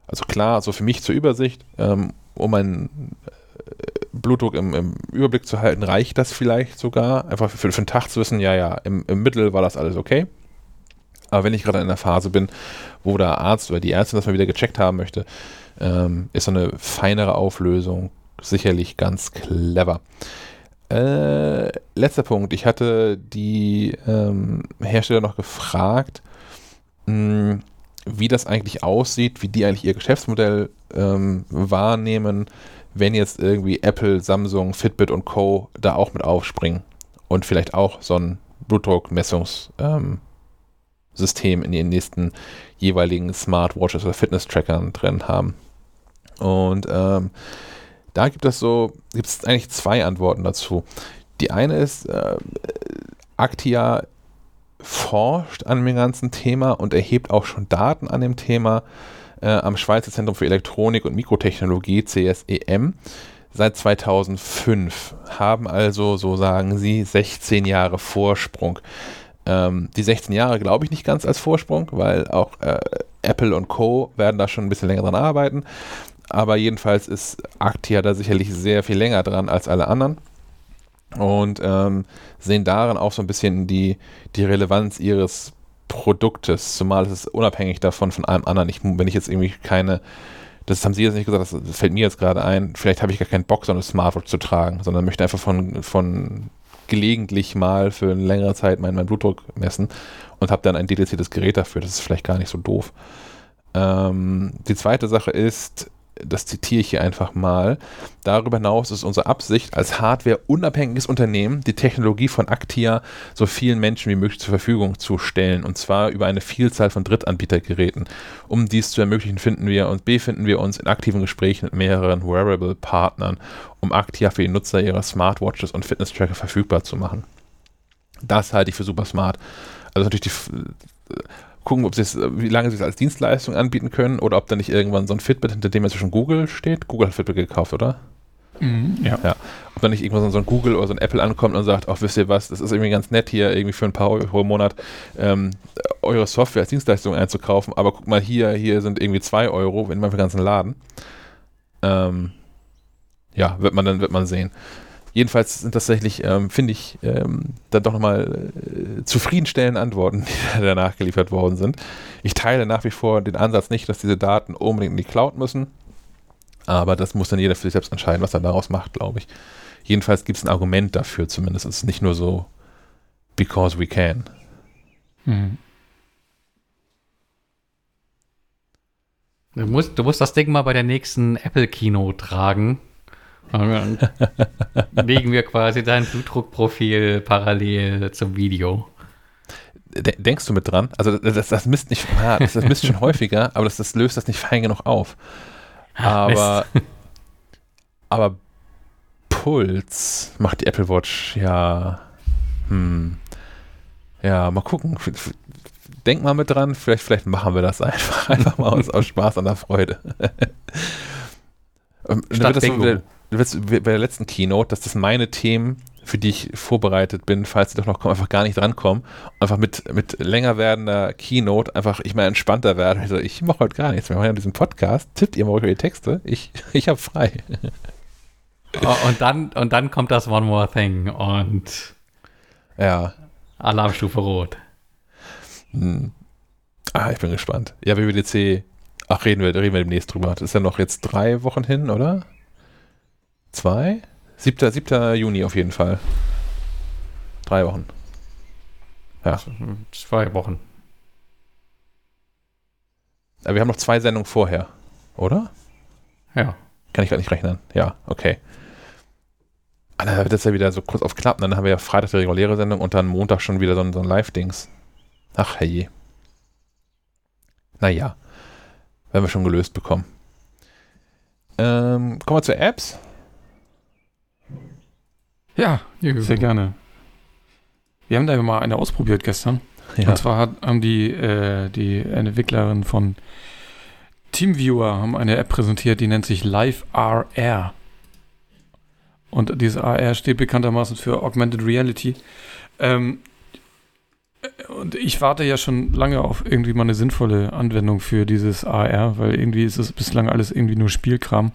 Also klar, also für mich zur Übersicht, ähm, um meinen äh, Blutdruck im, im, Überblick zu halten, reicht das vielleicht sogar. Einfach für, für einen Tag zu wissen, ja, ja, im, im Mittel war das alles okay. Aber wenn ich gerade in einer Phase bin, wo der Arzt oder die Ärztin das mal wieder gecheckt haben möchte, ähm, ist so eine feinere Auflösung sicherlich ganz clever. Äh, letzter Punkt. Ich hatte die ähm, Hersteller noch gefragt, mh, hm, wie das eigentlich aussieht, wie die eigentlich ihr Geschäftsmodell ähm, wahrnehmen, wenn jetzt irgendwie Apple, Samsung, Fitbit und Co. da auch mit aufspringen und vielleicht auch so ein Blutdruckmessungssystem ähm, in den nächsten jeweiligen Smartwatches oder Fitness-Trackern drin haben. Und ähm, da gibt es so, gibt es eigentlich zwei Antworten dazu. Die eine ist, äh, Actia forscht an dem ganzen Thema und erhebt auch schon Daten an dem Thema äh, am Schweizer Zentrum für Elektronik und Mikrotechnologie, CSEM, seit 2005. Haben also, so sagen sie, 16 Jahre Vorsprung. Ähm, die 16 Jahre glaube ich nicht ganz als Vorsprung, weil auch äh, Apple und Co. werden da schon ein bisschen länger dran arbeiten aber jedenfalls ist Actia da sicherlich sehr viel länger dran als alle anderen und ähm, sehen darin auch so ein bisschen die, die Relevanz ihres Produktes, zumal es ist unabhängig davon von allem anderen. Ich, wenn ich jetzt irgendwie keine, das haben Sie jetzt nicht gesagt, das, das fällt mir jetzt gerade ein, vielleicht habe ich gar keinen Bock, so eine Smartwatch zu tragen, sondern möchte einfach von, von gelegentlich mal für eine längere Zeit meinen, meinen Blutdruck messen und habe dann ein dediziertes Gerät dafür. Das ist vielleicht gar nicht so doof. Ähm, die zweite Sache ist, das zitiere ich hier einfach mal. Darüber hinaus ist unsere Absicht, als hardware-unabhängiges Unternehmen die Technologie von Actia so vielen Menschen wie möglich zur Verfügung zu stellen, und zwar über eine Vielzahl von Drittanbietergeräten. Um dies zu ermöglichen, finden wir und befinden wir uns in aktiven Gesprächen mit mehreren Wearable-Partnern, um Actia für die Nutzer ihrer Smartwatches und Fitness-Tracker verfügbar zu machen. Das halte ich für super smart. Also natürlich die gucken, ob wie lange sie es als Dienstleistung anbieten können oder ob da nicht irgendwann so ein Fitbit, hinter dem jetzt schon Google steht. Google hat Fitbit gekauft, oder? Mhm, ja. ja. Ob da nicht irgendwann so ein Google oder so ein Apple ankommt und sagt, ach, wisst ihr was, das ist irgendwie ganz nett hier irgendwie für ein paar Euro im Monat ähm, eure Software als Dienstleistung einzukaufen, aber guck mal hier, hier sind irgendwie zwei Euro in meinem ganzen Laden. Ähm, ja, wird man dann, wird man sehen. Jedenfalls sind tatsächlich, ähm, finde ich, ähm, dann doch nochmal äh, zufriedenstellende Antworten, (laughs) die danach geliefert worden sind. Ich teile nach wie vor den Ansatz nicht, dass diese Daten unbedingt in die Cloud müssen. Aber das muss dann jeder für sich selbst entscheiden, was er daraus macht, glaube ich. Jedenfalls gibt es ein Argument dafür zumindest. Es ist nicht nur so, because we can. Mhm. Du musst, du musst das Ding mal bei der nächsten Apple Kino tragen dann (laughs) legen wir quasi dein Blutdruckprofil parallel zum Video. Denkst du mit dran? Also das, das misst nicht, das, das misst schon (laughs) häufiger, aber das, das löst das nicht fein genug auf. Aber, aber Puls macht die Apple Watch ja. Hm. Ja, mal gucken. Denk mal mit dran, vielleicht, vielleicht machen wir das einfach. (laughs) Einfach mal aus, aus Spaß an der Freude. Statt das, bei der letzten Keynote, dass das meine Themen, für die ich vorbereitet bin, falls sie doch noch kommen, einfach gar nicht drankommen. Einfach mit, mit länger werdender Keynote einfach ich mal entspannter werde. Also ich mache heute gar nichts. Wir machen ja diesen Podcast. Tippt ihr mal eure Texte. Ich, (laughs) ich habe frei. (laughs) Oh, und, dann, und dann kommt das One More Thing und ja. Alarmstufe Rot. Hm. Ah, ich bin gespannt. Ja, WWDC, ach, reden wir, reden wir demnächst drüber. Das ist ja noch jetzt drei Wochen hin, oder? Zwei? 7. 7. Juni auf jeden Fall. Drei Wochen. Ja. Zwei Wochen. Aber wir haben noch zwei Sendungen vorher, oder? Ja. Kann ich gar nicht rechnen. Ja, okay. Ah, dann wird das ja wieder so kurz auf knapp. Dann haben wir ja Freitag die reguläre Sendung und dann Montag schon wieder so ein, so ein Live-Dings. Ach, herrje. Naja. Werden wir schon gelöst bekommen. Ähm, kommen wir zu Apps. Ja, sehr gerne. Wir haben da mal eine ausprobiert gestern. Ja. Und zwar hat, haben die, äh, die Entwicklerin von TeamViewer haben eine App präsentiert, die nennt sich Live RR. Und diese AR steht bekanntermaßen für Augmented Reality. Ähm, und ich warte ja schon lange auf irgendwie mal eine sinnvolle Anwendung für dieses AR, weil irgendwie ist es bislang alles irgendwie nur Spielkram.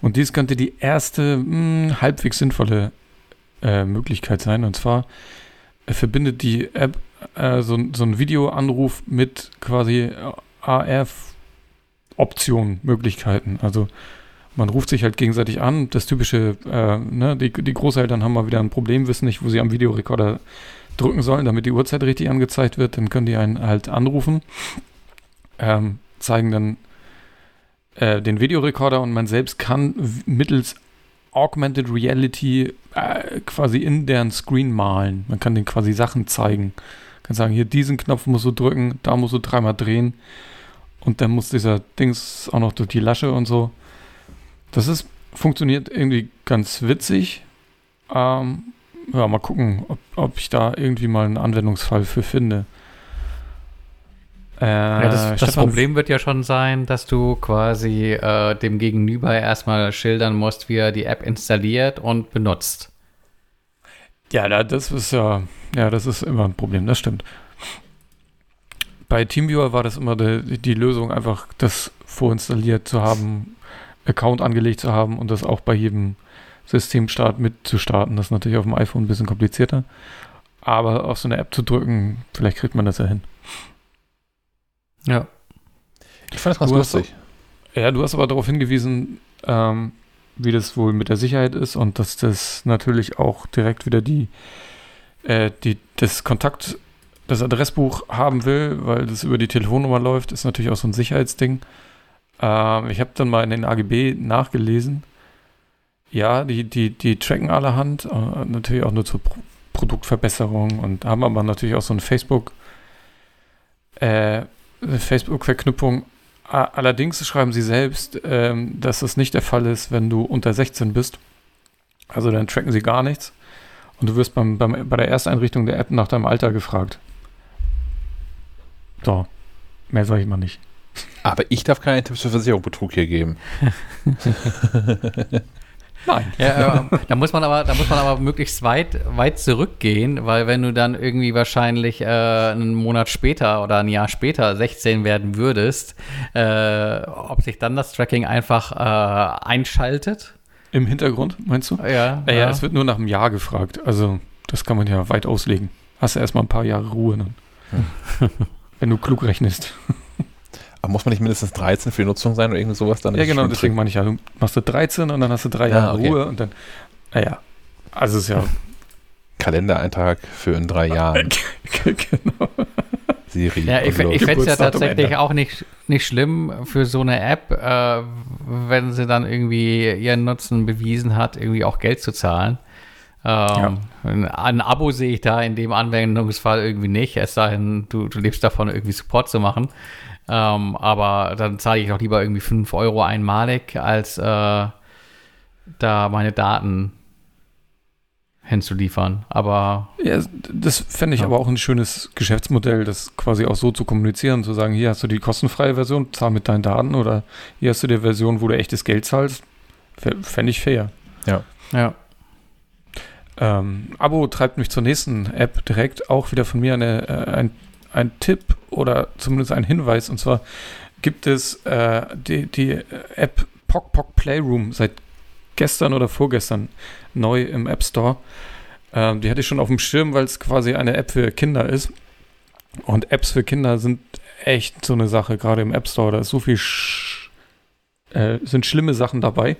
Und dies könnte die erste mh, hm, halbwegs sinnvolle äh, Möglichkeit sein. Und zwar äh, verbindet die App äh, so, so einen Videoanruf mit quasi AR-Optionen, Möglichkeiten. Also man ruft sich halt gegenseitig an. Das typische, äh, ne, die, die Großeltern haben mal wieder ein Problem, wissen nicht, wo sie am Videorekorder drücken sollen, damit die Uhrzeit richtig angezeigt wird. Dann können die einen halt anrufen, ähm, zeigen dann äh, den Videorekorder und man selbst kann mittels Augmented Reality äh, quasi in deren Screen malen. Man kann denen quasi Sachen zeigen. Man kann sagen, hier diesen Knopf musst du drücken, da musst du dreimal drehen und dann muss dieser Dings auch noch durch die Lasche und so. Das ist, funktioniert irgendwie ganz witzig. Ähm, ja, mal gucken, ob, ob ich da irgendwie mal einen Anwendungsfall für finde. Äh, ja, das, das Problem wird ja schon sein, dass du quasi äh, dem Gegenüber erstmal schildern musst, wie er die App installiert und benutzt. Ja, das ist ja, ja, das ist immer ein Problem, das stimmt. Bei TeamViewer war das immer die, die Lösung, einfach das vorinstalliert zu haben, Account angelegt zu haben und das auch bei jedem Systemstart mitzustarten. Das ist natürlich auf dem iPhone ein bisschen komplizierter. Aber auf so eine App zu drücken, vielleicht kriegt man das ja hin. Ja. Ich fand das ganz du lustig. Hast, ja, du hast aber darauf hingewiesen, ähm, wie das wohl mit der Sicherheit ist und dass das natürlich auch direkt wieder die, äh, die das Kontakt, das Adressbuch haben will, weil das über die Telefonnummer läuft, ist natürlich auch so ein Sicherheitsding. Ähm, ich habe dann mal in den AGB nachgelesen. Ja, die, die, die tracken allerhand, äh, natürlich auch nur zur Pro Produktverbesserung und haben aber natürlich auch so ein Facebook äh, Facebook-Verknüpfung. Allerdings schreiben sie selbst, ähm, dass das nicht der Fall ist, wenn du unter 16 bist. Also dann tracken sie gar nichts. Und du wirst beim, beim, bei der Ersteinrichtung der App nach deinem Alter gefragt. So, mehr sage ich mal nicht. Aber ich darf keine Tipps für Versicherungsbetrug hier geben. (laughs) Nein. Ja, (laughs) äh, da muss man aber, da muss man aber möglichst weit, weit zurückgehen, weil wenn du dann irgendwie wahrscheinlich äh, einen Monat später oder ein Jahr später 16 werden würdest, äh, ob sich dann das Tracking einfach äh, einschaltet. Im Hintergrund, meinst du? Ja. Ja, ja, es wird nur nach einem Jahr gefragt. Also, das kann man ja weit auslegen. Hast du erstmal ein paar Jahre Ruhe dann. Hm. (laughs) wenn du klug rechnest. Aber muss man nicht mindestens 13 für die Nutzung sein oder irgendwie sowas dann? Ja, genau, deswegen meine ich ja, du machst du 13 und dann hast du drei Jahre okay. Ruhe und dann, naja, also ist ja. (laughs) Kalendereintrag für in drei (laughs) Jahren. genau. Siri. Ja, ich, ich fände es ja tatsächlich auch nicht, nicht schlimm für so eine App, äh, wenn sie dann irgendwie ihren Nutzen bewiesen hat, irgendwie auch Geld zu zahlen. Ähm, ja. Ein Abo sehe ich da in dem Anwendungsfall irgendwie nicht, es sei denn, du, du lebst davon, irgendwie Support zu machen. Ähm, aber dann zahle ich auch lieber irgendwie 5 Euro einmalig, als äh, da meine Daten hinzuliefern. Aber. Ja, das fände ich ja. aber auch ein schönes Geschäftsmodell, das quasi auch so zu kommunizieren, zu sagen, hier hast du die kostenfreie Version, zahl mit deinen Daten oder hier hast du die Version, wo du echtes Geld zahlst. Fände ich fair. Ja. Ja. Ähm, Abo treibt mich zur nächsten App direkt. Auch wieder von mir eine, äh, ein ein Tipp oder zumindest ein Hinweis. Und zwar gibt es äh, die, die App Pock Pock Playroom seit gestern oder vorgestern neu im App Store. Ähm, die hatte ich schon auf dem Schirm, weil es quasi eine App für Kinder ist. Und Apps für Kinder sind echt so eine Sache, gerade im App Store. Da ist so viel, sch äh, sind schlimme Sachen dabei.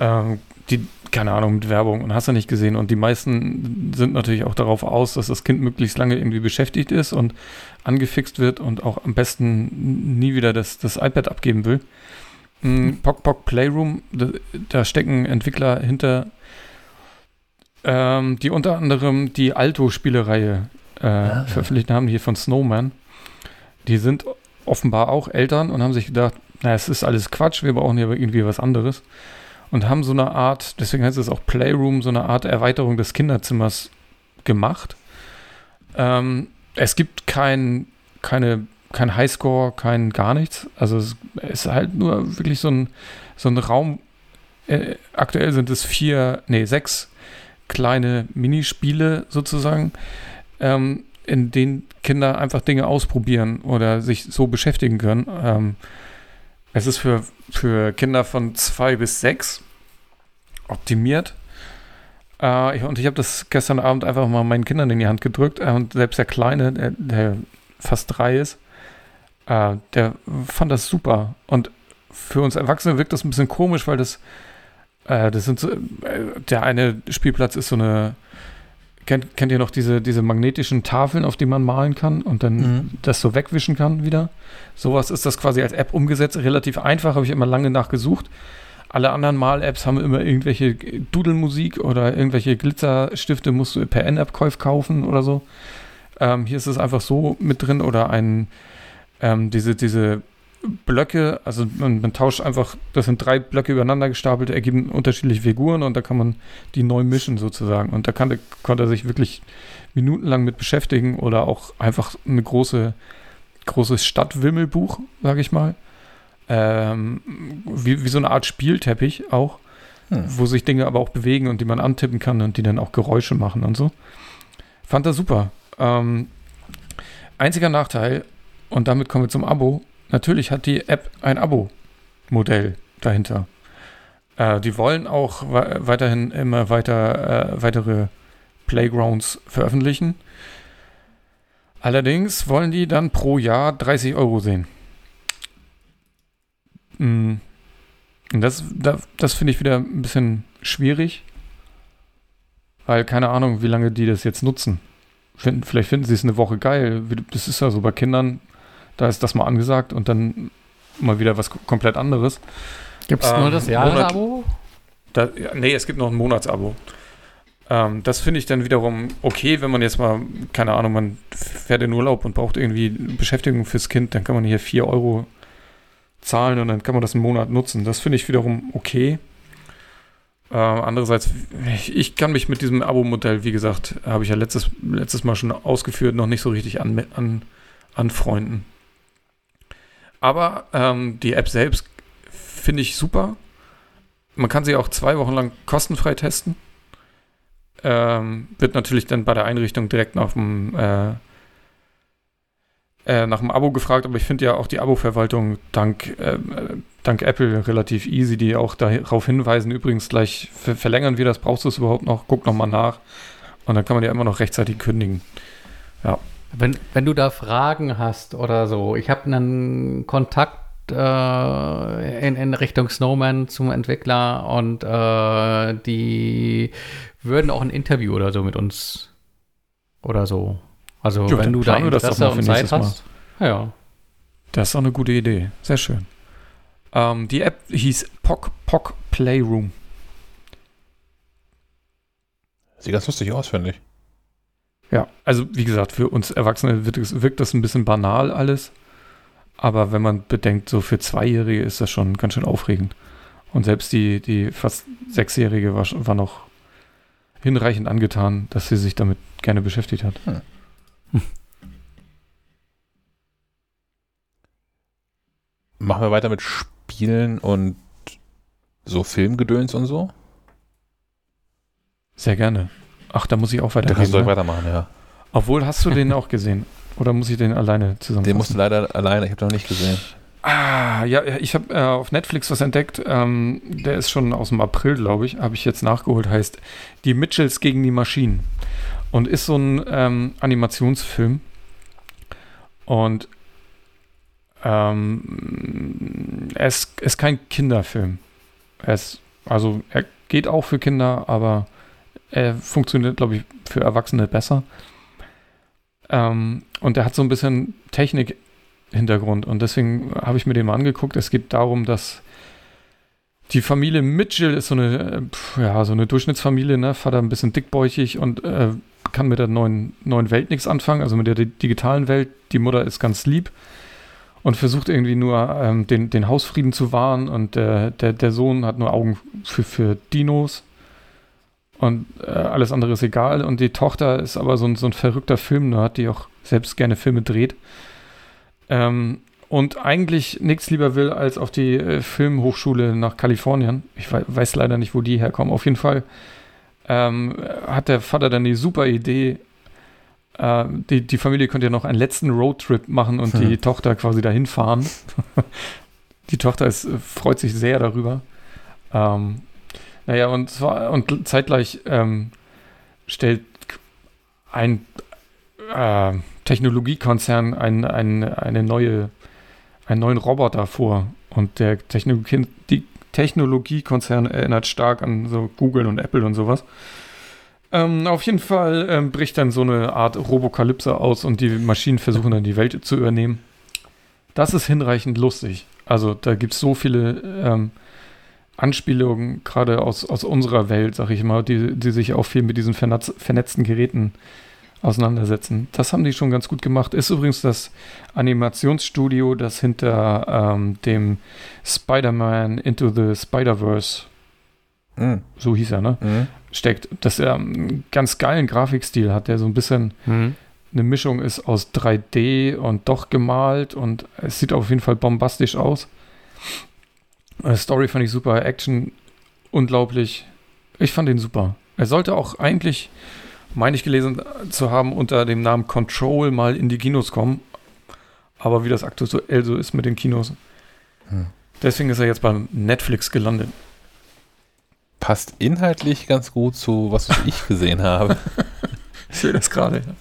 Ähm, die, keine Ahnung, mit Werbung und hast du nicht gesehen. Und die meisten sind natürlich auch darauf aus, dass das Kind möglichst lange irgendwie beschäftigt ist und angefixt wird und auch am besten nie wieder das, das iPad abgeben will. Mhm. Pock Pock Playroom, da, da stecken Entwickler hinter, ähm, die unter anderem die Alto-Spielereihe äh, ah, veröffentlicht haben, hier von Snowman. Die sind offenbar auch Eltern und haben sich gedacht, naja, es ist alles Quatsch, wir brauchen hier irgendwie was anderes und haben so eine Art, deswegen heißt es auch Playroom, so eine Art Erweiterung des Kinderzimmers gemacht. Ähm, es gibt kein, keine, kein Highscore, kein gar nichts. Also es ist halt nur wirklich so ein, so ein Raum. Äh, aktuell sind es vier, nee, sechs kleine Minispiele sozusagen, ähm, in denen Kinder einfach Dinge ausprobieren oder sich so beschäftigen können. Ähm, es ist für, für Kinder von zwei bis sechs optimiert. Äh, und ich habe das gestern Abend einfach mal meinen Kindern in die Hand gedrückt. Äh, und selbst der Kleine, der, der fast drei ist, äh, der fand das super. Und für uns Erwachsene wirkt das ein bisschen komisch, weil das, äh, das sind so, äh, der eine Spielplatz ist so eine, kennt, kennt ihr noch diese, diese magnetischen Tafeln, auf die man malen kann und dann mhm. das so wegwischen kann wieder? Sowas ist das quasi als App umgesetzt, relativ einfach, habe ich immer lange nachgesucht. Alle anderen Mal-Apps haben immer irgendwelche Dudelmusik oder irgendwelche Glitzerstifte musst du per N-App-Käuf kaufen oder so. Ähm, hier ist es einfach so mit drin oder ein, ähm, diese, diese Blöcke, also man, man, tauscht einfach, das sind drei Blöcke übereinander gestapelt, ergeben unterschiedliche Figuren und da kann man die neu mischen sozusagen. Und da kann, konnte er sich wirklich minutenlang mit beschäftigen oder auch einfach eine große, großes Stadtwimmelbuch, sage ich mal. Ähm, wie, wie so eine Art Spielteppich auch, hm. wo sich Dinge aber auch bewegen und die man antippen kann und die dann auch Geräusche machen und so. Fand das super. Ähm, einziger Nachteil, und damit kommen wir zum Abo, natürlich hat die App ein Abo-Modell dahinter. Äh, die wollen auch weiterhin immer weiter äh, weitere Playgrounds veröffentlichen. Allerdings wollen die dann pro Jahr 30 Euro sehen. Und das, das, das finde ich wieder ein bisschen schwierig, weil keine Ahnung, wie lange die das jetzt nutzen. Finden, vielleicht finden sie es eine Woche geil. Das ist ja so bei Kindern, da ist das mal angesagt und dann mal wieder was komplett anderes. Gibt es ähm, nur das Jahresabo? Da, nee, es gibt noch ein Monatsabo. Ähm, das finde ich dann wiederum okay, wenn man jetzt mal, keine Ahnung, man fährt in Urlaub und braucht irgendwie Beschäftigung fürs Kind, dann kann man hier 4 Euro zahlen und dann kann man das einen Monat nutzen. Das finde ich wiederum okay. Äh, andererseits, ich, ich, kann mich mit diesem Abo-Modell, wie gesagt, habe ich ja letztes, letztes Mal schon ausgeführt, noch nicht so richtig an, an, anfreunden. Aber ähm, die App selbst finde ich super. Man kann sie auch zwei Wochen lang kostenfrei testen. Ähm, wird natürlich dann bei der Einrichtung direkt nach dem, äh, äh, nach dem Abo gefragt, aber ich finde ja auch die Abo-Verwaltung dank, äh, dank Apple relativ easy, die auch darauf hinweisen, übrigens gleich ver verlängern wir das, brauchst du es überhaupt noch, guck nochmal nach und dann kann man ja immer noch rechtzeitig kündigen. Ja. Wenn, wenn du da Fragen hast oder so, ich habe einen Kontakt äh, in, in Richtung Snowman zum Entwickler und äh, die würden auch ein Interview oder so mit uns oder so. Also jo, wenn du da Interesse und Zeit hast. Ja. Das ist auch eine gute Idee. Sehr schön. Ähm, die App hieß Pock Pock Playroom. Sieht ganz lustig aus, finde ich. Ja, also wie gesagt, für uns Erwachsene wirkt, wirkt das ein bisschen banal alles. Aber wenn man bedenkt, so für Zweijährige ist das schon ganz schön aufregend. Und selbst die, die fast Sechsjährige war, war noch hinreichend angetan, dass sie sich damit gerne beschäftigt hat. Hm. Machen wir weiter mit Spielen und so Filmgedöns und so? Sehr gerne. Ach, da muss ich auch weitermachen. Da kannst du ne? weitermachen, ja. Obwohl, hast du den (laughs) auch gesehen? Oder muss ich den alleine zusammen? Den musst du leider alleine, ich habe noch nicht gesehen. Ah, ja, ich habe äh, auf Netflix was entdeckt. Ähm, der ist schon aus dem April, glaube ich, habe ich jetzt nachgeholt. Heißt Die Mitchells gegen die Maschinen. Und ist so ein ähm, Animationsfilm. Und ähm, er ist, kein Kinderfilm. Er ist, also er geht auch für Kinder, aber er funktioniert, glaube ich, für Erwachsene besser. Ähm, und er hat so ein bisschen Technik-Hintergrund und deswegen habe ich mir den mal angeguckt. Es geht darum, dass die Familie Mitchell ist so eine, ja, so eine Durchschnittsfamilie, ne? Vater ein bisschen dickbäuchig und äh, kann mit der neuen, neuen Welt nichts anfangen, also mit der digitalen Welt. Die Mutter ist ganz lieb und versucht irgendwie nur ähm, den, den Hausfrieden zu wahren und der, der, der Sohn hat nur Augen für, für Dinos und äh, alles andere ist egal. Und die Tochter ist aber so ein, so ein verrückter Filmnerd, die auch selbst gerne Filme dreht. Ähm, und eigentlich nichts lieber will, als auf die äh, Filmhochschule nach Kalifornien. Ich we weiß leider nicht, wo die herkommen. Auf jeden Fall ähm, hat der Vater dann die super Idee, äh, die, die Familie könnte ja noch einen letzten Roadtrip machen und hm. die Tochter quasi dahin fahren. (laughs) die Tochter ist, äh, freut sich sehr darüber. Ähm, naja, und zwar, und zeitgleich ähm, stellt ein äh, Technologiekonzern ein, ein, eine neue, einen neuen Roboter vor. Und der Technologie, die Technologiekonzern erinnert stark an so Google und Apple und sowas. Ähm, auf jeden Fall ähm, bricht dann so eine Art Robokalypse aus und die Maschinen versuchen dann die Welt zu übernehmen. Das ist hinreichend lustig. Also da gibt es so viele ähm, Anspielungen, gerade aus, aus unserer Welt, sag ich mal, die, die sich auch viel mit diesen vernetz, vernetzten Geräten auseinandersetzen. Das haben die schon ganz gut gemacht. Ist übrigens das Animationsstudio, das hinter ähm, dem Spider-Man Into the Spider-Verse, mhm. so hieß er, ne? Mhm. Steckt. Dass er einen ganz geilen Grafikstil hat, der so ein bisschen mhm. eine Mischung ist aus 3D und doch gemalt und es sieht auf jeden Fall bombastisch aus. Äh, Story fand ich super, Action unglaublich. Ich fand ihn super. Er sollte auch eigentlich, meine ich gelesen zu haben, unter dem Namen Control mal in die Kinos kommen. Aber wie das aktuell so ist mit den Kinos. Hm. Deswegen ist er jetzt bei Netflix gelandet. Passt inhaltlich ganz gut zu, was ich gesehen habe. (laughs) ich sehe das gerade. (laughs)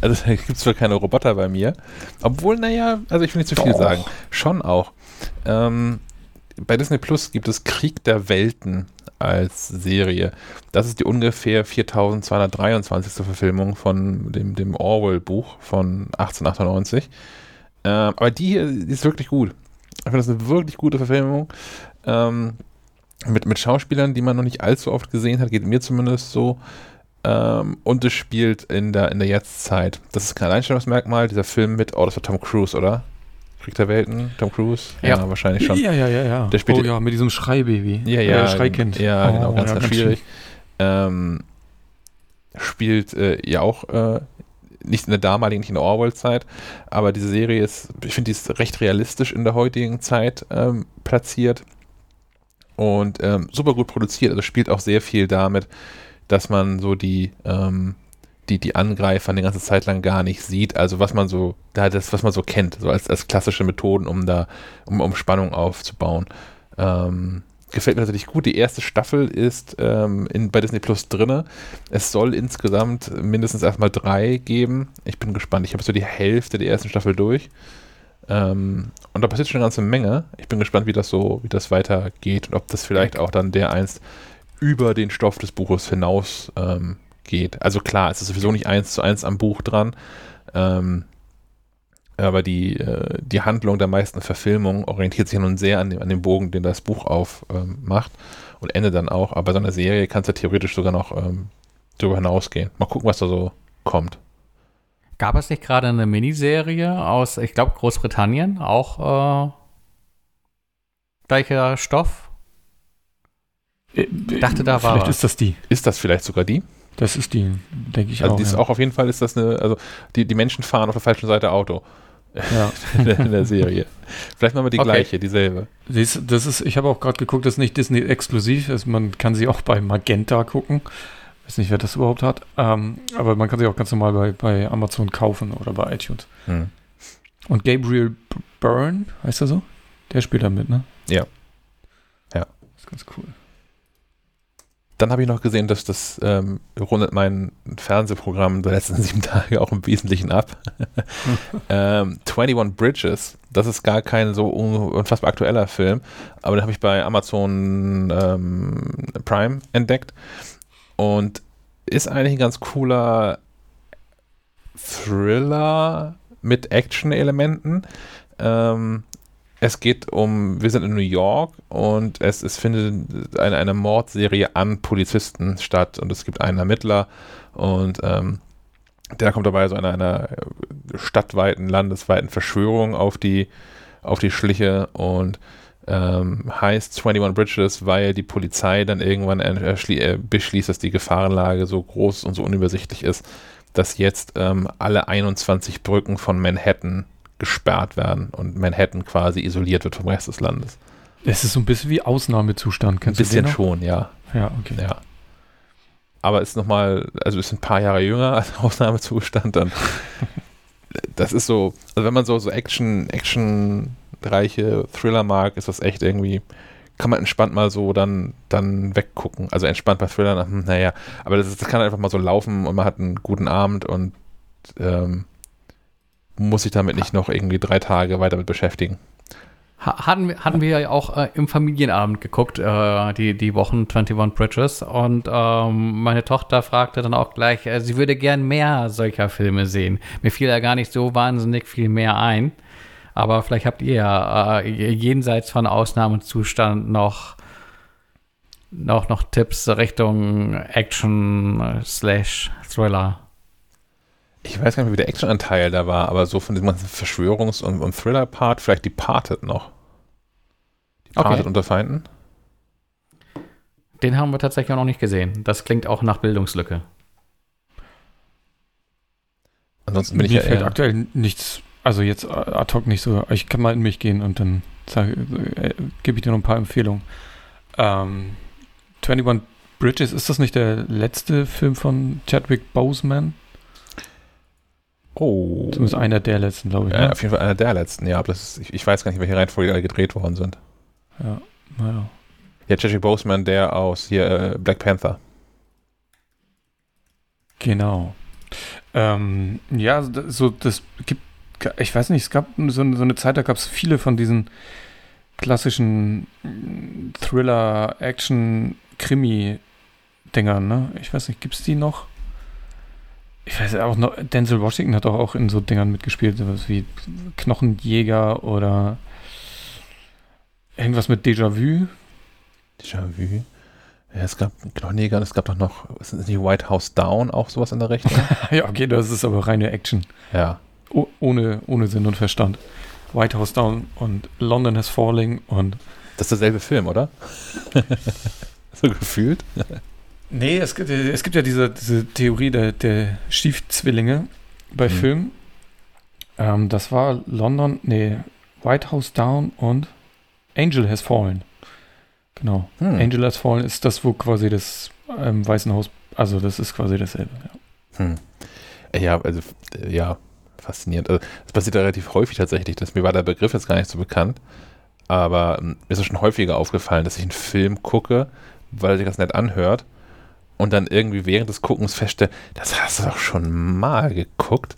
Also da gibt es zwar keine Roboter bei mir. Obwohl, naja, also ich will nicht zu viel sagen. Schon auch. Ähm, bei Disney Plus gibt es Krieg der Welten als Serie. Das ist die ungefähr 4223. Verfilmung von dem, dem Orwell-Buch von 1898. Ähm, aber die hier die ist wirklich gut. Ich finde das eine wirklich gute Verfilmung. Ähm, mit, mit Schauspielern, die man noch nicht allzu oft gesehen hat, geht mir zumindest so. Ähm, und es spielt in der, in der Jetztzeit. Das ist kein Alleinstellungsmerkmal, dieser Film mit, oh, das war Tom Cruise, oder? Krieg der Welten, Tom Cruise? Ja, ja wahrscheinlich schon. Ja, ja, ja, ja. Der spielt oh ja, mit diesem Schreibaby. Ja, ja. Äh, Schreikind. Ja, oh, genau, ganz, ja, ganz schwierig. Ähm, spielt äh, ja auch äh, nicht in der damaligen, nicht in der Orwell-Zeit, aber diese Serie ist, ich finde, die ist recht realistisch in der heutigen Zeit ähm, platziert und ähm, super gut produziert. Also spielt auch sehr viel damit, dass man so die, ähm, die, die Angreifer eine ganze Zeit lang gar nicht sieht. Also was man so, da das, was man so kennt, so als, als klassische Methoden, um da, um, um Spannung aufzubauen. Ähm, gefällt mir natürlich gut. Die erste Staffel ist ähm, in, bei Disney Plus drinne. Es soll insgesamt mindestens erstmal drei geben. Ich bin gespannt. Ich habe so die Hälfte der ersten Staffel durch. Ähm, und da passiert schon eine ganze Menge. Ich bin gespannt, wie das so, wie das weitergeht und ob das vielleicht auch dann der einst über den Stoff des Buches hinaus ähm, geht. Also klar, es ist sowieso nicht eins zu eins am Buch dran. Ähm, aber die, äh, die Handlung der meisten Verfilmungen orientiert sich nun sehr an dem, an dem Bogen, den das Buch aufmacht ähm, und endet dann auch. Aber bei so einer Serie kannst du theoretisch sogar noch ähm, darüber hinausgehen. Mal gucken, was da so kommt. Gab es nicht gerade eine Miniserie aus, ich glaube, Großbritannien, auch äh, gleicher Stoff? Ich äh, dachte, da war. Vielleicht ist das die. Ist das vielleicht sogar die? Das ist die, denke ich also auch. Die ist ja. auch auf jeden Fall ist das eine, also die, die Menschen fahren auf der falschen Seite Auto. Ja. (laughs) in der Serie. Vielleicht machen wir die okay. gleiche, dieselbe. Das ist, ich habe auch gerade geguckt, das ist nicht Disney exklusiv. Also man kann sie auch bei Magenta gucken. Weiß nicht, wer das überhaupt hat. Ähm, aber man kann sie auch ganz normal bei, bei Amazon kaufen oder bei iTunes. Hm. Und Gabriel Byrne, heißt er so? Der spielt da mit, ne? Ja. Ja. Das ist ganz cool. Dann habe ich noch gesehen, dass das ähm, rundet mein Fernsehprogramm der letzten (laughs) sieben Tage auch im Wesentlichen ab. (laughs) ähm, 21 Bridges, das ist gar kein so unfassbar aktueller Film, aber den habe ich bei Amazon ähm, Prime entdeckt und ist eigentlich ein ganz cooler Thriller mit Action-Elementen. Ähm, es geht um, wir sind in New York und es, es findet eine, eine Mordserie an Polizisten statt und es gibt einen Ermittler und ähm, der kommt dabei so einer, einer stadtweiten, landesweiten Verschwörung auf die, auf die Schliche und ähm, heißt 21 Bridges, weil die Polizei dann irgendwann äh, beschließt, dass die Gefahrenlage so groß und so unübersichtlich ist, dass jetzt ähm, alle 21 Brücken von Manhattan gesperrt werden und Manhattan quasi isoliert wird vom Rest des Landes. Es ist so ein bisschen wie Ausnahmezustand, kennst ein bisschen du schon, ja. Ja, okay. Ja. Aber ist nochmal, also ist ein paar Jahre jünger als (laughs) Ausnahmezustand, dann (laughs) das ist so, also wenn man so, so Action, actionreiche Thriller mag, ist das echt irgendwie, kann man entspannt mal so dann, dann weggucken. Also entspannt bei Thrillern, hm, naja, aber das, das kann einfach mal so laufen und man hat einen guten Abend und ähm, muss sich damit nicht noch irgendwie drei Tage weiter mit beschäftigen. Hatten, wir, hatten wir ja auch äh, im Familienabend geguckt, äh, die, die Wochen 21 Bridges. Und ähm, meine Tochter fragte dann auch gleich, äh, sie würde gern mehr solcher Filme sehen. Mir fiel ja gar nicht so wahnsinnig viel mehr ein. Aber vielleicht habt ihr ja äh, jenseits von Ausnahmezustand noch, noch, noch Tipps Richtung Action slash Thriller. Ich weiß gar nicht, wie der Actionanteil da war, aber so von diesem ganzen Verschwörungs- und, und Thriller-Part, vielleicht die Parted noch. Die Parted okay. unter Feinden. Den haben wir tatsächlich auch noch nicht gesehen. Das klingt auch nach Bildungslücke. Ansonsten bin Mir ich ja fällt aktuell nichts, also jetzt ad hoc nicht so. Ich kann mal in mich gehen und dann äh, gebe ich dir noch ein paar Empfehlungen. Ähm, 21 Bridges, ist das nicht der letzte Film von Chadwick Boseman? Oh. Zumindest einer der letzten, glaube ich. Ja, ne? auf jeden Fall einer der letzten, ja. Aber das ist, ich, ich, weiß gar nicht, welche Reihenfolge alle gedreht worden sind. Ja, naja. Ja, Chadwick Boseman, der aus hier äh, Black Panther. Genau. Ähm, ja, so das gibt, ich weiß nicht, es gab so, so eine Zeit, da gab es viele von diesen klassischen Thriller, Action, Krimi-Dingern, ne? Ich weiß nicht, gibt es die noch? Ich weiß auch noch, Denzel Washington hat auch, auch in so Dingern mitgespielt, sowas wie Knochenjäger oder irgendwas mit Déjà-vu. Déjà-vu. Ja, es gab Knochenjäger, es gab doch noch, ist nicht White House Down auch sowas in der Richtung? (laughs) ja, okay, das ist aber reine Action. Ja. O ohne, ohne Sinn und Verstand. White House Down und London has Falling und. Das ist derselbe Film, oder? (laughs) so gefühlt. (laughs) Nee, es gibt, es gibt ja diese, diese Theorie der, der Stiefzwillinge. bei hm. Filmen. Ähm, das war London, nee, White House Down und Angel Has Fallen. Genau. Hm. Angel Has Fallen ist das, wo quasi das ähm, Weißen Haus, also das ist quasi dasselbe. Ja, hm. ja also ja, faszinierend. Also es passiert relativ häufig tatsächlich, dass mir war der Begriff jetzt gar nicht so bekannt, aber ähm, mir ist es schon häufiger aufgefallen, dass ich einen Film gucke, weil er sich das nett anhört und dann irgendwie während des Guckens feststelle, das hast du doch schon mal geguckt.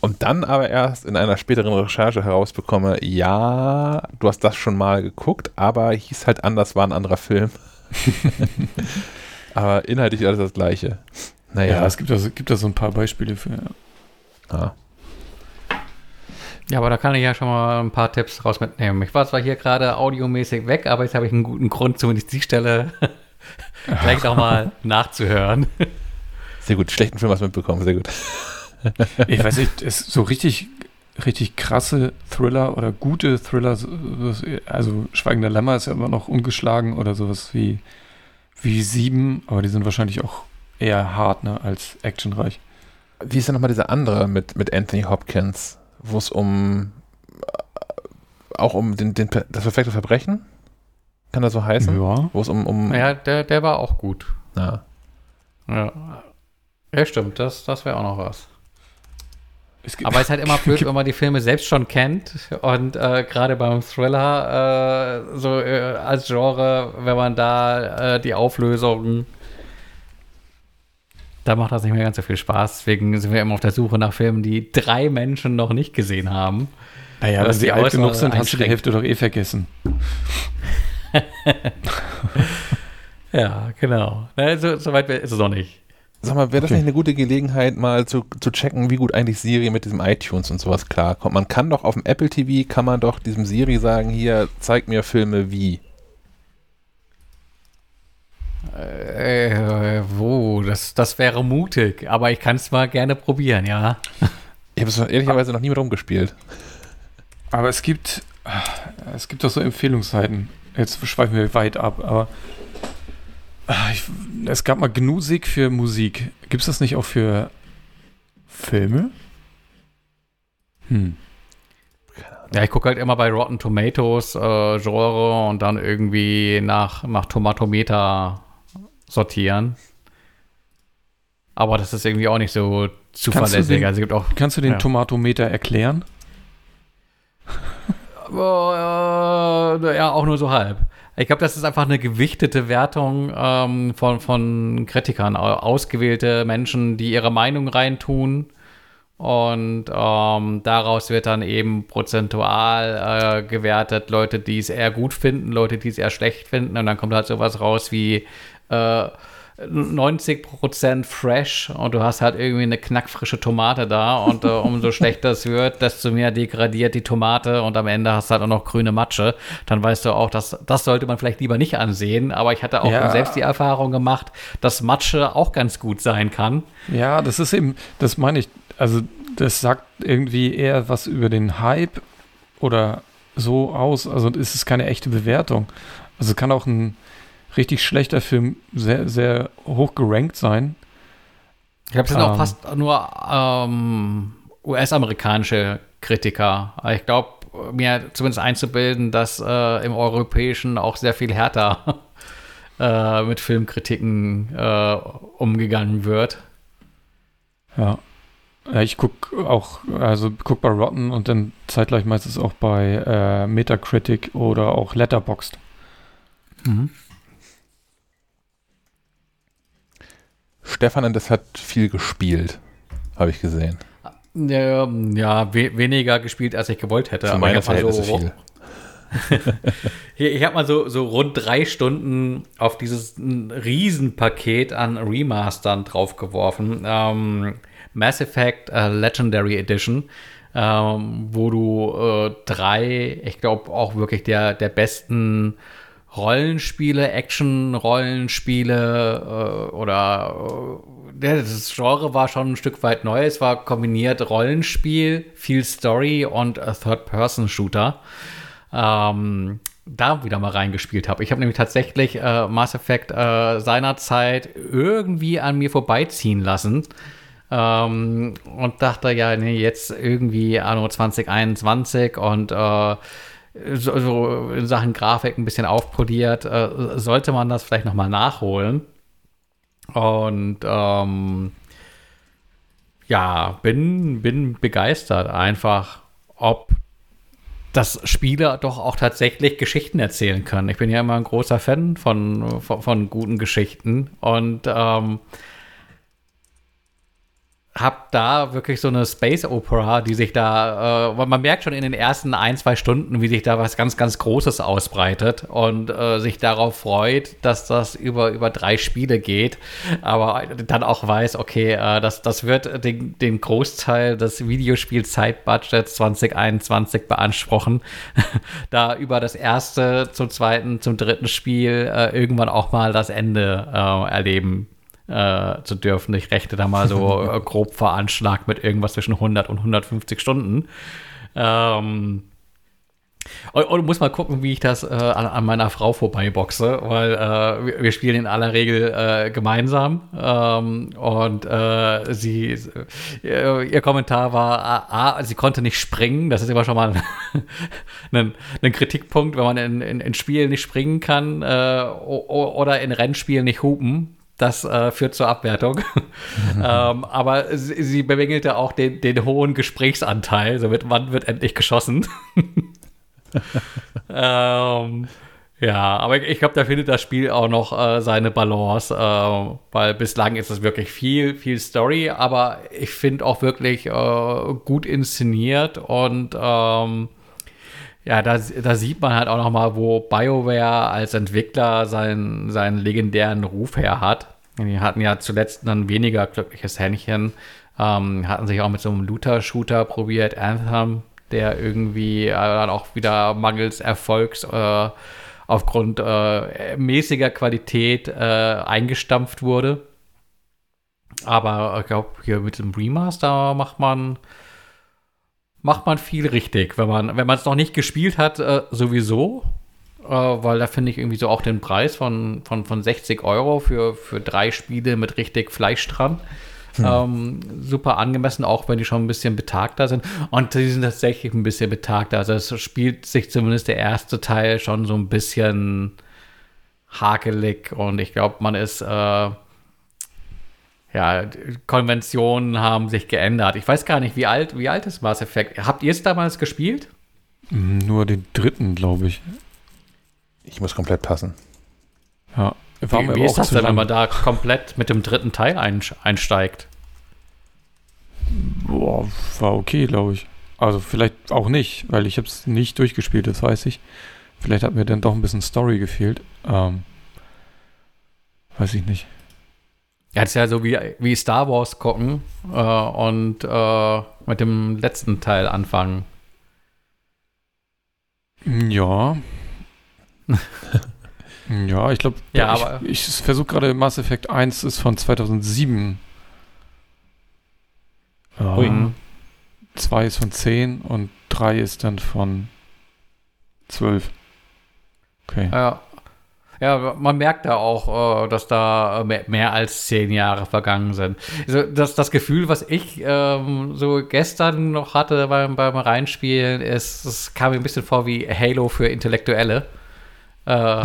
Und dann aber erst in einer späteren Recherche herausbekomme, ja, du hast das schon mal geguckt, aber hieß halt anders, war ein anderer Film. (laughs) aber inhaltlich alles das gleiche. Naja. Ja, es gibt da, gibt da so ein paar Beispiele für. Ja. Ja, aber da kann ich ja schon mal ein paar Tipps raus mitnehmen. Ich war zwar hier gerade audiomäßig weg, aber jetzt habe ich einen guten Grund, zumindest die Stelle gleich nochmal nachzuhören. Sehr gut, schlechten Film hast du mitbekommen, sehr gut. ich weiß nicht, ist so richtig, richtig krasse Thriller oder gute Thriller, also Schweigender Lämmer ist ja immer noch ungeschlagen oder sowas wie, wie Sieben, aber die sind wahrscheinlich auch eher hart, ne, als actionreich. Wie ist denn nochmal dieser andere mit, mit Anthony Hopkins, wo es um äh, auch um den, den, das perfekte Verbrechen? Kann das so heißen? Ja. Wo es um, um. Ja, der, der war auch gut. Ja. Ja. Ja, stimmt, das, das wäre auch noch was. Es Aber es ist halt immer (laughs) blöd, wenn man die Filme selbst schon kennt und äh, gerade beim Thriller äh, so äh, als Genre, wenn man da äh, die Auflösung, da macht das nicht mehr ganz so viel Spaß. Deswegen sind wir immer auf der Suche nach Filmen, die drei Menschen noch nicht gesehen haben. Naja, wenn sie alt genug sind, hast du die Hälfte doch eh vergessen. (laughs) ja, genau. So, so weit ist es noch nicht. Sag mal, wäre das okay. nicht eine gute Gelegenheit, mal zu, zu checken, wie gut eigentlich Siri mit diesem iTunes und sowas klarkommt? Man kann doch auf dem Apple TV, kann man doch diesem Siri sagen, hier, zeig mir Filme wie. Äh, wo? Das, das wäre mutig, aber ich kann es mal gerne probieren, ja. Ich habe es ehrlicherweise noch nie mit rumgespielt. Aber es gibt, es gibt doch so Empfehlungsseiten. Jetzt schweifen wir weit ab, aber Ah, ich, es gab mal Gnusig für Musik. Gibt es das nicht auch für Filme? Hm. Ja, ich gucke halt immer bei Rotten Tomatoes äh, Genre und dann irgendwie nach, nach Tomatometer sortieren. Aber das ist irgendwie auch nicht so zuverlässig. Den, also auch, kannst du den ja. Tomatometer erklären? (laughs) äh, ja, auch nur so halb. Ich glaube, das ist einfach eine gewichtete Wertung ähm, von, von Kritikern, ausgewählte Menschen, die ihre Meinung reintun. Und ähm, daraus wird dann eben prozentual äh, gewertet, Leute, die es eher gut finden, Leute, die es eher schlecht finden. Und dann kommt halt sowas raus wie äh, 90% fresh und du hast halt irgendwie eine knackfrische Tomate da und äh, umso (laughs) schlechter es wird, desto mehr degradiert die Tomate und am Ende hast du halt auch noch grüne Matsche. Dann weißt du auch, dass das sollte man vielleicht lieber nicht ansehen, aber ich hatte auch ja. selbst die Erfahrung gemacht, dass Matsche auch ganz gut sein kann. Ja, das ist eben, das meine ich, also das sagt irgendwie eher was über den Hype oder so aus, also ist es keine echte Bewertung. Also kann auch ein richtig schlechter Film sehr, sehr hoch gerankt sein. Ich glaube, es sind ähm, auch fast nur ähm, US-amerikanische Kritiker. Ich glaube, mir zumindest einzubilden, dass äh, im Europäischen auch sehr viel härter (laughs) äh, mit Filmkritiken äh, umgegangen wird. Ja. ich gucke auch, also gucke bei Rotten und dann zeitgleich meistens auch bei äh, Metacritic oder auch Letterboxd. Mhm. Stefan das hat viel gespielt, habe ich gesehen. Ja, ja we weniger gespielt, als ich gewollt hätte. Für meine Verhältnisse so, viel. (laughs) ich habe mal so, so rund drei Stunden auf dieses Riesenpaket an Remastern draufgeworfen. Ähm, Mass Effect uh, Legendary Edition, ähm, wo du äh, drei, ich glaube auch wirklich der, der besten Rollenspiele, Action-Rollenspiele äh, oder äh, das Genre war schon ein Stück weit neu. Es war kombiniert Rollenspiel, viel Story und Third-Person-Shooter. Ähm, da wieder mal reingespielt habe. Ich habe nämlich tatsächlich äh, Mass Effect äh, seinerzeit irgendwie an mir vorbeiziehen lassen. ähm, und dachte, ja, nee, jetzt irgendwie Anno 2021 und äh, so, so, in Sachen Grafik ein bisschen aufpoliert, äh, sollte man das vielleicht nochmal nachholen. Und ähm, ja, bin, bin begeistert einfach, ob dass Spiele doch auch tatsächlich Geschichten erzählen können. Ich bin ja immer ein großer Fan von, von, von guten Geschichten und ähm, hab da wirklich so eine Space Opera, die sich da, äh, man merkt schon in den ersten ein, zwei Stunden, wie sich da was ganz, ganz Großes ausbreitet und äh, sich darauf freut, dass das über, über drei Spiele geht, aber dann auch weiß, okay, äh, das, das wird den, den Großteil des Videospielzeitbudgets 2021 beanspruchen, (laughs) da über das erste zum zweiten, zum dritten Spiel äh, irgendwann auch mal das Ende äh, erleben äh, zu dürfen. Ich rechne da mal so (laughs) grob veranschlagt mit irgendwas zwischen 100 und 150 Stunden. Ähm, und, und, muss mal gucken, wie ich das äh, an, an, meiner Frau vorbeiboxe, weil äh, wir, wir, spielen in aller Regel äh, gemeinsam. Ähm, und äh, sie, äh, ihr Kommentar war, ah, ah, sie konnte nicht springen. Das ist immer schon mal ein, (laughs) ein Kritikpunkt, wenn man in, in, in, Spielen nicht springen kann äh, oder in Rennspielen nicht hupen. Das äh, führt zur Abwertung. (laughs) ähm, aber sie, sie bemängelte auch den, den, hohen Gesprächsanteil. Somit, wann wird endlich geschossen? (laughs) ähm, ja, aber ich, ich glaube, da findet das Spiel auch noch äh, seine Balance, äh, weil bislang ist es wirklich viel, viel Story, aber ich finde auch wirklich äh, gut inszeniert und ähm, ja, da, da sieht man halt auch noch mal, wo BioWare als Entwickler seinen, seinen legendären Ruf her hat. Die hatten ja zuletzt ein weniger glückliches Händchen, ähm, hatten sich auch mit so einem Looter-Shooter probiert, Anthem, der irgendwie äh, dann auch wieder mangels Erfolgs äh, aufgrund äh, mäßiger Qualität äh, eingestampft wurde. Aber ich glaube, hier mit dem Remaster macht man macht man viel richtig, wenn man wenn man es noch nicht gespielt hat, äh, sowieso äh, weil da finde ich irgendwie so auch den Preis von, von, von 60 Euro für, für drei Spiele mit richtig Fleisch dran. Hm. Ähm, super angemessen, auch wenn die schon ein bisschen betagter sind. Und die sind tatsächlich ein bisschen betagter. Also es spielt sich zumindest der erste Teil schon so ein bisschen hakelig und ich glaube, man ist äh, ja, Konventionen haben sich geändert. Ich weiß gar nicht, wie alt, wie alt ist Mass Effect? Habt ihr es damals gespielt? Nur den dritten, glaube ich. Ich muss komplett passen. Ja. War wie, wie ist das denn, wenn man da komplett mit dem dritten Teil einsteigt? Boah, war okay, glaube ich. Also vielleicht auch nicht, weil ich habe es nicht durchgespielt, das weiß ich. Vielleicht hat mir dann doch ein bisschen Story gefehlt. Ähm, weiß ich nicht. Ja, das ist ja so wie, wie Star Wars gucken äh, und äh, mit dem letzten Teil anfangen. Ja, (laughs) ja, ich glaube, ja, ich, ich versuche gerade Mass Effect 1 ist von 2007. Ja, 2 ist von 10 und 3 ist dann von 12. Okay. Ja. Ja, man merkt da auch, äh, dass da mehr als zehn Jahre vergangen sind. Also das, das Gefühl, was ich ähm, so gestern noch hatte beim, beim Reinspielen, ist, es kam mir ein bisschen vor wie Halo für Intellektuelle. Äh,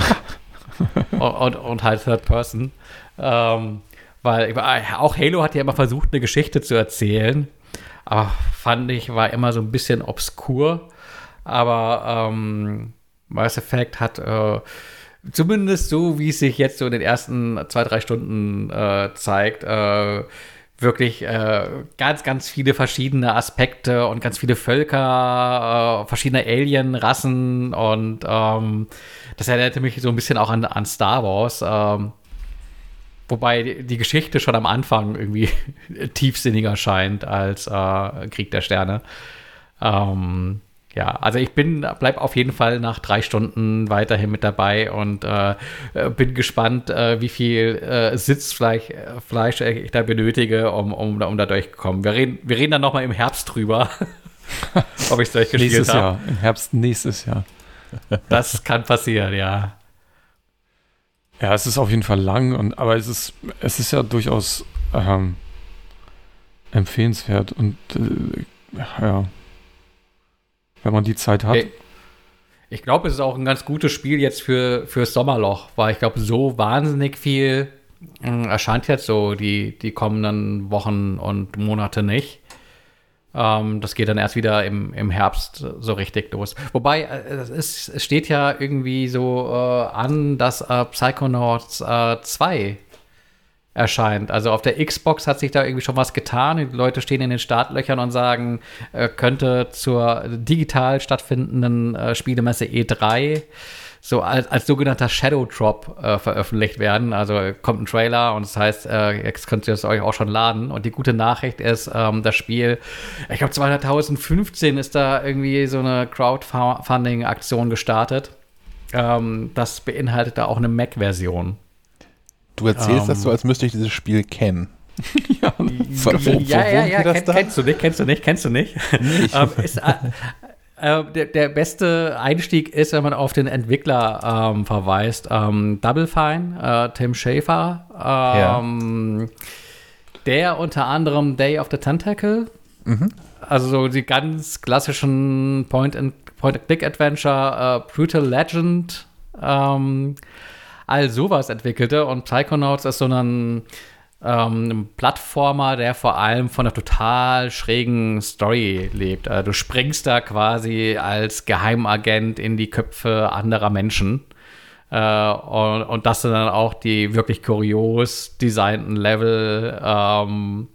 (laughs) und, und, halt Third Person. Ähm, weil auch Halo hat ja immer versucht, eine Geschichte zu erzählen. Aber fand ich, war immer so ein bisschen obskur. Aber ähm, Mass Effect hat äh, zumindest so, wie es sich jetzt so in den ersten zwei, drei Stunden äh, zeigt, äh, wirklich äh, ganz, ganz viele verschiedene Aspekte und ganz viele Völker, äh, verschiedene Alien-Rassen und ähm, das erinnerte mich so ein bisschen auch an, an Star Wars. Ähm, wobei die, Geschichte schon am Anfang irgendwie (laughs) tiefsinniger scheint als äh, Krieg der Sterne. Ähm, ja, also ich bin, bleib auf jeden Fall nach drei Stunden weiterhin mit dabei und äh, bin gespannt, äh, wie viel äh, Sitzfleisch äh, Fleisch ich da benötige, um, um, um da durchzukommen. Wir reden, wir reden dann nochmal im Herbst drüber, (laughs) ob ich es durchgespielt habe. Jahr, im Herbst nächstes Jahr. Das kann passieren, ja. Ja, es ist auf jeden Fall lang, und, aber es ist, es ist ja durchaus ähm, empfehlenswert und äh, ja, wenn man die Zeit hat. Okay. Ich glaube, es ist auch ein ganz gutes Spiel jetzt für fürs Sommerloch, weil ich glaube, so wahnsinnig viel äh, erscheint jetzt so die, die kommenden Wochen und Monate nicht. Ähm, das geht dann erst wieder im, im Herbst so richtig los. Wobei, äh, es, es steht ja irgendwie so äh, an, dass äh, Psychonauts 2 äh, erscheint. Also auf der Xbox hat sich da irgendwie schon was getan. Die Leute stehen in den Startlöchern und sagen, äh, könnte zur digital stattfindenden äh, Spielemesse E3 so als, als sogenannter Shadow Drop äh, veröffentlicht werden. Also kommt ein Trailer und das heißt, äh, jetzt könnt ihr es euch auch schon laden. Und die gute Nachricht ist, ähm, das Spiel, ich glaube 2015 ist da irgendwie so eine Crowdfunding-Aktion gestartet. Ähm, das beinhaltet da auch eine Mac-Version. Du erzählst um, das so, ähm. als müsste ich dieses Spiel kennen. (laughs) (laughs) ja, wo, wo, ja, ja, ja, kenn, kennst du nicht, kennst du nicht, kennst du nicht. Nee, ähm, ist, äh, äh, der, der, beste Einstieg ist, wenn man auf den Entwickler ähm, verweist. Ähm, Double Fine, äh, Tim Schafer, ähm, ja. der unter anderem Day of the Tentacle, mhm. also so die ganz klassischen Point-and-Click-Adventure, äh, Brutal Legend, ähm, all sowas entwickelte und Psychonauts ist so ein ähm, Plattformer, der vor allem von einer total schrägen Story lebt. Also du springst da quasi als Geheimagent in die Köpfe anderer Menschen. Äh, und, und, das sind dann auch die wirklich kurios designten Level. Ähm,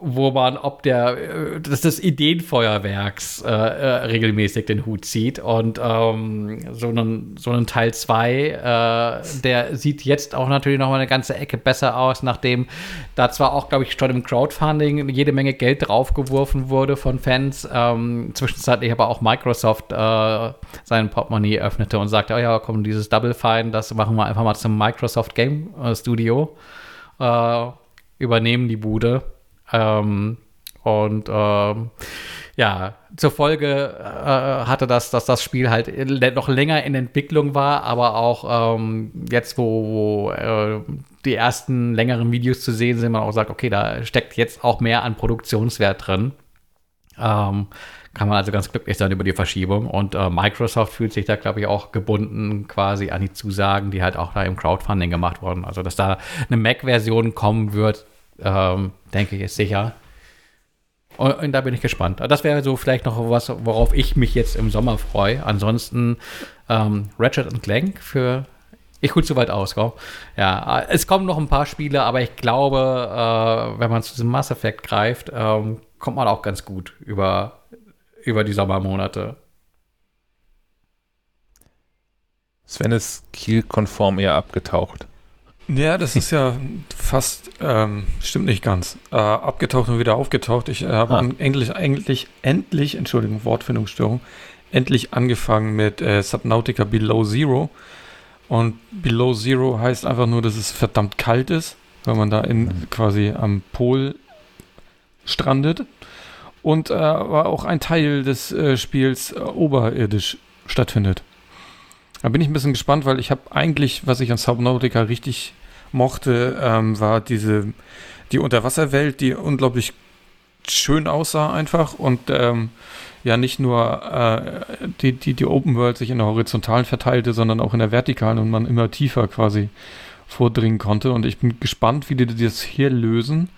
wo man ob der äh, des, des Ideenfeuerwerks äh, äh, regelmäßig den Hut zieht. Und ähm, so, einen, so einen Teil 2, äh, der sieht jetzt auch natürlich noch mal eine ganze Ecke besser aus, nachdem da zwar auch, glaube ich, schon im Crowdfunding jede Menge Geld draufgeworfen wurde von Fans, ähm, zwischenzeitlich aber auch Microsoft äh, seinen Portemonnaie öffnete und sagte, oh ja, komm, dieses Double Fine, das machen wir einfach mal zum Microsoft Game äh, Studio. übernehmen die Bude ähm, und ähm, ja, zur Folge äh, hatte das, dass das Spiel halt noch länger in Entwicklung war, aber auch ähm, jetzt, wo, wo äh, die ersten längeren Videos zu sehen sind, man auch sagt, okay, da steckt jetzt auch mehr an Produktionswert drin. Ähm, kann man also ganz glücklich sein über die Verschiebung. Und äh, Microsoft fühlt sich da, glaube ich, auch gebunden quasi an die Zusagen, die halt auch da im Crowdfunding gemacht wurden. Also, dass da eine Mac-Version kommen wird, ähm, denke ich, ist sicher. Und, und, da bin ich gespannt. Das wäre so vielleicht noch was, worauf ich mich jetzt im Sommer freue. Ansonsten ähm, Ratchet Clank für. Ich hole zu weit aus, komm. Ja, es kommen noch ein paar Spiele, aber ich glaube, äh, wenn man zu diesem Mass Effect greift, ähm, kommt man auch ganz gut über, über die Sommermonate. Sven ist Kiel-konform eher abgetaucht. Ja, das ist ja fast, ähm, stimmt nicht ganz. Äh, abgetaucht und wieder aufgetaucht. Ich äh, habe ah. endlich, endlich, endlich, Entschuldigung, Wortfindungsstörung, endlich angefangen mit äh, Subnautica Below Zero. Und Below Zero heißt einfach nur, dass es verdammt kalt ist, weil man da in, mhm. quasi am Pol strandet. Und äh, war auch ein Teil des äh, Spiels äh, oberirdisch stattfindet. Da bin ich ein bisschen gespannt, weil ich habe eigentlich, was ich an Subnautica richtig mochte, ähm, war diese, die Unterwasserwelt, die unglaublich schön aussah einfach und ähm, ja nicht nur äh, die, die, die Open World sich in der horizontalen verteilte, sondern auch in der vertikalen und man immer tiefer quasi vordringen konnte. Und ich bin gespannt, wie die das hier lösen.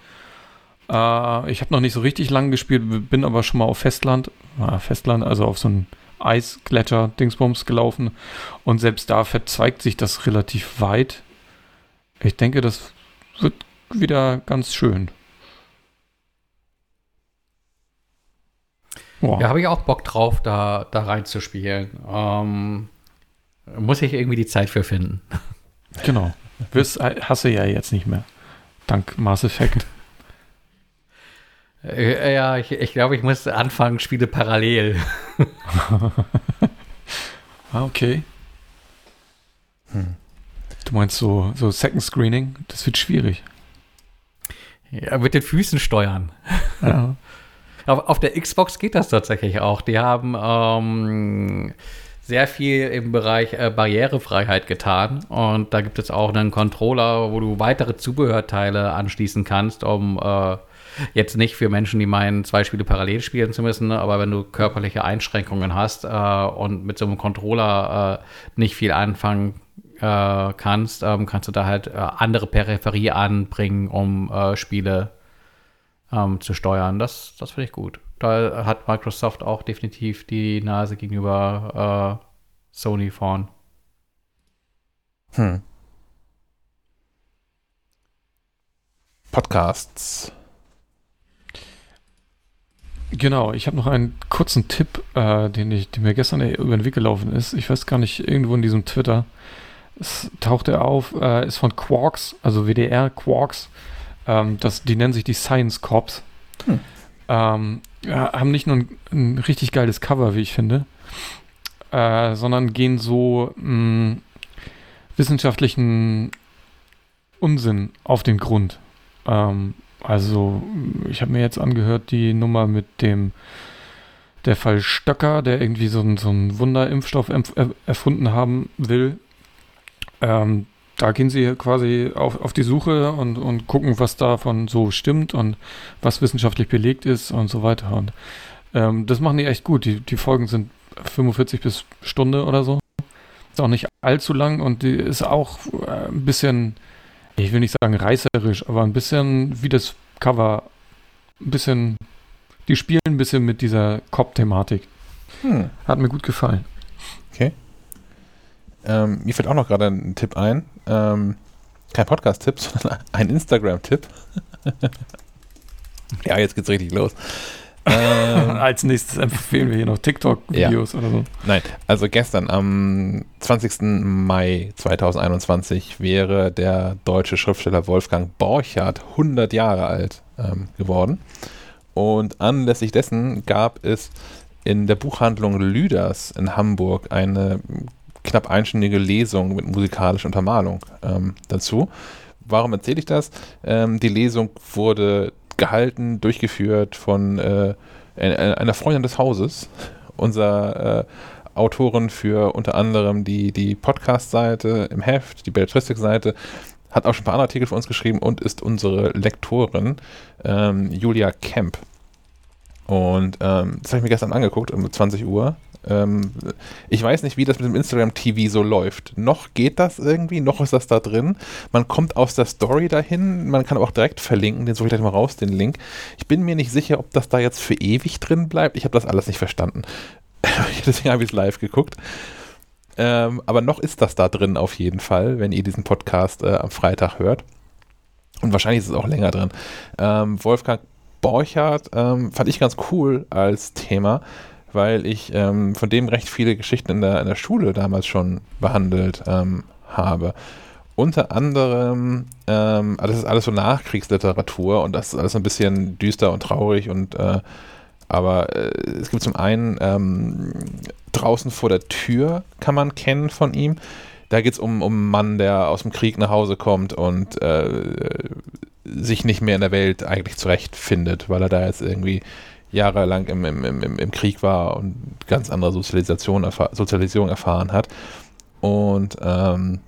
Äh, ich habe noch nicht so richtig lang gespielt, bin aber schon mal auf Festland, äh, Festland, also auf so einem Eisgletscher-Dingsbums gelaufen. Und selbst da verzweigt sich das relativ weit. Ich denke, das wird wieder ganz schön. Wow. Ja, habe ich auch Bock drauf, da, da reinzuspielen. Ähm, muss ich irgendwie die Zeit für finden. (laughs) Genau. Wirst, hast du ja jetzt nicht mehr. Dank Mass Effect. Äh, ja, ich, ich glaube, ich muss anfangen, Spiele parallel. (laughs) ah, okay. Hm. Du meinst so, so Second Screening? Das wird schwierig. Ja, mit den Füßen steuern. Ja. (laughs) auf, auf, der Xbox geht das tatsächlich auch. Die haben ähm, sehr viel im Bereich äh, Barrierefreiheit getan. Und da gibt es auch einen Controller, wo du weitere Zubehörteile anschließen kannst, um äh, jetzt nicht für Menschen, die meinen, zwei Spiele parallel spielen zu müssen, aber wenn du körperliche Einschränkungen hast äh, und mit so einem Controller äh, nicht viel anfangen äh, kannst, ähm, kannst du da halt äh, andere Peripherie anbringen, um äh, Spiele ähm, zu steuern. Das, das finde ich gut. Da hat Microsoft auch definitiv die Nase gegenüber äh, Sony vorn. Hm. Podcasts. Genau, ich habe noch einen kurzen Tipp, äh, den, ich, den mir gestern über den Weg gelaufen ist. Ich weiß gar nicht, irgendwo in diesem Twitter es taucht er auf, äh, ist von Quarks, also WDR Quarks. Ähm, das, die nennen sich die Science Corps. Hm. Ähm, ja, haben nicht nur ein, ein, richtig geiles Cover, wie ich finde, äh, sondern gehen so mh, hm, wissenschaftlichen Unsinn auf den Grund. Ähm, also, ich habe mir jetzt angehört, die Nummer mit dem der Fall Stöcker, der irgendwie so, ein, so einen Wunderimpfstoff erfunden haben will. Ähm, da gehen sie quasi auf, auf die Suche und, und gucken, was davon so stimmt und was wissenschaftlich belegt ist und so weiter. Und ähm, das machen die echt gut. Die, die Folgen sind 45 bis Stunde oder so. Ist auch nicht allzu lang und die ist auch äh, ein bisschen, ich will nicht sagen reißerisch, aber ein bisschen wie das Cover, ein bisschen, die spielen ein bisschen mit dieser Cop-Thematik. Hm. Hat mir gut gefallen. Ähm, mir fällt auch noch gerade ein Tipp ein. Ähm, kein Podcast-Tipp, (laughs) sondern ein Instagram-Tipp. (laughs) ja, jetzt geht's richtig los. Ähm, (laughs) Als nächstes empfehlen wir hier noch TikTok-Videos ja. oder so. Nein, also gestern am 20. Mai 2021 wäre der deutsche Schriftsteller Wolfgang Borchardt 100 Jahre alt ähm, geworden. Und anlässlich dessen gab es in der Buchhandlung Lüders in Hamburg eine knapp einstündige Lesung mit musikalischer Untermalung ähm, dazu. Warum erzähle ich das? Ähm, die Lesung wurde gehalten, durchgeführt von äh, einer Freundin des Hauses, unserer äh, Autorin für unter anderem die, die Podcast-Seite im Heft, die Belletristik-Seite, hat auch schon ein paar andere Artikel für uns geschrieben und ist unsere Lektorin, ähm, Julia Kemp. Und ähm, das habe ich mir gestern angeguckt um 20 Uhr. Ähm, ich weiß nicht, wie das mit dem Instagram-TV so läuft. Noch geht das irgendwie, noch ist das da drin. Man kommt aus der Story dahin, man kann auch direkt verlinken, den suche ich gleich mal raus, den Link. Ich bin mir nicht sicher, ob das da jetzt für ewig drin bleibt. Ich habe das alles nicht verstanden. (laughs) Deswegen habe ich es live geguckt. Ähm, aber noch ist das da drin auf jeden Fall, wenn ihr diesen Podcast äh, am Freitag hört. Und wahrscheinlich ist es auch länger drin. Ähm, Wolfgang Borchardt ähm, fand ich ganz cool als Thema weil ich ähm, von dem recht viele Geschichten in der, in der Schule damals schon behandelt ähm, habe. Unter anderem, ähm, also das ist alles so Nachkriegsliteratur und das ist alles ein bisschen düster und traurig und äh, aber äh, es gibt zum einen ähm, draußen vor der Tür kann man kennen von ihm. Da geht es um, um einen Mann, der aus dem Krieg nach Hause kommt und äh, sich nicht mehr in der Welt eigentlich zurechtfindet, weil er da jetzt irgendwie jahrelang im, im, im, im Krieg war und ganz andere Sozialisation, erfahr Sozialisierung erfahren hat. Und ähm,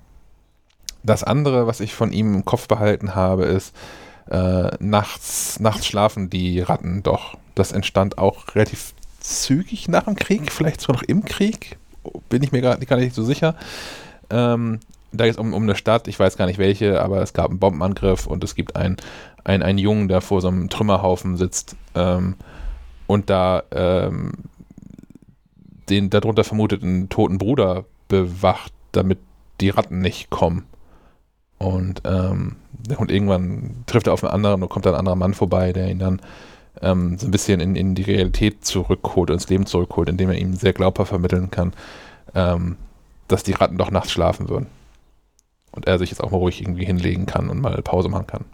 das andere, was ich von ihm im Kopf behalten habe, ist, äh, nachts, nachts schlafen die Ratten doch. Das entstand auch relativ zügig nach dem Krieg, vielleicht sogar noch im Krieg, bin ich mir gar, gar nicht so sicher. Ähm, da geht es um, um eine Stadt, ich weiß gar nicht welche, aber es gab einen Bombenangriff und es gibt einen, einen, Jungen, der vor so einem Trümmerhaufen sitzt. Ähm, und da ähm, den darunter vermuteten toten Bruder bewacht, damit die Ratten nicht kommen. Und, ähm, und irgendwann trifft er auf einen anderen und kommt dann ein anderer Mann vorbei, der ihn dann ähm, so ein bisschen in, in die Realität zurückholt, ins Leben zurückholt, indem er ihm sehr glaubhaft vermitteln kann, ähm, dass die Ratten doch nachts schlafen würden. Und er sich jetzt auch mal ruhig irgendwie hinlegen kann und mal Pause machen kann.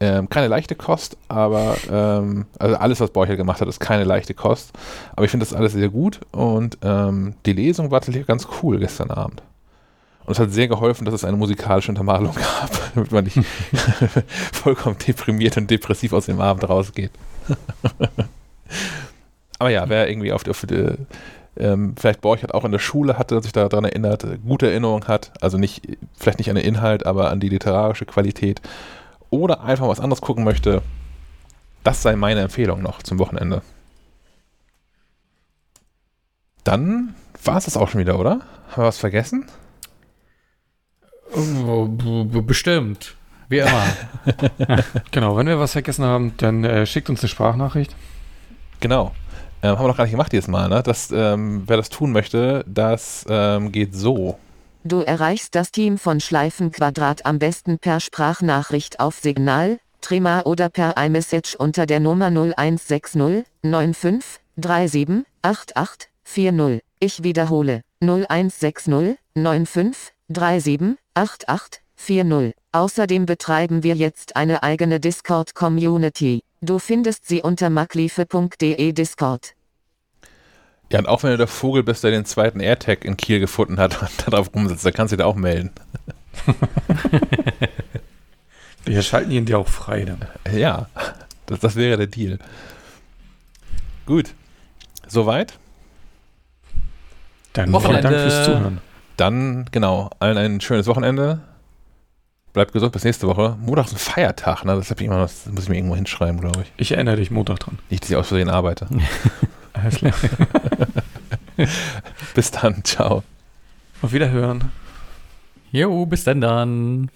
Ähm, keine leichte Kost, aber ähm, also alles, was Borchel gemacht hat, ist keine leichte Kost. Aber ich finde das alles sehr gut und ähm, die Lesung war tatsächlich ganz cool gestern Abend. Und es hat sehr geholfen, dass es eine musikalische Untermalung (laughs) gab, damit man nicht (laughs) vollkommen deprimiert und depressiv aus dem Abend rausgeht. (laughs) aber ja, wer irgendwie auf, auf die, ähm, vielleicht Borchert auch in der Schule hatte, sich daran erinnert, gute Erinnerung hat, also nicht, vielleicht nicht an den Inhalt, aber an die literarische Qualität oder einfach was anderes gucken möchte, das sei meine Empfehlung noch zum Wochenende. Dann war es das auch schon wieder, oder? Haben wir was vergessen? Bestimmt. Wie immer. (laughs) genau, wenn wir was vergessen haben, dann äh, schickt uns eine Sprachnachricht. Genau. Ähm, haben wir noch gar nicht gemacht dieses Mal, ne? Das, ähm, wer das tun möchte, das ähm, geht so. Du erreichst das Team von Schleifenquadrat am besten per Sprachnachricht auf Signal, Trema oder per iMessage unter der Nummer 0160 95 37 88 40. Ich wiederhole 0160 95 37 88 40. Außerdem betreiben wir jetzt eine eigene Discord-Community. Du findest sie unter makliefe.de Discord. Ja, und auch wenn du der Vogel bist, der den zweiten AirTag in Kiel gefunden hat (laughs) und darauf rumsitzt, dann kannst du dich da auch melden. (laughs) Wir schalten ihn dir auch frei dann. Ja, das, das wäre der Deal. Gut. Soweit? Dann Wochenende. vielen Dank fürs Zuhören. Dann, genau, allen ein schönes Wochenende. Bleibt gesund, bis nächste Woche. Montag ist ein Feiertag, ne? Das, ich immer, das muss ich mir irgendwo hinschreiben, glaube ich. Ich erinnere dich Montag dran. Nicht, dass ich aus Versehen arbeite. (laughs) Klar. (laughs) bis dann, ciao. Auf Wiederhören. Jo, bis dann dann.